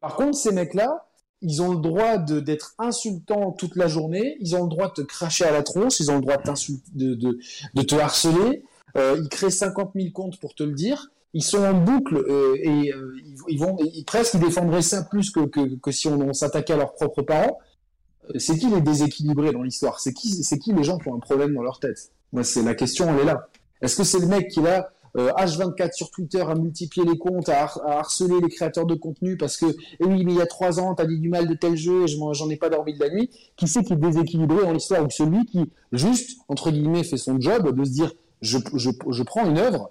Par contre, ces mecs-là, ils ont le droit d'être insultants toute la journée. Ils ont le droit de te cracher à la tronche. Ils ont le droit de t'insulter, de, de, de te harceler. Euh, ils créent 50 000 comptes pour te le dire. Ils sont en boucle euh, et euh, ils, vont ils, presque ils défendraient ça plus que, que, que si on, s'attaquait à leurs propres parents. Euh, C'est qui les déséquilibrés dans l'histoire? C'est qui qui les gens qui ont un problème dans leur tête? Moi, c'est la question, elle est là. Est-ce que c'est le mec qui là euh, H24 sur Twitter à multiplier les comptes, à, à harceler les créateurs de contenu parce que eh oui, mais il y a trois ans, t'as dit du mal de tel jeu et j'en ai pas dormi de la nuit? Qui c'est qui est déséquilibré dans l'histoire? Ou celui qui juste entre guillemets fait son job de se dire je, je, je prends une œuvre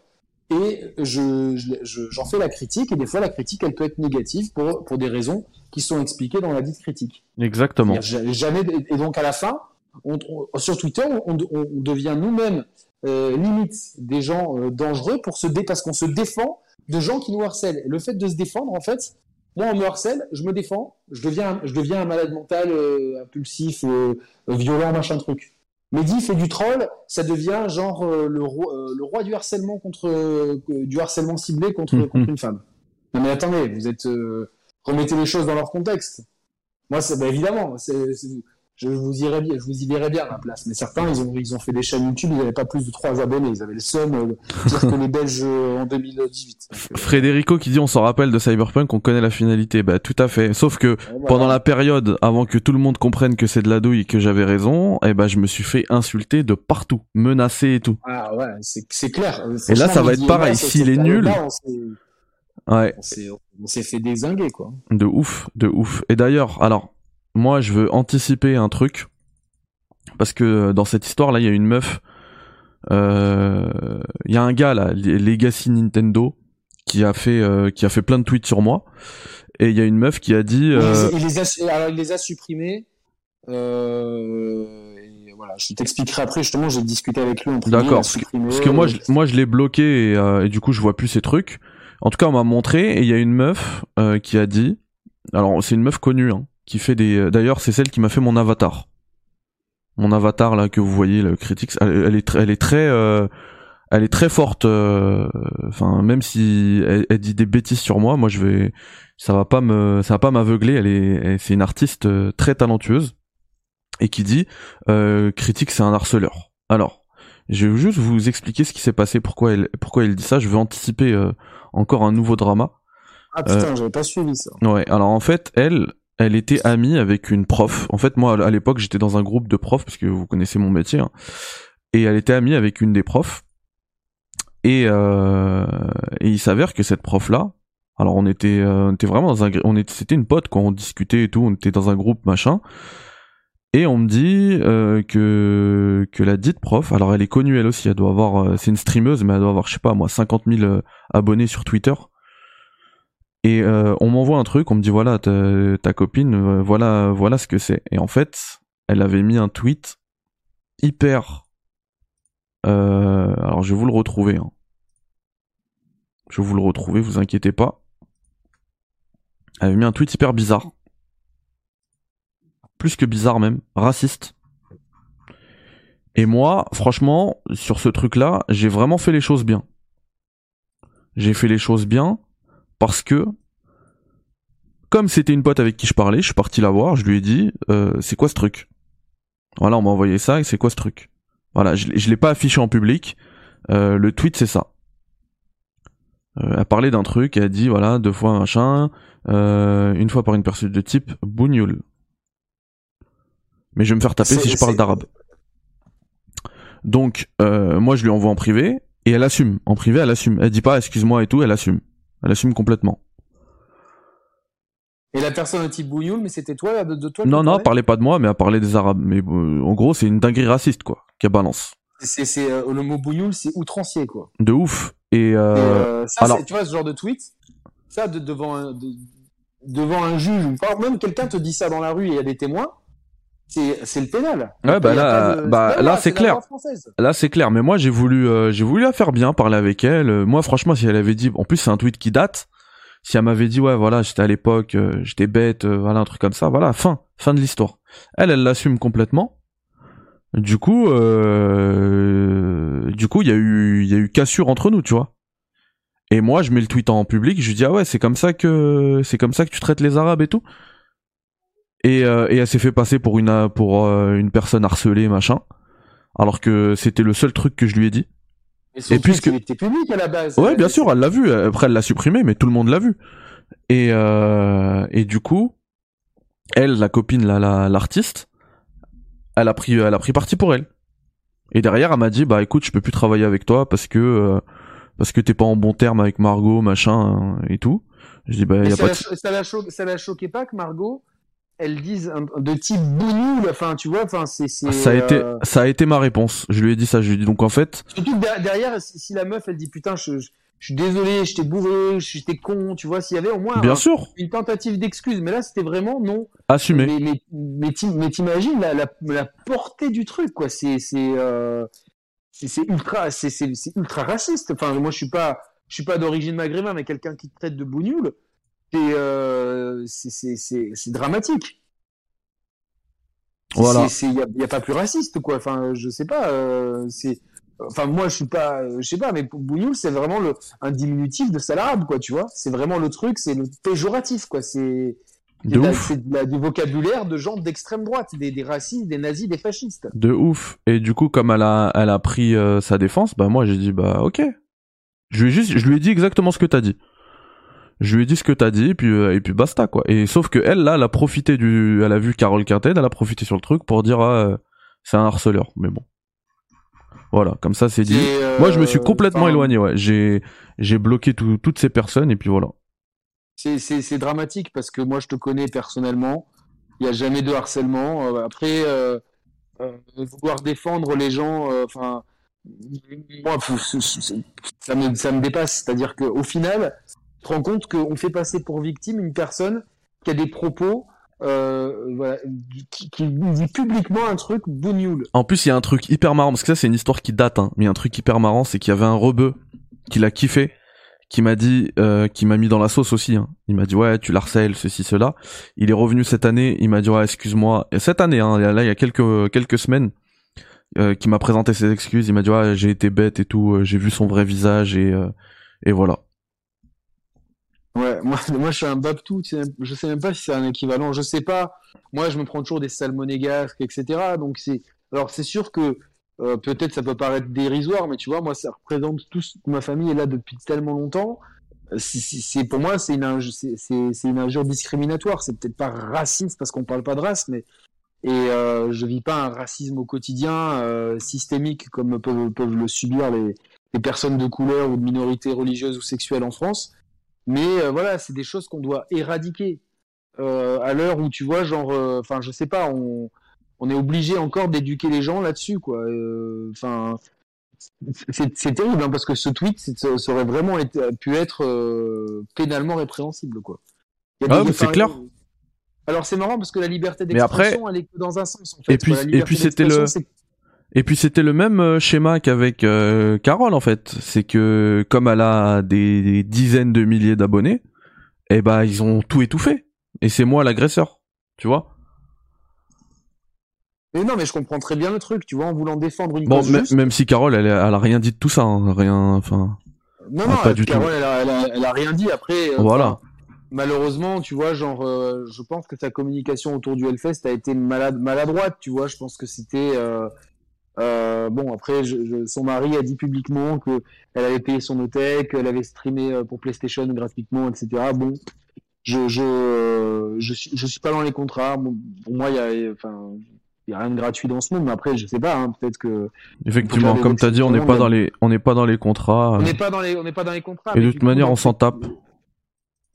et je, je- je- j'en fais la critique, et des fois la critique elle peut être négative pour, pour des raisons qui sont expliquées dans la dite critique. Exactement. Jamais, et donc à la fin, on, on- sur Twitter, on, on devient nous-mêmes euh, limite des gens euh, dangereux pour se dé, parce qu'on se défend de gens qui nous harcèlent. Le fait de se défendre, en fait, moi on me harcèle, je me défends, je deviens, je deviens un malade mental, euh, impulsif, violent, machin truc. Mehdi fait du troll, ça devient genre euh, le, roi, euh, le roi du harcèlement contre euh, du harcèlement ciblé contre, Mhm. contre une femme. Non mais attendez, vous êtes remettez les choses dans leur contexte. Moi, c'est bah, évidemment, c'est, c'est- je vous irais bien, je vous y verrais bien à la place. Mais certains, ils ont ils ont fait des chaînes YouTube, ils n'avaient pas plus de 3 abonnés, ils avaient le seum euh, de dire que les Belges euh, en 2018. Donc, euh, Frédérico qui dit on s'en rappelle de Cyberpunk, on connaît la finalité. Bah tout à fait. Sauf que voilà. pendant la période avant que tout le monde comprenne que c'est de la douille et que j'avais raison, eh ben je me suis fait insulter de partout, menacé et tout. Ah ouais, c'est c'est clair. Et là, ça va être pareil. S'il est nul- Ouais, on s'est on s'est fait désinguer quoi. de ouf, de ouf. Et d'ailleurs, alors moi je veux anticiper un truc parce que dans cette histoire là, il y a une meuf, euh, il y a un gars là, Legacy Nintendo, qui a fait euh, qui a fait plein de tweets sur moi. Et il y a une meuf qui a dit. euh, Il, les a, alors, il les a supprimés. Euh, et voilà, je t'expliquerai après. Justement, j'ai discuté avec lui en privé. D'accord, parce que- supprimé. Parce que moi, je, moi, je l'ai bloqué et, euh, et du coup, je vois plus ces trucs. En tout cas, on m'a montré et il y a une meuf euh, qui a dit. Alors, c'est une meuf connue, hein, qui fait des. D'ailleurs, c'est celle qui m'a fait mon avatar. Mon avatar là que vous voyez, le Critics, elle, elle est très, elle est très, euh, elle est très forte. euh, Enfin, même si elle, elle dit des bêtises sur moi, moi, je vais, ça va pas me, ça va pas m'aveugler. Elle est, c'est une artiste euh, très talentueuse et qui dit, euh, Critique, c'est un harceleur. Alors. Je vais juste vous expliquer ce qui s'est passé, pourquoi elle, pourquoi elle dit ça. Je veux anticiper euh, encore un nouveau drama. Ah putain, j'avais pas suivi ça. Ouais, alors en fait, elle, elle était amie avec une prof. En fait, moi, à l'époque, j'étais dans un groupe de profs, parce que vous connaissez mon métier. hein. Et elle était amie avec une des profs. Et, euh, il s'avère que cette prof-là, alors on était, euh, vraiment dans un, on était, c'était une pote quand on discutait et tout, on était dans un groupe machin. Et on me dit euh, que que la dite prof, alors elle est connue elle aussi, elle doit avoir, c'est une streameuse, mais elle doit avoir, je sais pas moi, 50 000 euh, abonnés sur Twitter. Et euh, on m'envoie un truc, on me dit voilà ta, copine, euh, voilà voilà ce que c'est. Et en fait, elle avait mis un tweet hyper. euh, alors je vais vous le retrouver. hein. Je vais vous le retrouver, vous inquiétez pas. Elle avait mis un tweet hyper bizarre. Plus que bizarre même, raciste. Et moi, franchement, sur ce truc-là, j'ai vraiment fait les choses bien. J'ai fait les choses bien parce que, comme c'était une pote avec qui je parlais, je suis parti la voir, je lui ai dit, euh, c'est quoi ce truc? Voilà, on m'a envoyé ça et c'est quoi ce truc? Voilà, je, l'ai- je l'ai pas affiché en public. euh, le tweet, c'est ça. Euh, elle parlait d'un truc, elle a dit voilà deux fois machin, euh, une fois par une personne de type bougnoul. Mais je vais me faire taper si je parle d'arabe. Donc euh, moi je lui envoie en privé et elle assume. En privé elle assume. Elle dit pas excuse-moi et tout, elle assume. Elle assume complètement. Et la personne de type bougnoul, mais c'était toi, de, de toi qui Non non, elle parlait pas de moi, mais elle parlait des arabes. Mais euh, en gros c'est une dinguerie raciste quoi, qu'elle balance. C'est, c'est, euh, le mot bougnoul, c'est outrancier, quoi. De ouf. Et, euh, ça, alors- tu vois, ce genre de tweet, ça, de- devant, un, de- devant un juge, ou même quelqu'un te dit ça dans la rue et il y a des témoins, c'est, le pénal. Ouais, bah là, de- bah là, là, c'est la clair. Là, c'est clair, mais moi, j'ai voulu, euh, j'ai voulu la faire bien, parler avec elle. Moi, franchement, si elle avait dit, en plus, c'est un tweet qui date. Si elle m'avait dit, ouais, voilà, j'étais à l'époque, euh, j'étais bête, euh, voilà, un truc comme ça, voilà, fin, fin de l'histoire. Elle, elle l'assume complètement. Du coup, euh, du coup, il y a eu, il y a eu cassure entre nous, tu vois. Et moi, je mets le tweet en public, je lui dis, ah ouais, c'est comme ça que, c'est comme ça que tu traites les Arabes et tout. Et, euh, et elle s'est fait passer pour une, pour euh, une personne harcelée, machin. Alors que c'était le seul truc que je lui ai dit. Et, son Et puisque- était public à la base. Ouais, bien sûr, elle l'a vu. Après, elle l'a supprimé, mais tout le monde l'a vu. Et, euh, et du coup, elle, la copine, la- l'artiste, elle a pris, elle a pris parti pour elle. Et derrière, elle m'a dit, bah écoute, je peux plus travailler avec toi parce que euh, parce que t'es pas en bon terme avec Margot, machin et tout. Je dis bah y a ça, pas la, de... ça la choquait pas que Margot, elle dise un- de type bougnoul, enfin, tu vois, enfin, c'est, Ça a été, euh, ça a été ma réponse. Je lui ai dit ça. Je lui ai dit donc en fait, Surtout que der- derrière, si, la meuf, elle dit putain, je, je, je suis désolé, j'étais bourré, j'étais con, tu vois, s'il y avait au moins bien un- sûr, une tentative d'excuse, mais là, c'était vraiment non. assumé. Mais, mais, mais, t'im- mais t'imagines la, la, la portée du truc, quoi. C'est, c'est, euh, c'est, ultra, c'est, ultra raciste. Enfin, moi, je suis pas, je suis pas d'origine maghrébin, mais quelqu'un qui te traite de bougnoul, c'est, euh, c'est, dramatique. Voilà. Il y a, pas plus raciste, quoi. Enfin, je sais pas. euh, c'est, enfin, moi, je suis pas, je sais pas, mais pour bougnoul, c'est vraiment le, un diminutif de salarabe, quoi. Tu vois. C'est vraiment le truc, c'est le péjoratif, quoi. C'est, c'est du vocabulaire de gens d'extrême droite, des, des racistes, des nazis, des fascistes. De ouf. Et du coup, comme elle a, elle a pris euh, sa défense, bah moi j'ai dit bah ok. Je lui ai juste, je lui ai dit exactement ce que t'as dit. Je lui ai dit ce que t'as dit, et puis euh, et puis basta quoi. Et sauf que elle là, elle a profité du, elle a vu Carole Quintet, elle a profité sur le truc pour dire ah, euh, c'est un harceleur. Mais bon, voilà, comme ça c'est dit. Euh, Moi je me suis complètement enfin, éloigné. Ouais, j'ai j'ai bloqué tout- toutes ces personnes et puis voilà. C'est, dramatique parce que moi, je te connais personnellement. Il n'y a jamais de harcèlement. Euh, après, euh, euh, vouloir défendre les gens, euh, enfin, moi, ça me, ça me dépasse. C'est-à-dire qu'au final, tu te rends compte qu'on fait passer pour victime une personne qui a des propos, euh, qui, dit publiquement un truc bougnoul. En plus, il y a un truc hyper marrant, parce que ça, c'est une histoire qui date, hein, mais il y a un truc hyper marrant, c'est qu'il y avait un rebeu qui l'a kiffé, qui m'a dit, euh, qui m'a mis dans la sauce aussi. Hein. Il m'a dit, ouais, tu l'harcèles, ceci, cela. Il est revenu cette année, il m'a dit, ouais, excuse-moi. Et cette année, hein, là, il y a quelques, quelques semaines, euh, qui m'a présenté ses excuses. Il m'a dit, ouais, j'ai été bête et tout, euh, j'ai vu son vrai visage et, euh, et voilà. Ouais, moi, moi je suis un babtou, tu sais, je sais même pas si c'est un équivalent, je sais pas. Moi, je me prends toujours des salmonégasques, etc. Donc c'est, alors c'est sûr que euh, peut-être ça peut paraître dérisoire, mais tu vois, moi ça représente toute ma famille est là depuis tellement longtemps. Euh, C'est, pour moi, c'est une, inju- c'est, c'est, c'est une injure discriminatoire. C'est peut-être pas raciste parce qu'on parle pas de race, mais et euh, je vis pas un racisme au quotidien euh, systémique comme peuvent, peuvent le subir les, les personnes de couleur ou de minorités religieuses ou sexuelles en France. Mais euh, voilà, c'est des choses qu'on doit éradiquer. Euh, à l'heure où tu vois, genre, euh, enfin, je sais pas, on, on est obligé encore d'éduquer les gens là-dessus, quoi. Enfin, c'est terrible, hein, parce que ce tweet, ça, ça aurait vraiment été, pu être pénalement répréhensible, quoi. Ah, c'est clair. Alors c'est marrant parce que la liberté Mais après- d'expression, elle est que dans un sens. En fait, Et puis- et puis c'était le- d'expression, Et puis c'était le même euh, schéma qu'avec euh, Carole en fait, c'est que comme elle a des, des dizaines de milliers d'abonnés, eh ben ils ont tout étouffé. Et c'est moi l'agresseur, tu vois. Mais non, mais je comprends très bien le truc, tu vois, en voulant défendre une Bon, juste. même si Carole, elle, a- elle a rien dit de tout ça, hein, rien, enfin, Non, Ah, non, pas du Carole, tout. Elle, a, elle, a, elle a rien dit. Après, euh, voilà. malheureusement, tu vois, genre, euh, je pense que sa communication autour du Hellfest a été malade, maladroite, tu vois. Je pense que c'était, euh, Euh, bon, après, je, son mari a dit publiquement que elle avait payé son hôtel, qu'elle avait streamé euh, pour PlayStation gratuitement, etc. Bon, je je je suis je suis pas dans les contrats. pour moi, il y a enfin il y a rien de gratuit dans ce monde, mais après, je sais pas. Hein, Peut-être que effectivement, comme tu as dit, on n'est pas dans les on n'est pas dans les contrats. On n'est pas dans les on n'est pas dans les contrats. Et de toute manière, on s'en tape.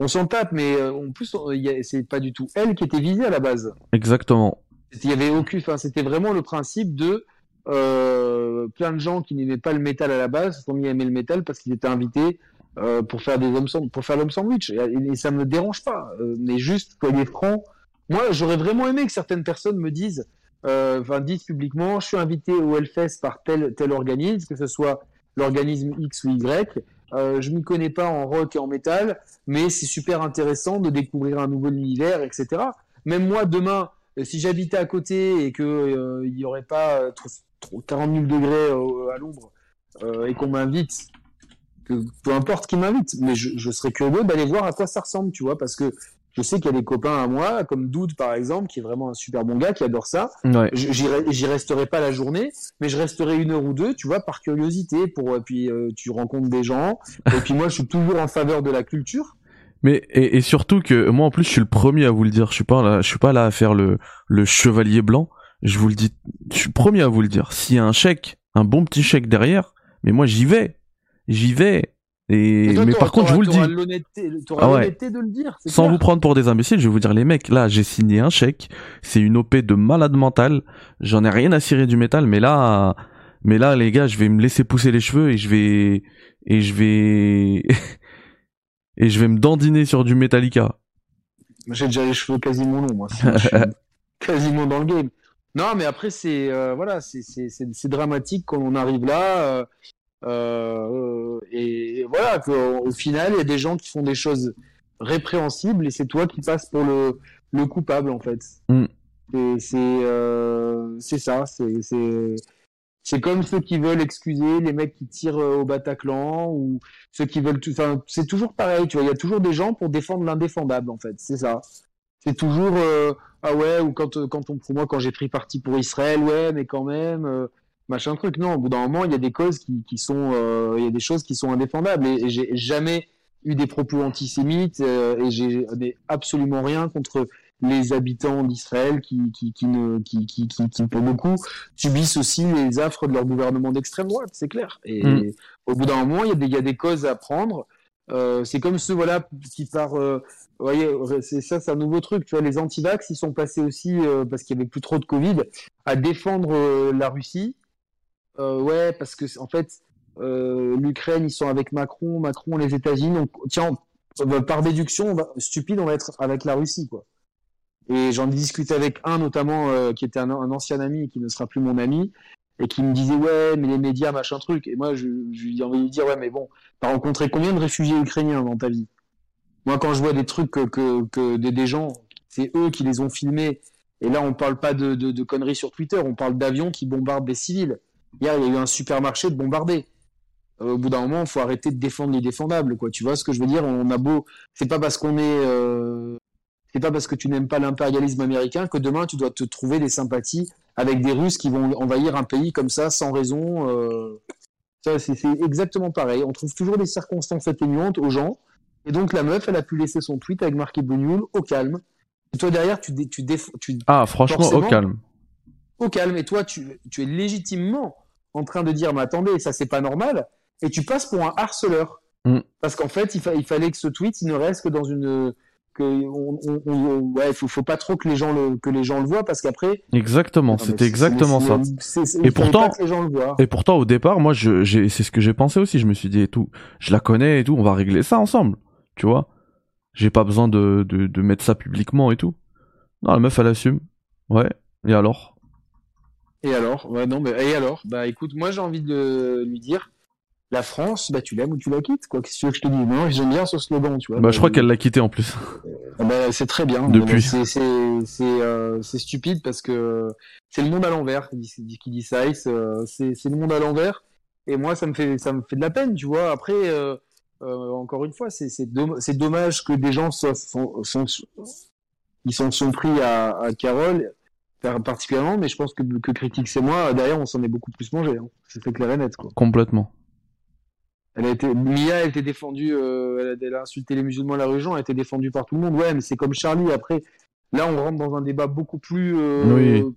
On s'en tape, mais euh, en plus, c'est pas du tout elle qui était visée à la base. Exactement. Il y avait aucune, enfin, c'était vraiment le principe de euh, plein de gens qui n'aimaient pas le métal à la base se sont mis à aimer le métal parce qu'ils étaient invités euh, pour faire des hommes pour faire l'homme sandwich. Et, et, ça me dérange pas. Euh, mais juste est franc moi j'aurais vraiment aimé que certaines personnes me disent euh, enfin disent publiquement je suis invité au Hellfest par tel tel organisme que ce soit l'organisme X ou Y. Euh, je m'y connais pas en rock et en métal mais c'est super intéressant de découvrir un nouveau univers etc même moi demain si j'habitais à côté et que il y aurait pas 40 000 degrés euh, à l'ombre euh, et qu'on m'invite, peu importe qui m'invite, mais je, je serais curieux d'aller voir à quoi ça ressemble, tu vois, parce que je sais qu'il y a des copains à moi, comme Doud par exemple, qui est vraiment un super bon gars, qui adore ça. Ouais. J'y resterai pas la journée, mais je resterai une heure ou deux, tu vois, par curiosité. Pour puis euh, tu rencontres des gens. et puis moi, je suis toujours en faveur de la culture. Mais et, et, surtout que moi en plus, je suis le premier à vous le dire. Je suis pas là, je suis pas là à faire le le chevalier blanc je vous le dis, je suis premier à vous le dire. S'il y a un chèque, un bon petit chèque derrière, mais moi j'y vais, j'y vais. Et mais, par contre, je vous le dis. Ah ouais. de le dire. Sans vous prendre pour des imbéciles, je vais vous dire les mecs, là j'ai signé un chèque, c'est une OP de malade mental. J'en ai rien à cirer du métal, mais là, mais là les gars, je vais me laisser pousser les cheveux et je vais et je vais et je vais me dandiner sur du Metallica. J'ai déjà les cheveux quasiment longs, moi. quasiment dans le game. Non, mais après, c'est euh, voilà, c'est dramatique quand on arrive là. Euh, euh, et voilà, au final, il y a des gens qui font des choses répréhensibles et c'est toi qui passes pour le, le coupable, en fait. Mm. Et c'est ça, c'est comme ceux qui veulent excuser les mecs qui tirent au Bataclan ou ceux qui veulent tout. Enfin, c'est toujours pareil, tu vois. Il y a toujours des gens pour défendre l'indéfendable, en fait. C'est ça. C'est toujours ah ouais ou quand euh, quand on pour moi quand j'ai pris parti pour Israël ouais mais quand même euh, machin truc non au bout d'un moment il y a des causes qui, qui sont euh, il y a des choses qui sont indéfendables et, j'ai jamais eu des propos antisémites et j'ai absolument rien contre les habitants d'Israël qui, qui, qui, ne, qui, qui, qui, qui, pour beaucoup, subissent aussi les affres de leur gouvernement d'extrême droite, c'est clair. Et mm. au bout d'un moment, il y, a des, il y a des causes à prendre. Euh, c'est comme ceux voilà, qui par vous voyez, c'est ça, c'est un nouveau truc. Tu vois, les antivax, ils sont passés aussi euh, parce qu'il y avait plus trop de Covid à défendre euh, la Russie. Euh, ouais, parce que en fait, l'Ukraine, ils sont avec Macron, Macron, les États-Unis. Donc, tiens, par déduction, stupide, on va être avec la Russie, quoi. Et j'en ai discuté avec un notamment qui était un, ancien ami et qui ne sera plus mon ami et qui me disait ouais mais les médias machin truc et moi je, je lui ai envie de dire ouais mais bon t'as rencontré combien de réfugiés ukrainiens dans ta vie? Moi, quand je vois des trucs que, que, que des, gens, c'est eux qui les ont filmés. Et là, on parle pas de, de, de conneries sur Twitter, on parle d'avions qui bombardent des civils. Hier, il y a eu un supermarché de bombardé. Euh, au bout d'un moment, faut arrêter de défendre les défendables, quoi. Tu vois ce que je veux dire? On a beau, c'est pas parce qu'on est, euh... c'est pas parce que tu n'aimes pas l'impérialisme américain que demain tu dois te trouver des sympathies avec des Russes qui vont envahir un pays comme ça sans raison. Euh... C'est exactement pareil. On trouve toujours des circonstances atténuantes aux gens. Et donc la meuf, elle a pu laisser son tweet avec marqué Bougnoul au calme. Et toi derrière, tu, dé, tu, tu Ah, franchement, au calme. Au calme. Et toi, tu, tu es légitimement en train de dire, mais attendez, ça c'est pas normal. Et tu passes pour un harceleur. Mm. Parce qu'en fait, il, il, fallait que ce tweet, il ne reste que dans une que on, on, ouais, faut, faut pas trop que les gens le que les gens le voient parce qu'après. Exactement, c'était exactement ça. et pourtant, et pourtant au départ, moi, je, j'ai, c'est ce que j'ai pensé aussi. Je me suis dit et tout, je la connais et tout, on va régler ça ensemble tu vois. J'ai pas besoin de, de, de, mettre ça publiquement et tout. Non, la meuf, elle assume. Ouais. Et alors? Et alors? Ouais, non, mais et alors? Bah écoute, moi j'ai envie de lui dire, la France, bah tu l'aimes ou tu la quittes, quoi. Qu'est-ce que je te dis Non, j'aime bien ce slogan, tu vois. Bah je crois qu'elle l'a quitté en plus. Ah bah, c'est très bien. Depuis. C'est c'est euh, c'est stupide parce que c'est le monde à l'envers qui dit, qui dit ça. Euh, c'est c'est le monde à l'envers. Et moi, ça me fait ça me fait de la peine, tu vois. Après. Euh, euh, encore une fois, c'est dommage que des gens soient, sont, ils s'en sont pris à, à Carole. particulièrement, mais je pense que, que Critique c'est moi, derrière on s'en est beaucoup plus mangé. Hein. C'était clair et net. Quoi. Complètement. Elle a été, Mia, elle était défendue, euh, elle, a, insulté les musulmans de la religion, elle a été défendue par tout le monde. Ouais, mais c'est comme Charlie. Après, là, on rentre dans un débat beaucoup plus, euh,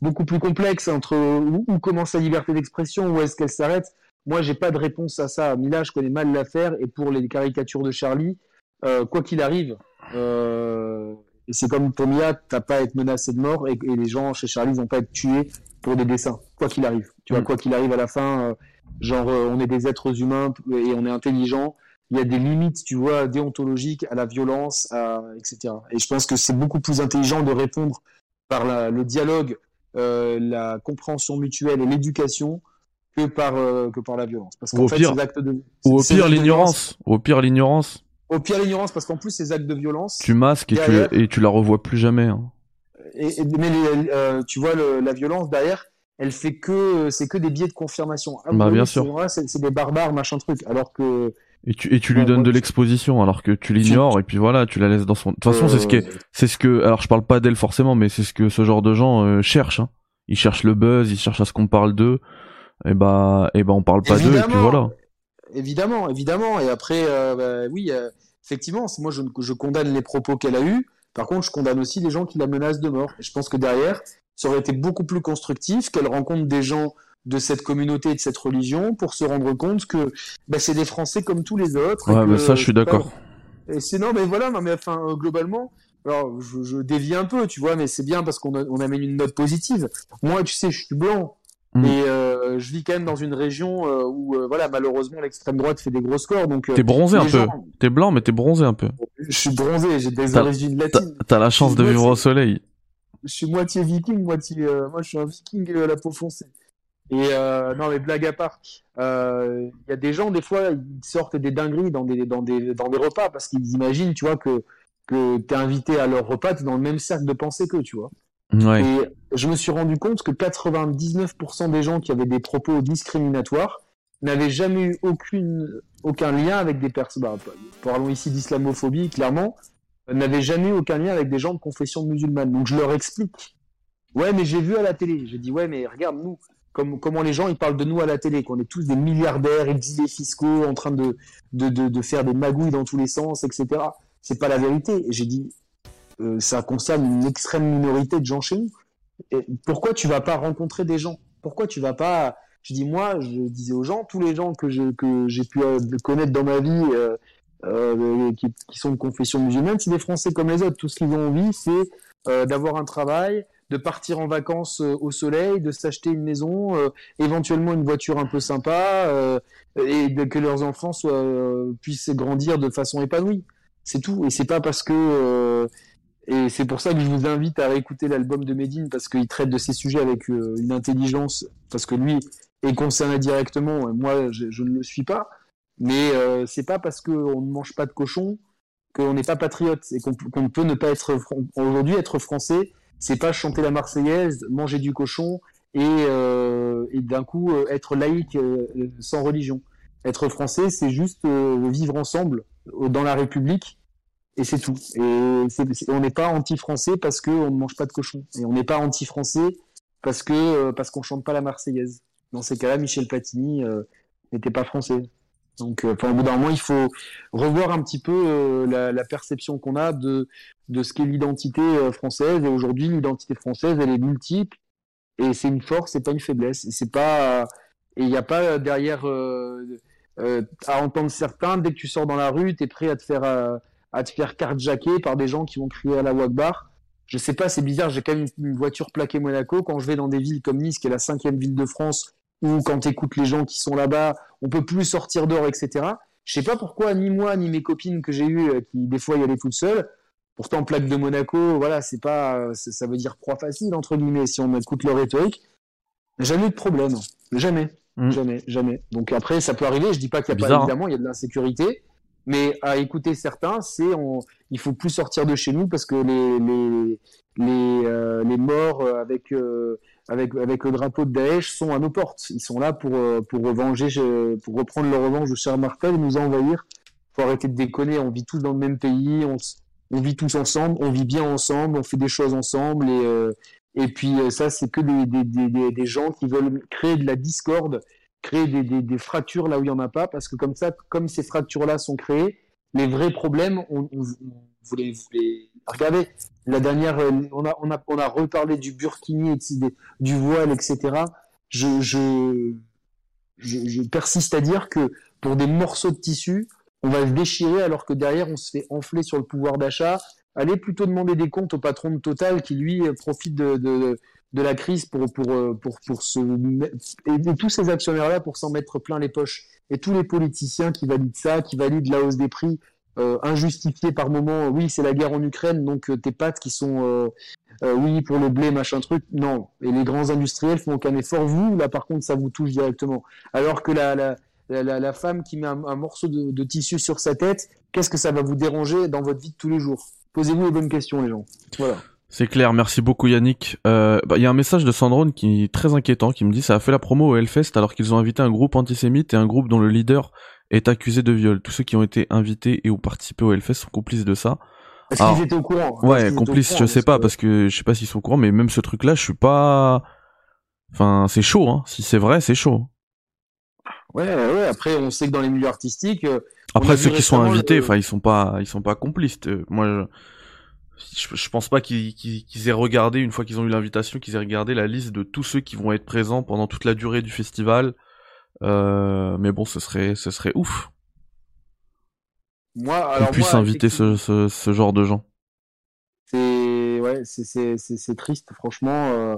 beaucoup plus complexe entre où, commence la liberté d'expression, où est-ce qu'elle s'arrête. Moi, j'ai pas de réponse à ça. Mila, je connais mal l'affaire, et pour les caricatures de Charlie, euh, quoi qu'il arrive, euh, et c'est comme pour Mia, t'as pas à être menacé de mort, et, les gens chez Charlie vont pas être tués pour des dessins, quoi qu'il arrive. Tu vois, mm. quoi qu'il arrive à la fin Genre, euh, on est des êtres humains et on est intelligent. Il y a des limites, tu vois, déontologiques à la violence, etc. Et je pense que c'est beaucoup plus intelligent de répondre par le dialogue, euh, la compréhension mutuelle et l'éducation que par euh, que par la violence. Parce qu'en fait, pire, ces actes de ou au pire l'ignorance, au pire l'ignorance. Au pire l'ignorance, parce qu'en plus ces actes de violence. Tu masques et, tu, et tu la revois plus jamais. Hein. Et, mais tu vois la violence derrière, elle fait que c'est que des biais de confirmation. Ah, bah, bien sûr. C'est des barbares, machin truc. Alors que et tu, et tu lui donnes de l'exposition alors que tu l'ignores et puis voilà, tu la laisses dans son. De toute façon, c'est ce que c'est ce que. Alors, je parle pas d'elle forcément, mais c'est ce que ce genre de gens euh, cherchent. Hein. Ils cherchent le buzz, ils cherchent à ce qu'on parle d'eux. Et bah, et bah, on parle pas d'eux et puis voilà. Évidemment, évidemment. Et après, euh, bah, oui, euh, effectivement, moi je, je condamne les propos qu'elle a eus. Par contre, je condamne aussi les gens qui la menacent de mort. Et je pense que derrière, ça aurait été beaucoup plus constructif qu'elle rencontre des gens de cette communauté et de cette religion pour se rendre compte que bah, c'est des Français comme tous les autres. Ouais, mais ça, je suis d'accord. Et c'est non, mais voilà, non, mais enfin, euh, globalement, alors je, je, dévie un peu, tu vois, mais c'est bien parce qu'on on amène une note positive. Moi, tu sais, je suis blanc. Mm. Et euh, je vis quand même dans une région euh, où, voilà, malheureusement, l'extrême droite fait des gros scores. Donc, t'es bronzé un peu. T'es blanc, mais t'es bronzé un peu. Je suis bronzé. J'ai des origines latines. T'as la chance de vivre au soleil je suis moitié viking, moitié. Euh, moi, je suis un viking à la peau foncée. Et euh, non, mais blague à part, il euh, y a des gens, des fois, ils sortent des dingueries dans des, dans des, dans des repas parce qu'ils imaginent, tu vois, que, que tu es invité à leur repas, tu es dans le même cercle de pensée qu'eux, tu vois. Ouais. Et je me suis rendu compte que 99% des gens qui avaient des propos discriminatoires n'avaient jamais eu aucune, aucun lien avec des personnes. Bah, parlons ici d'islamophobie, clairement n'avait jamais eu aucun lien avec des gens de confession musulmane. Donc je leur explique. Ouais, mais j'ai vu à la télé. J'ai dit, ouais, mais regarde, nous, comme, comment les gens ils parlent de nous à la télé, qu'on est tous des milliardaires, exilés fiscaux, en train de, de, de, faire des magouilles dans tous les sens, etc. C'est pas la vérité. J'ai dit, ça concerne une extrême minorité de gens chez nous. Et pourquoi tu vas pas rencontrer des gens? Pourquoi tu vas pas Je dis moi, je disais aux gens, tous les gens que j'ai que pu euh, connaître dans ma vie, euh, euh, qui, qui, sont de confession musulmane, c'est des Français comme les autres. Tout ce qu'ils ont envie, c'est euh, d'avoir un travail, de partir en vacances euh, au soleil, de s'acheter une maison, euh, éventuellement une voiture un peu sympa, euh, et de, que leurs enfants soient, puissent grandir de façon épanouie. C'est tout. Et c'est pas parce que et c'est pour ça que je vous invite à réécouter l'album de Medine parce qu'il traite de ces sujets avec une intelligence, parce que lui est concerné directement. Moi, je, je ne le suis pas. Mais euh, c'est pas parce qu'on ne mange pas de cochon qu'on n'est pas patriote et qu'on peut ne pas être aujourd'hui être français. C'est pas chanter la Marseillaise, manger du cochon et, euh, d'un coup euh, être laïque euh, sans religion. Être français, c'est juste vivre ensemble dans la République et c'est tout. Et on n'est pas anti-français parce qu'on ne mange pas de cochon et on n'est pas anti-français parce que parce chante pas la Marseillaise. Dans ces cas-là, Michel Platini n'était pas français. Donc, euh, au bout d'un moment, il faut revoir un petit peu euh, la, perception qu'on a de, de ce qu'est l'identité euh, française. Et aujourd'hui, l'identité française, elle est multiple. Et c'est une force, c'est pas une faiblesse. Et c'est pas, et il n'y a pas derrière, à entendre certains, dès que tu sors dans la rue, tu es prêt à te faire, à te faire carjacker par des gens qui vont crier à la Wagbar. Je sais pas, c'est bizarre, j'ai quand même une voiture plaquée Monaco. Quand je vais dans des villes comme Nice, qui est la cinquième ville de France, ou quand tu écoutes les gens qui sont là-bas, on peut plus sortir dehors, etc. Je sais pas pourquoi ni moi ni mes copines que j'ai eues, euh, qui des fois y allaient toutes seules. Pourtant, plaque de Monaco, voilà, c'est pas, ça veut dire proie facile entre guillemets si on écoute leur rhétorique. Jamais de problème, jamais, mm. jamais, jamais. Donc après, ça peut arriver. Je dis pas qu'il y a pas hein. évidemment, il y a de l'insécurité, mais à écouter certains, c'est on, il faut plus sortir de chez nous parce que les les les, euh, les morts avec euh, avec, avec le drapeau de Daesh sont à nos portes. Ils sont là pour, euh, pour revenger, pour reprendre leur revanche de cher Martel et nous envahir. Faut arrêter de déconner. On vit tous dans le même pays. On, vit tous ensemble. On vit bien ensemble. On fait des choses ensemble et, euh, Et puis ça, c'est que des, des, des, des, gens qui veulent créer de la discorde, créer des, fractures là où il n'y en a pas, parce que comme ça, comme ces fractures-là sont créées, les vrais problèmes, on, vous, Regardez, la dernière, on a, on a, on a reparlé du burkini, du voile, etc. Je, je, je, persiste à dire que pour des morceaux de tissu, on va se déchirer alors que derrière on se fait enfler sur le pouvoir d'achat. Allez plutôt demander des comptes au patron de Total qui lui profite de, de, la crise pour, pour, pour, pour se et tous ces actionnaires là pour s'en mettre plein les poches et tous les politiciens qui valident ça, qui valident la hausse des prix euh, injustifiée par moment. Oui, c'est la guerre en Ukraine, donc euh, tes pattes qui sont euh, euh, oui pour le blé machin truc. Non, et les grands industriels font aucun effort. Vous là par contre ça vous touche directement. Alors que la, la la, femme qui met un, morceau de, tissu sur sa tête, qu'est-ce que ça va vous déranger dans votre vie de tous les jours? Posez-vous les bonnes questions, les gens. Voilà. C'est clair, merci beaucoup Yannick. Bah, il y a un message de Sandrone qui est très inquiétant, qui me dit ça a fait la promo au Hellfest alors qu'ils ont invité un groupe antisémite et un groupe dont le leader est accusé de viol. Tous ceux qui ont été invités et ont participé au Hellfest sont complices de ça. Est-ce qu'ils étaient au courant? Ouais, complices, je sais pas, parce que je sais pas s'ils sont au courant, mais même ce truc-là, je suis pas... Enfin, c'est chaud, hein. Si c'est vrai, c'est chaud. Ouais, ouais. Après, on sait que dans les milieux artistiques. Euh, Après, ceux qui sont invités, enfin, ils sont pas, ils sont pas complices. Euh, moi, je, je, pense pas qu'ils aient regardé une fois qu'ils ont eu l'invitation, qu'ils aient regardé la liste de tous ceux qui vont être présents pendant toute la durée du festival. Euh, mais bon, ce serait, ce serait ouf. Moi, alors qu'on puisse inviter ce, ce, ce, genre de gens. C'est ouais, c'est triste, franchement. Euh...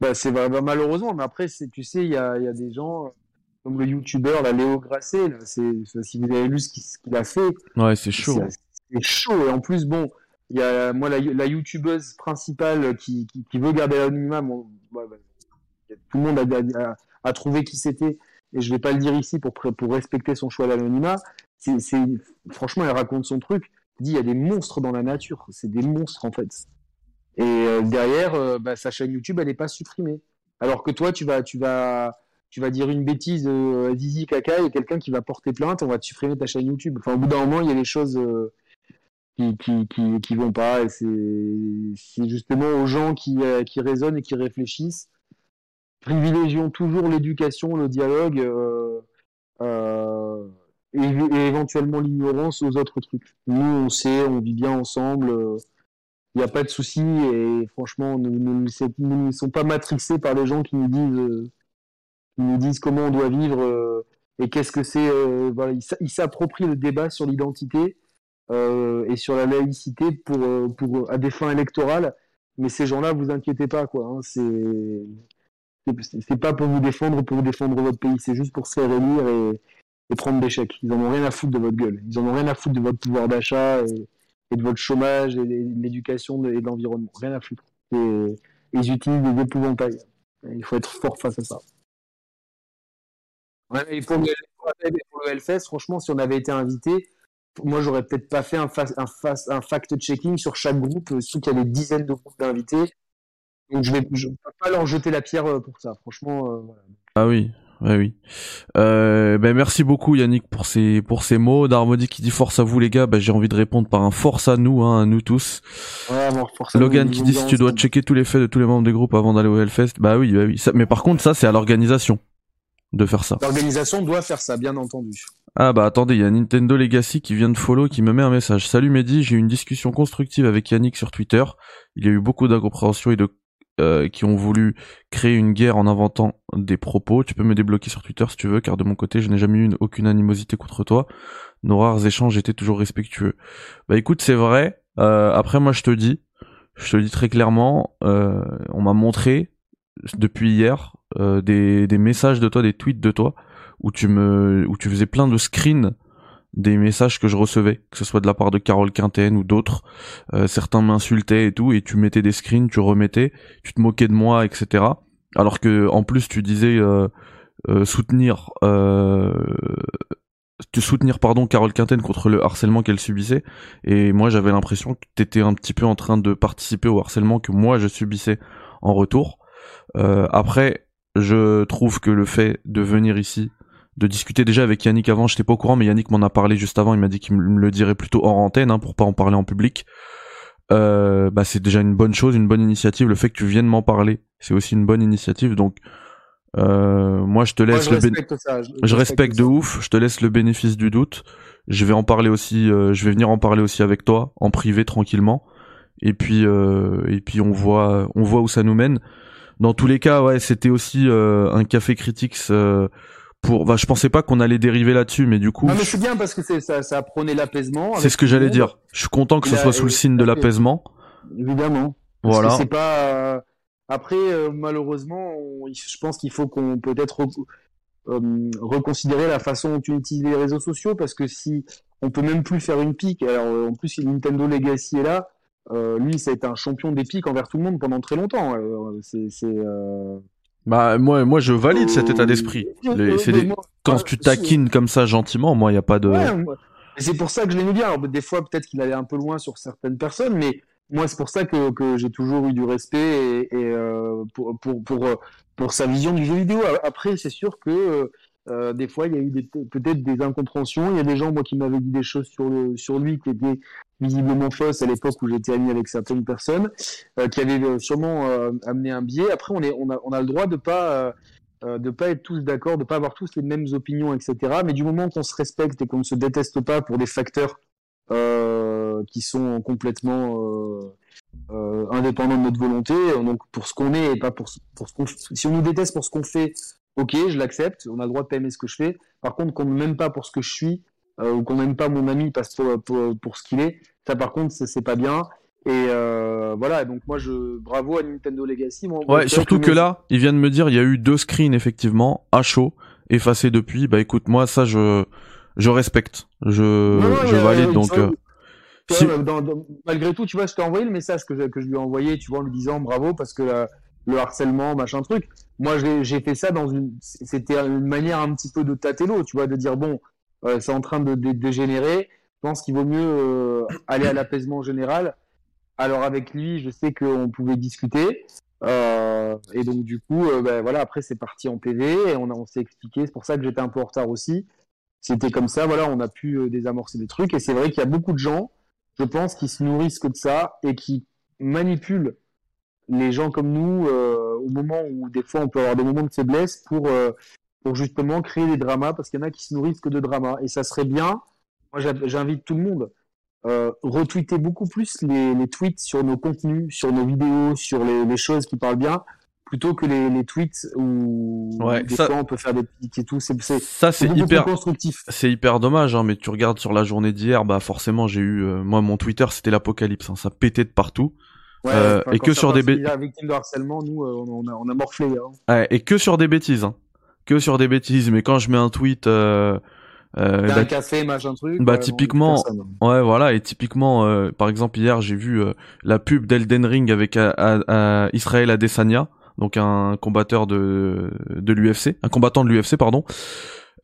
Bah, c'est bah, malheureusement, mais après, tu sais, il y a, y a des gens comme le youtubeur la Léo Grasset, c'est si vous avez lu ce qu'il a fait. Ouais, c'est chaud. C'est chaud et en plus bon, il y a moi la, la youtubeuse principale qui, qui, qui veut garder l'anonymat. Bon, bah, tout le monde a, a, a trouvé qui c'était et je vais pas le dire ici pour pour respecter son choix d'anonymat. C'est franchement, elle raconte son truc. Dit il y a des monstres dans la nature. C'est des monstres en fait. Et euh, derrière, euh, bah, sa chaîne YouTube, elle n'est pas supprimée. Alors que toi, tu vas, tu vas, tu vas dire une bêtise euh, zizi caca et quelqu'un qui va porter plainte, on va te supprimer ta chaîne YouTube. Enfin, au bout d'un moment, il y a des choses euh, qui, qui, qui, qui, vont pas et c'est justement aux gens qui, qui raisonnent et qui réfléchissent. Privilégions toujours l'éducation, le dialogue euh, euh, et, éventuellement l'ignorance aux autres trucs. Nous, on sait, on vit bien ensemble. Il n'y a pas de souci et franchement, nous, ne sommes pas matrixés par les gens qui nous disent ils nous disent comment on doit vivre euh, et qu'est-ce que c'est. Euh, voilà, ils s'approprient le débat sur l'identité euh, et sur la laïcité pour à des fins électorales. Mais ces gens-là, vous inquiétez pas, quoi. Hein, c'est c'est pas pour vous défendre ou pour défendre votre pays, c'est juste pour se faire élire et, prendre des chèques. Ils en ont rien à foutre de votre gueule. Ils en ont rien à foutre de votre pouvoir d'achat et, de votre chômage et de l'éducation et de l'environnement. Rien à foutre. Et, ils utilisent des épouvantails. Il faut être fort face à ça. Ouais, et pour le, pour le franchement, si on avait été invité, moi, j'aurais peut-être pas fait un fact-checking sur chaque groupe, euh, surtout qu'il y a des dizaines de groupes d'invités. Donc, je vais, je peux pas leur jeter la pierre euh, pour ça, franchement. Euh, voilà. Ah oui, ouais, oui. Euh, ben merci beaucoup Yannick pour ces pour ces mots. Darmody qui dit force à vous les gars. Ben j'ai envie de répondre par un force à nous, hein, à nous tous. Ouais, bon, force à Logan qui dit si tu dois checker tous les faits de tous les membres des groupes avant d'aller au Hellfest. Bah oui, bah oui. Ça, mais par contre ça c'est à l'organisation de faire ça. L'organisation doit faire ça, bien entendu. Ah bah attendez, il y a Nintendo Legacy qui vient de follow qui me met un message. Salut Mehdi, j'ai eu une discussion constructive avec Yannick sur Twitter. Il y a eu beaucoup d'incompréhension et de euh, qui ont voulu créer une guerre en inventant des propos. Tu peux me débloquer sur Twitter si tu veux, car de mon côté, je n'ai jamais eu aucune animosité contre toi. Nos rares échanges étaient toujours respectueux. Bah écoute, c'est vrai. Euh, après, moi, je te dis, je te dis très clairement, euh, on m'a montré depuis hier euh, des, des messages de toi, des tweets de toi, où tu me, où tu faisais plein de screens des messages que je recevais, que ce soit de la part de Carole Quinten ou d'autres. Euh, certains m'insultaient et tout, et tu mettais des screens, tu remettais, tu te moquais de moi, etc. Alors que en plus tu disais euh, euh, soutenir, euh, tu soutenir pardon Carole Quinten contre le harcèlement qu'elle subissait, et moi j'avais l'impression que t'étais un petit peu en train de participer au harcèlement que moi je subissais en retour. Euh, après, je trouve que le fait de venir ici, de discuter déjà avec Yannick avant, j'étais pas au courant, mais Yannick m'en a parlé juste avant, il m'a dit qu'il me le dirait plutôt hors antenne, hein, pour pas en parler en public. euh, bah c'est déjà une bonne chose, une bonne initiative. Le fait que tu viennes m'en parler, c'est aussi une bonne initiative. Donc euh, moi je te laisse Moi, je le respecte ça. je respecte de ouf, je te laisse le bénéfice du doute. Je vais en parler aussi, euh, je vais venir en parler aussi avec toi en privé tranquillement. Et puis euh, et puis on voit on voit où ça nous mène. Dans tous les cas, ouais, c'était aussi euh, un café critiques euh, pour. Bah, je pensais pas qu'on allait dériver là-dessus, mais du coup, Non, mais c'est bien parce que c'est- ça, ça l'apaisement. c'est ce que j'allais dire. Je suis content que ce soit sous le signe de l'apaisement. Évidemment. Parce Voilà. que c'est pas. euh, Après, euh, malheureusement, on- je pense qu'il faut qu'on peut-être re- euh, reconsidérer la façon dont on utilise les réseaux sociaux parce que si on peut même plus faire une pique, alors en plus si Nintendo Legacy est là, euh, lui ça a été un champion des piques envers tout le monde pendant très longtemps. c'est Bah moi, moi, je valide cet état d'esprit. euh, Les- euh, c'est des- Quand tu taquines comme ça gentiment, moi, il y a pas de. Ouais, c'est pour ça que je l'aimais bien. Alors, des fois, peut-être qu'il allait un peu loin sur certaines personnes, mais moi, c'est pour ça que, que j'ai toujours eu du respect et, et, euh, pour, pour, pour, pour sa vision du jeu vidéo. Après, c'est sûr que euh, des fois, il y a eu peut-être des incompréhensions. Il y a des gens, moi, qui m'avaient dit des choses sur, lui qui étaient visiblement fausses à l'époque où j'étais ami avec certaines personnes, euh, qui avaient euh, sûrement amené un biais. Après, on, a, le droit de pas. de pas être tous d'accord, de pas avoir tous les mêmes opinions, etc. Mais du moment qu'on se respecte et qu'on ne se déteste pas pour des facteurs qui sont complètement indépendants de notre volonté, donc pour ce qu'on est et pas pour ce qu'on si on nous déteste pour ce qu'on fait, ok, je l'accepte, on a le droit de pas aimer ce que je fais. Par contre, qu'on ne m'aime pas pour ce que je suis euh, ou qu'on n'aime pas mon ami parce que pour, pour ce qu'il est, ça par contre c'est pas bien. Et euh, voilà, donc moi je bravo à Nintendo Legacy. Moi, Ouais, surtout que mes- là, il vient de me dire, il y a eu deux screens effectivement à chaud, effacés depuis. Bah écoute, moi ça je je respecte, je Non, je a- valide donc. euh, si- dans- dans- malgré tout, tu vois, je t'ai envoyé le message que je, que je lui ai envoyé, tu vois, en lui disant bravo parce que euh, le harcèlement, machin truc. Moi, j'ai fait ça dans une, c'était une manière un petit peu de tâter l'eau, tu vois, de dire bon, euh, c'est en train de, dégénérer. Je pense qu'il vaut mieux euh, aller à l'apaisement général. Alors avec lui, je sais qu'on pouvait discuter. Euh, et donc du coup, ben, voilà, après c'est parti en PV et on, on s'est expliqué. C'est pour ça que j'étais un peu en retard aussi. C'était comme ça, voilà, on a pu désamorcer des trucs. Et c'est vrai qu'il y a beaucoup de gens, je pense, qui se nourrissent que de ça et qui manipulent les gens comme nous euh, au moment où des fois on peut avoir des moments de faiblesse pour, euh, pour justement créer des dramas parce qu'il y en a qui se nourrissent que de dramas. Et ça serait bien, moi j'invite tout le monde, euh, retweeter beaucoup plus les, les tweets sur nos contenus, sur nos vidéos, sur les, les choses qui parlent bien, plutôt que les, les tweets où Ouais, des ça- fois on peut faire des pics et tout. C'est c'est- Ça c'est hyper constructif. c'est hyper dommage, hein, mais tu regardes sur la journée d'hier, bah forcément j'ai eu, euh, moi mon Twitter c'était l'apocalypse, hein, ça pétait de partout, Ouais, Euh, et que sur des certains bê- sont victimes de harcèlement, nous, euh, on a, on a morflé. Hein. Ouais, et que sur des bêtises, hein. que sur des bêtises. Mais quand je mets un tweet, euh, euh, bah, un café, machin truc. bah, non, typiquement, personne. ouais voilà, et typiquement, euh, par exemple hier j'ai vu euh, la pub d'Elden Ring avec euh, euh, euh, Israël Adesanya, donc un combatteur de de l'UFC, un combattant de l'UFC pardon.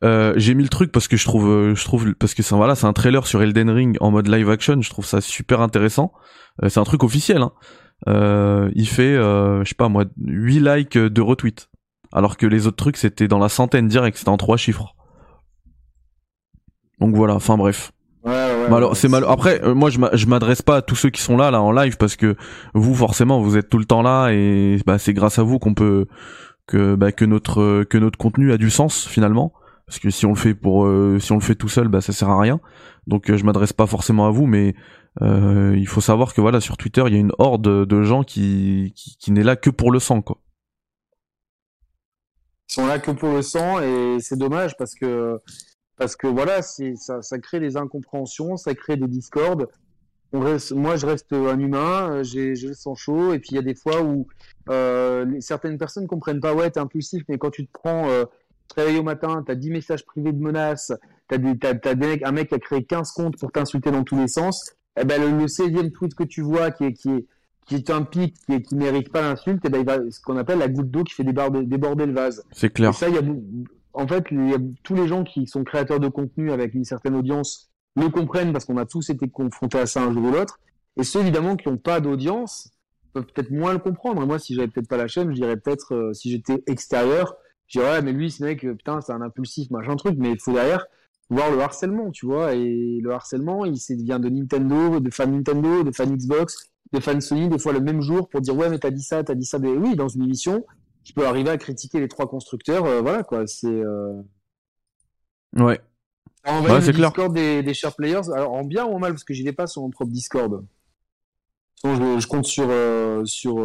Euh, j'ai mis le truc parce que je trouve, euh, je trouve parce que c'est voilà, c'est un trailer sur Elden Ring en mode live action. Je trouve ça super intéressant. Euh, c'est un truc officiel. Hein. Euh, il fait, euh, je sais pas moi, 8 likes de retweet, alors que les autres trucs c'était dans la centaine direct, c'était en trois chiffres. Donc voilà. Enfin bref. Ouais, ouais, Bah alors, c'est mal. Après, euh, moi, je m'a- je m'adresse pas à tous ceux qui sont là, là, en live, parce que vous, forcément, vous êtes tout le temps là, et bah, c'est grâce à vous qu'on peut que bah, que notre que notre contenu a du sens finalement. Parce que si on le fait pour euh, si on le fait tout seul, bah, ça sert à rien. Donc, euh, je m'adresse pas forcément à vous, mais euh, il faut savoir que voilà, sur Twitter, il y a une horde de gens qui qui, n'est là que pour le sang, quoi. Ils sont là que pour le sang et c'est dommage parce que parce que voilà, ça, crée des incompréhensions, ça crée des discordes. Moi, je reste un humain, euh, j'ai le sang chaud et puis il y a des fois où certaines personnes comprennent pas. Ouais, t'es impulsif, mais quand tu te prends, te réveilles au matin, t'as 10 messages privés de menaces, t'as des, t'as, t'as des mecs, un mec qui a créé 15 comptes pour t'insulter dans tous les sens. Eh ben le, le 16e tweet que tu vois qui est qui est qui est un pic qui, est, qui mérite pas l'insulte, eh ben il va ce qu'on appelle la goutte d'eau qui fait déborder, déborder le vase. C'est Et clair. ça, il y a, en fait, il y a tous les gens qui sont créateurs de contenu avec une certaine audience le comprennent parce qu'on a tous été confrontés à ça un jour ou l'autre. Et ceux, évidemment, qui n'ont pas d'audience peuvent peut-être moins le comprendre. Moi, si j'avais peut-être pas la chaîne, je dirais peut-être, euh, si j'étais extérieur, je dirais, ouais, mais lui, ce mec, euh, putain, c'est un impulsif, machin truc, mais il faut derrière voir le harcèlement, tu vois. Et le harcèlement, il vient de Nintendo, de fans Nintendo, de fans Xbox, des fans Sony des fois le même jour pour dire ouais mais t'as dit ça, t'as dit ça. Oui, dans une émission, je peux arriver à critiquer les trois constructeurs. Euh, voilà quoi, c'est. Euh... Ouais. En vrai, le Discord des, des share players, alors en bien ou en mal parce que j'y vais pas sur mon propre Discord. Je, je compte sur euh, sur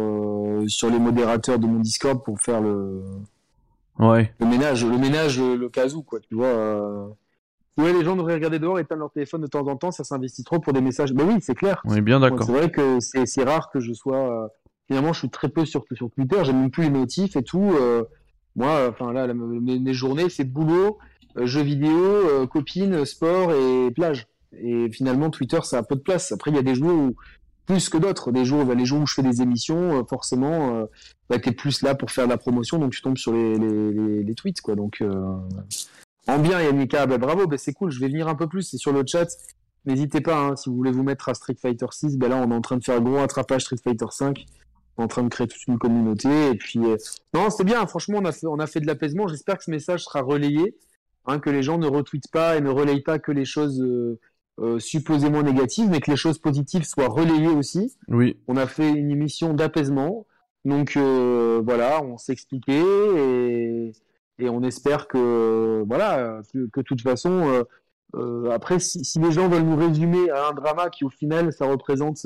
sur les modérateurs de mon Discord pour faire le ouais. Le ménage le ménage le, cas où quoi tu vois euh... ouais les gens devraient regarder dehors et éteindre leur téléphone de temps en temps ça s'investit trop pour des messages. Mais oui c'est clair. On est bien d'accord. C'est vrai que c'est rare que je sois euh, finalement je suis très peu sur sur Twitter j'aime même plus les notifs et tout euh, moi enfin là, mes, mes, journées c'est boulot jeux vidéo copines sport et plage. Et finalement Twitter ça a peu de place. Après il y a des jours où plus que d'autres. Des jours, bah, les jours où je fais des émissions, euh, forcément, euh, bah, t'es plus là pour faire la promotion, donc tu tombes sur les, tweets, quoi. Donc, euh... en bien, Yannick, bah, bravo, c'est cool. Je vais venir un peu plus. C'est sur le chat. N'hésitez pas, hein, si vous voulez vous mettre à Street Fighter 6, ben là, on est en train de faire un gros attrapage Street Fighter 5 en train de créer toute une communauté. Et puis, non, c'est bien. Franchement, on a fait, de l'apaisement. J'espère que ce message sera relayé, hein, que les gens ne retweetent pas et ne relayent pas que les choses euh, supposément négatives, mais que les choses positives soient relayées aussi. Oui. On a fait une émission d'apaisement. Donc euh, voilà, on s'est expliqué et, et, on espère que voilà que, de toute façon euh, après si, si, les gens veulent nous résumer à un drama qui au final ça représente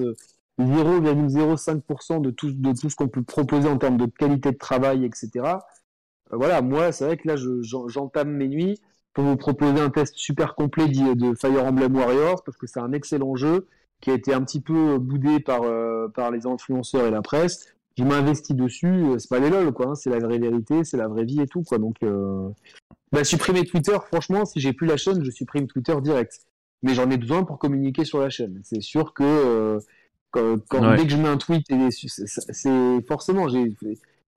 0,05% de tout de tout ce qu'on peut proposer en termes de qualité de travail etc. Voilà, moi c'est vrai que là j'entame mes nuits pour vous proposer un test super complet de Fire Emblem Warriors parce que c'est un excellent jeu qui a été un petit peu boudé par, euh, par les influenceurs et la presse. Je m'investis dessus, euh, c'est pas les lol quoi, hein, c'est la vraie vérité, c'est la vraie vie et tout quoi. Donc, euh... bah, supprimer Twitter, franchement, si j'ai plus la chaîne, je supprime Twitter direct. Mais j'en ai besoin pour communiquer sur la chaîne. C'est sûr que euh, quand, quand dès que je mets un tweet, c'est forcément, j'ai,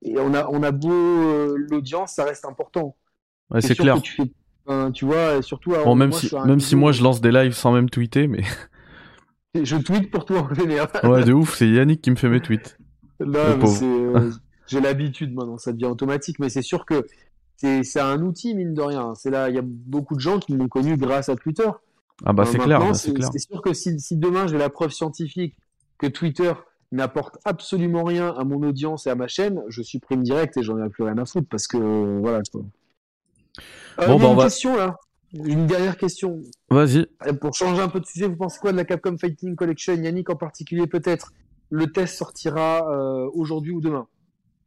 et on a, on a beau euh, l'audience, ça reste important. Ouais, c'est clair. Tu fais tu vois, surtout. Bon, même si, même si moi je lance des lives sans même tweeter, mais. Je tweete pour toi en général. Ouais, de ouf, c'est Yannick qui me fait mes tweets. Là, euh, j'ai l'habitude maintenant, ça devient automatique, mais c'est sûr que c'est un outil, mine de rien. C'est là, il y a beaucoup de gens qui m'ont connu grâce à Twitter. Ah bah c'est clair, bah, c'est clair. C'est sûr que si, si demain j'ai la preuve scientifique que Twitter n'apporte absolument rien à mon audience et à ma chaîne, je supprime direct et j'en ai plus rien à foutre parce que euh, voilà quoi. Euh, bon, bah, une question là. Une dernière question. Vas-y. Euh, pour changer un peu de sujet, vous pensez quoi de la Capcom Fighting Collection Yannick en particulier peut-être? Le test sortira euh, aujourd'hui ou demain.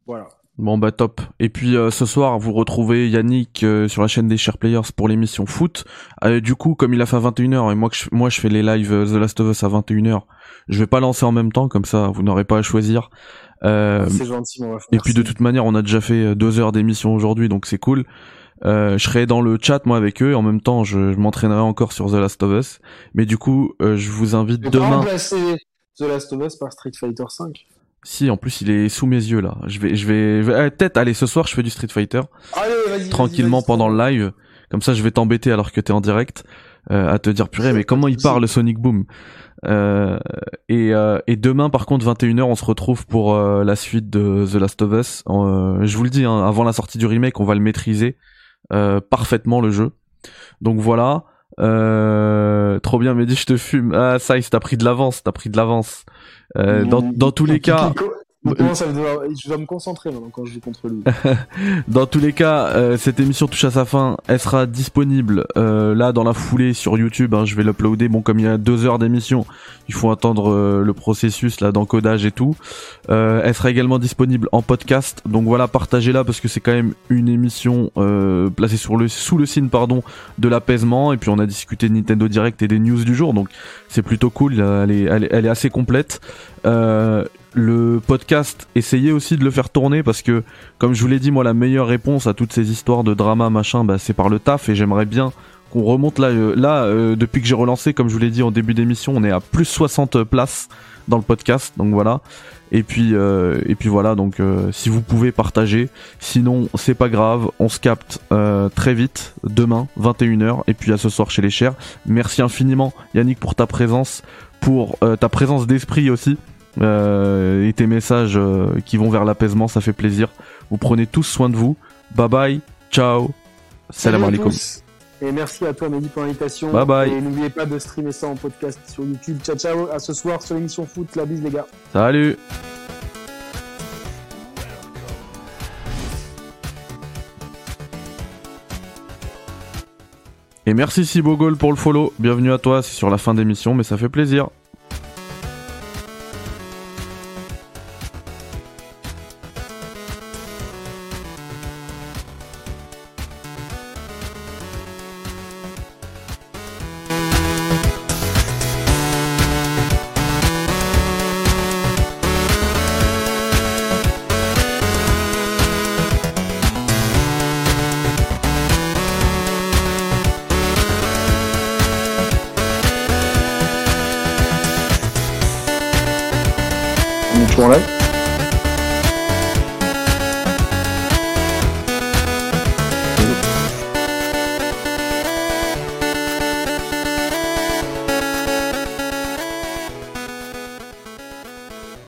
Voilà. Bon bah top. Et puis euh, ce soir, vous retrouvez Yannick euh, sur la chaîne des Share Players pour l'émission foot. Euh, du coup, comme il a fait à 21h et moi je, moi je fais les lives The Last of Us à 21h, je vais pas lancer en même temps comme ça, vous n'aurez pas à choisir. c'est gentil, mon Et puis de toute manière, on a déjà fait deux heures d'émission aujourd'hui, donc c'est cool. Euh, je serai dans le chat moi avec eux et en même temps je, je m'entraînerai encore sur The Last of Us. Mais du coup, euh, je vous invite je demain. remplacer The Last of Us par Street Fighter 5. Si, en plus il est sous mes yeux là. Je vais, je vais, eh, peut-être. Allez, ce soir je fais du Street Fighter. Allez, vas-y. Tranquillement vas -y, pendant le live. Comme ça, je vais t'embêter alors que t'es en direct euh, à te dire purée, mais comment il parle Sonic Boom? Euh, et, euh, et, demain, par contre, 21h, on se retrouve pour euh, la suite de The Last of Us. Euh, je vous le dis, hein, avant la sortie du remake, on va le maîtriser parfaitement le jeu. Donc voilà. trop bien, Mehdi, je te fume. Ah, ça, il t'a pris de l'avance, t'as pris de l'avance. dans, dans tous les cas, je dois me concentrer maintenant quand je joue contre lui. dans tous les cas, euh, cette émission touche à sa fin. Elle sera disponible euh, là dans la foulée sur YouTube. Hein, je vais l'uploader. Bon, comme il y a deux heures d'émission, il faut attendre euh, le processus là d'encodage et tout. Euh, elle sera également disponible en podcast. Donc voilà, partagez-la parce que c'est quand même une émission euh, placée sur le sous le signe pardon de l'apaisement. Et puis on a discuté de Nintendo Direct et des news du jour. Donc c'est plutôt cool. Elle est, elle est, elle est assez complète. Euh, le podcast, essayez aussi de le faire tourner parce que, comme je vous l'ai dit, moi, la meilleure réponse à toutes ces histoires de drama, machin, bah, c'est par le taf et j'aimerais bien qu'on remonte là. Euh, là, euh, depuis que j'ai relancé, comme je vous l'ai dit en début d'émission, on est à plus 60 places dans le podcast, donc voilà. Et puis, euh, et puis voilà, donc si vous pouvez partager, sinon c'est pas grave, on se capte très vite, demain, 21h, et puis à ce soir chez les chers. Merci infiniment Yannick pour ta présence, pour ta présence d'esprit aussi et tes messages euh, qui vont vers l'apaisement, ça fait plaisir. Vous prenez tous soin de vous. Bye bye, ciao, salam alaikum. Et merci à toi, Mehdi, pour l'invitation. Bye bye. Et n'oubliez pas de streamer ça en podcast sur YouTube. Ciao, ciao. À ce soir sur l'émission foot. La bise, les gars. Salut Et merci Sibogol pour le follow. Bienvenue à toi, c'est sur la fin d'émission, mais ça fait plaisir.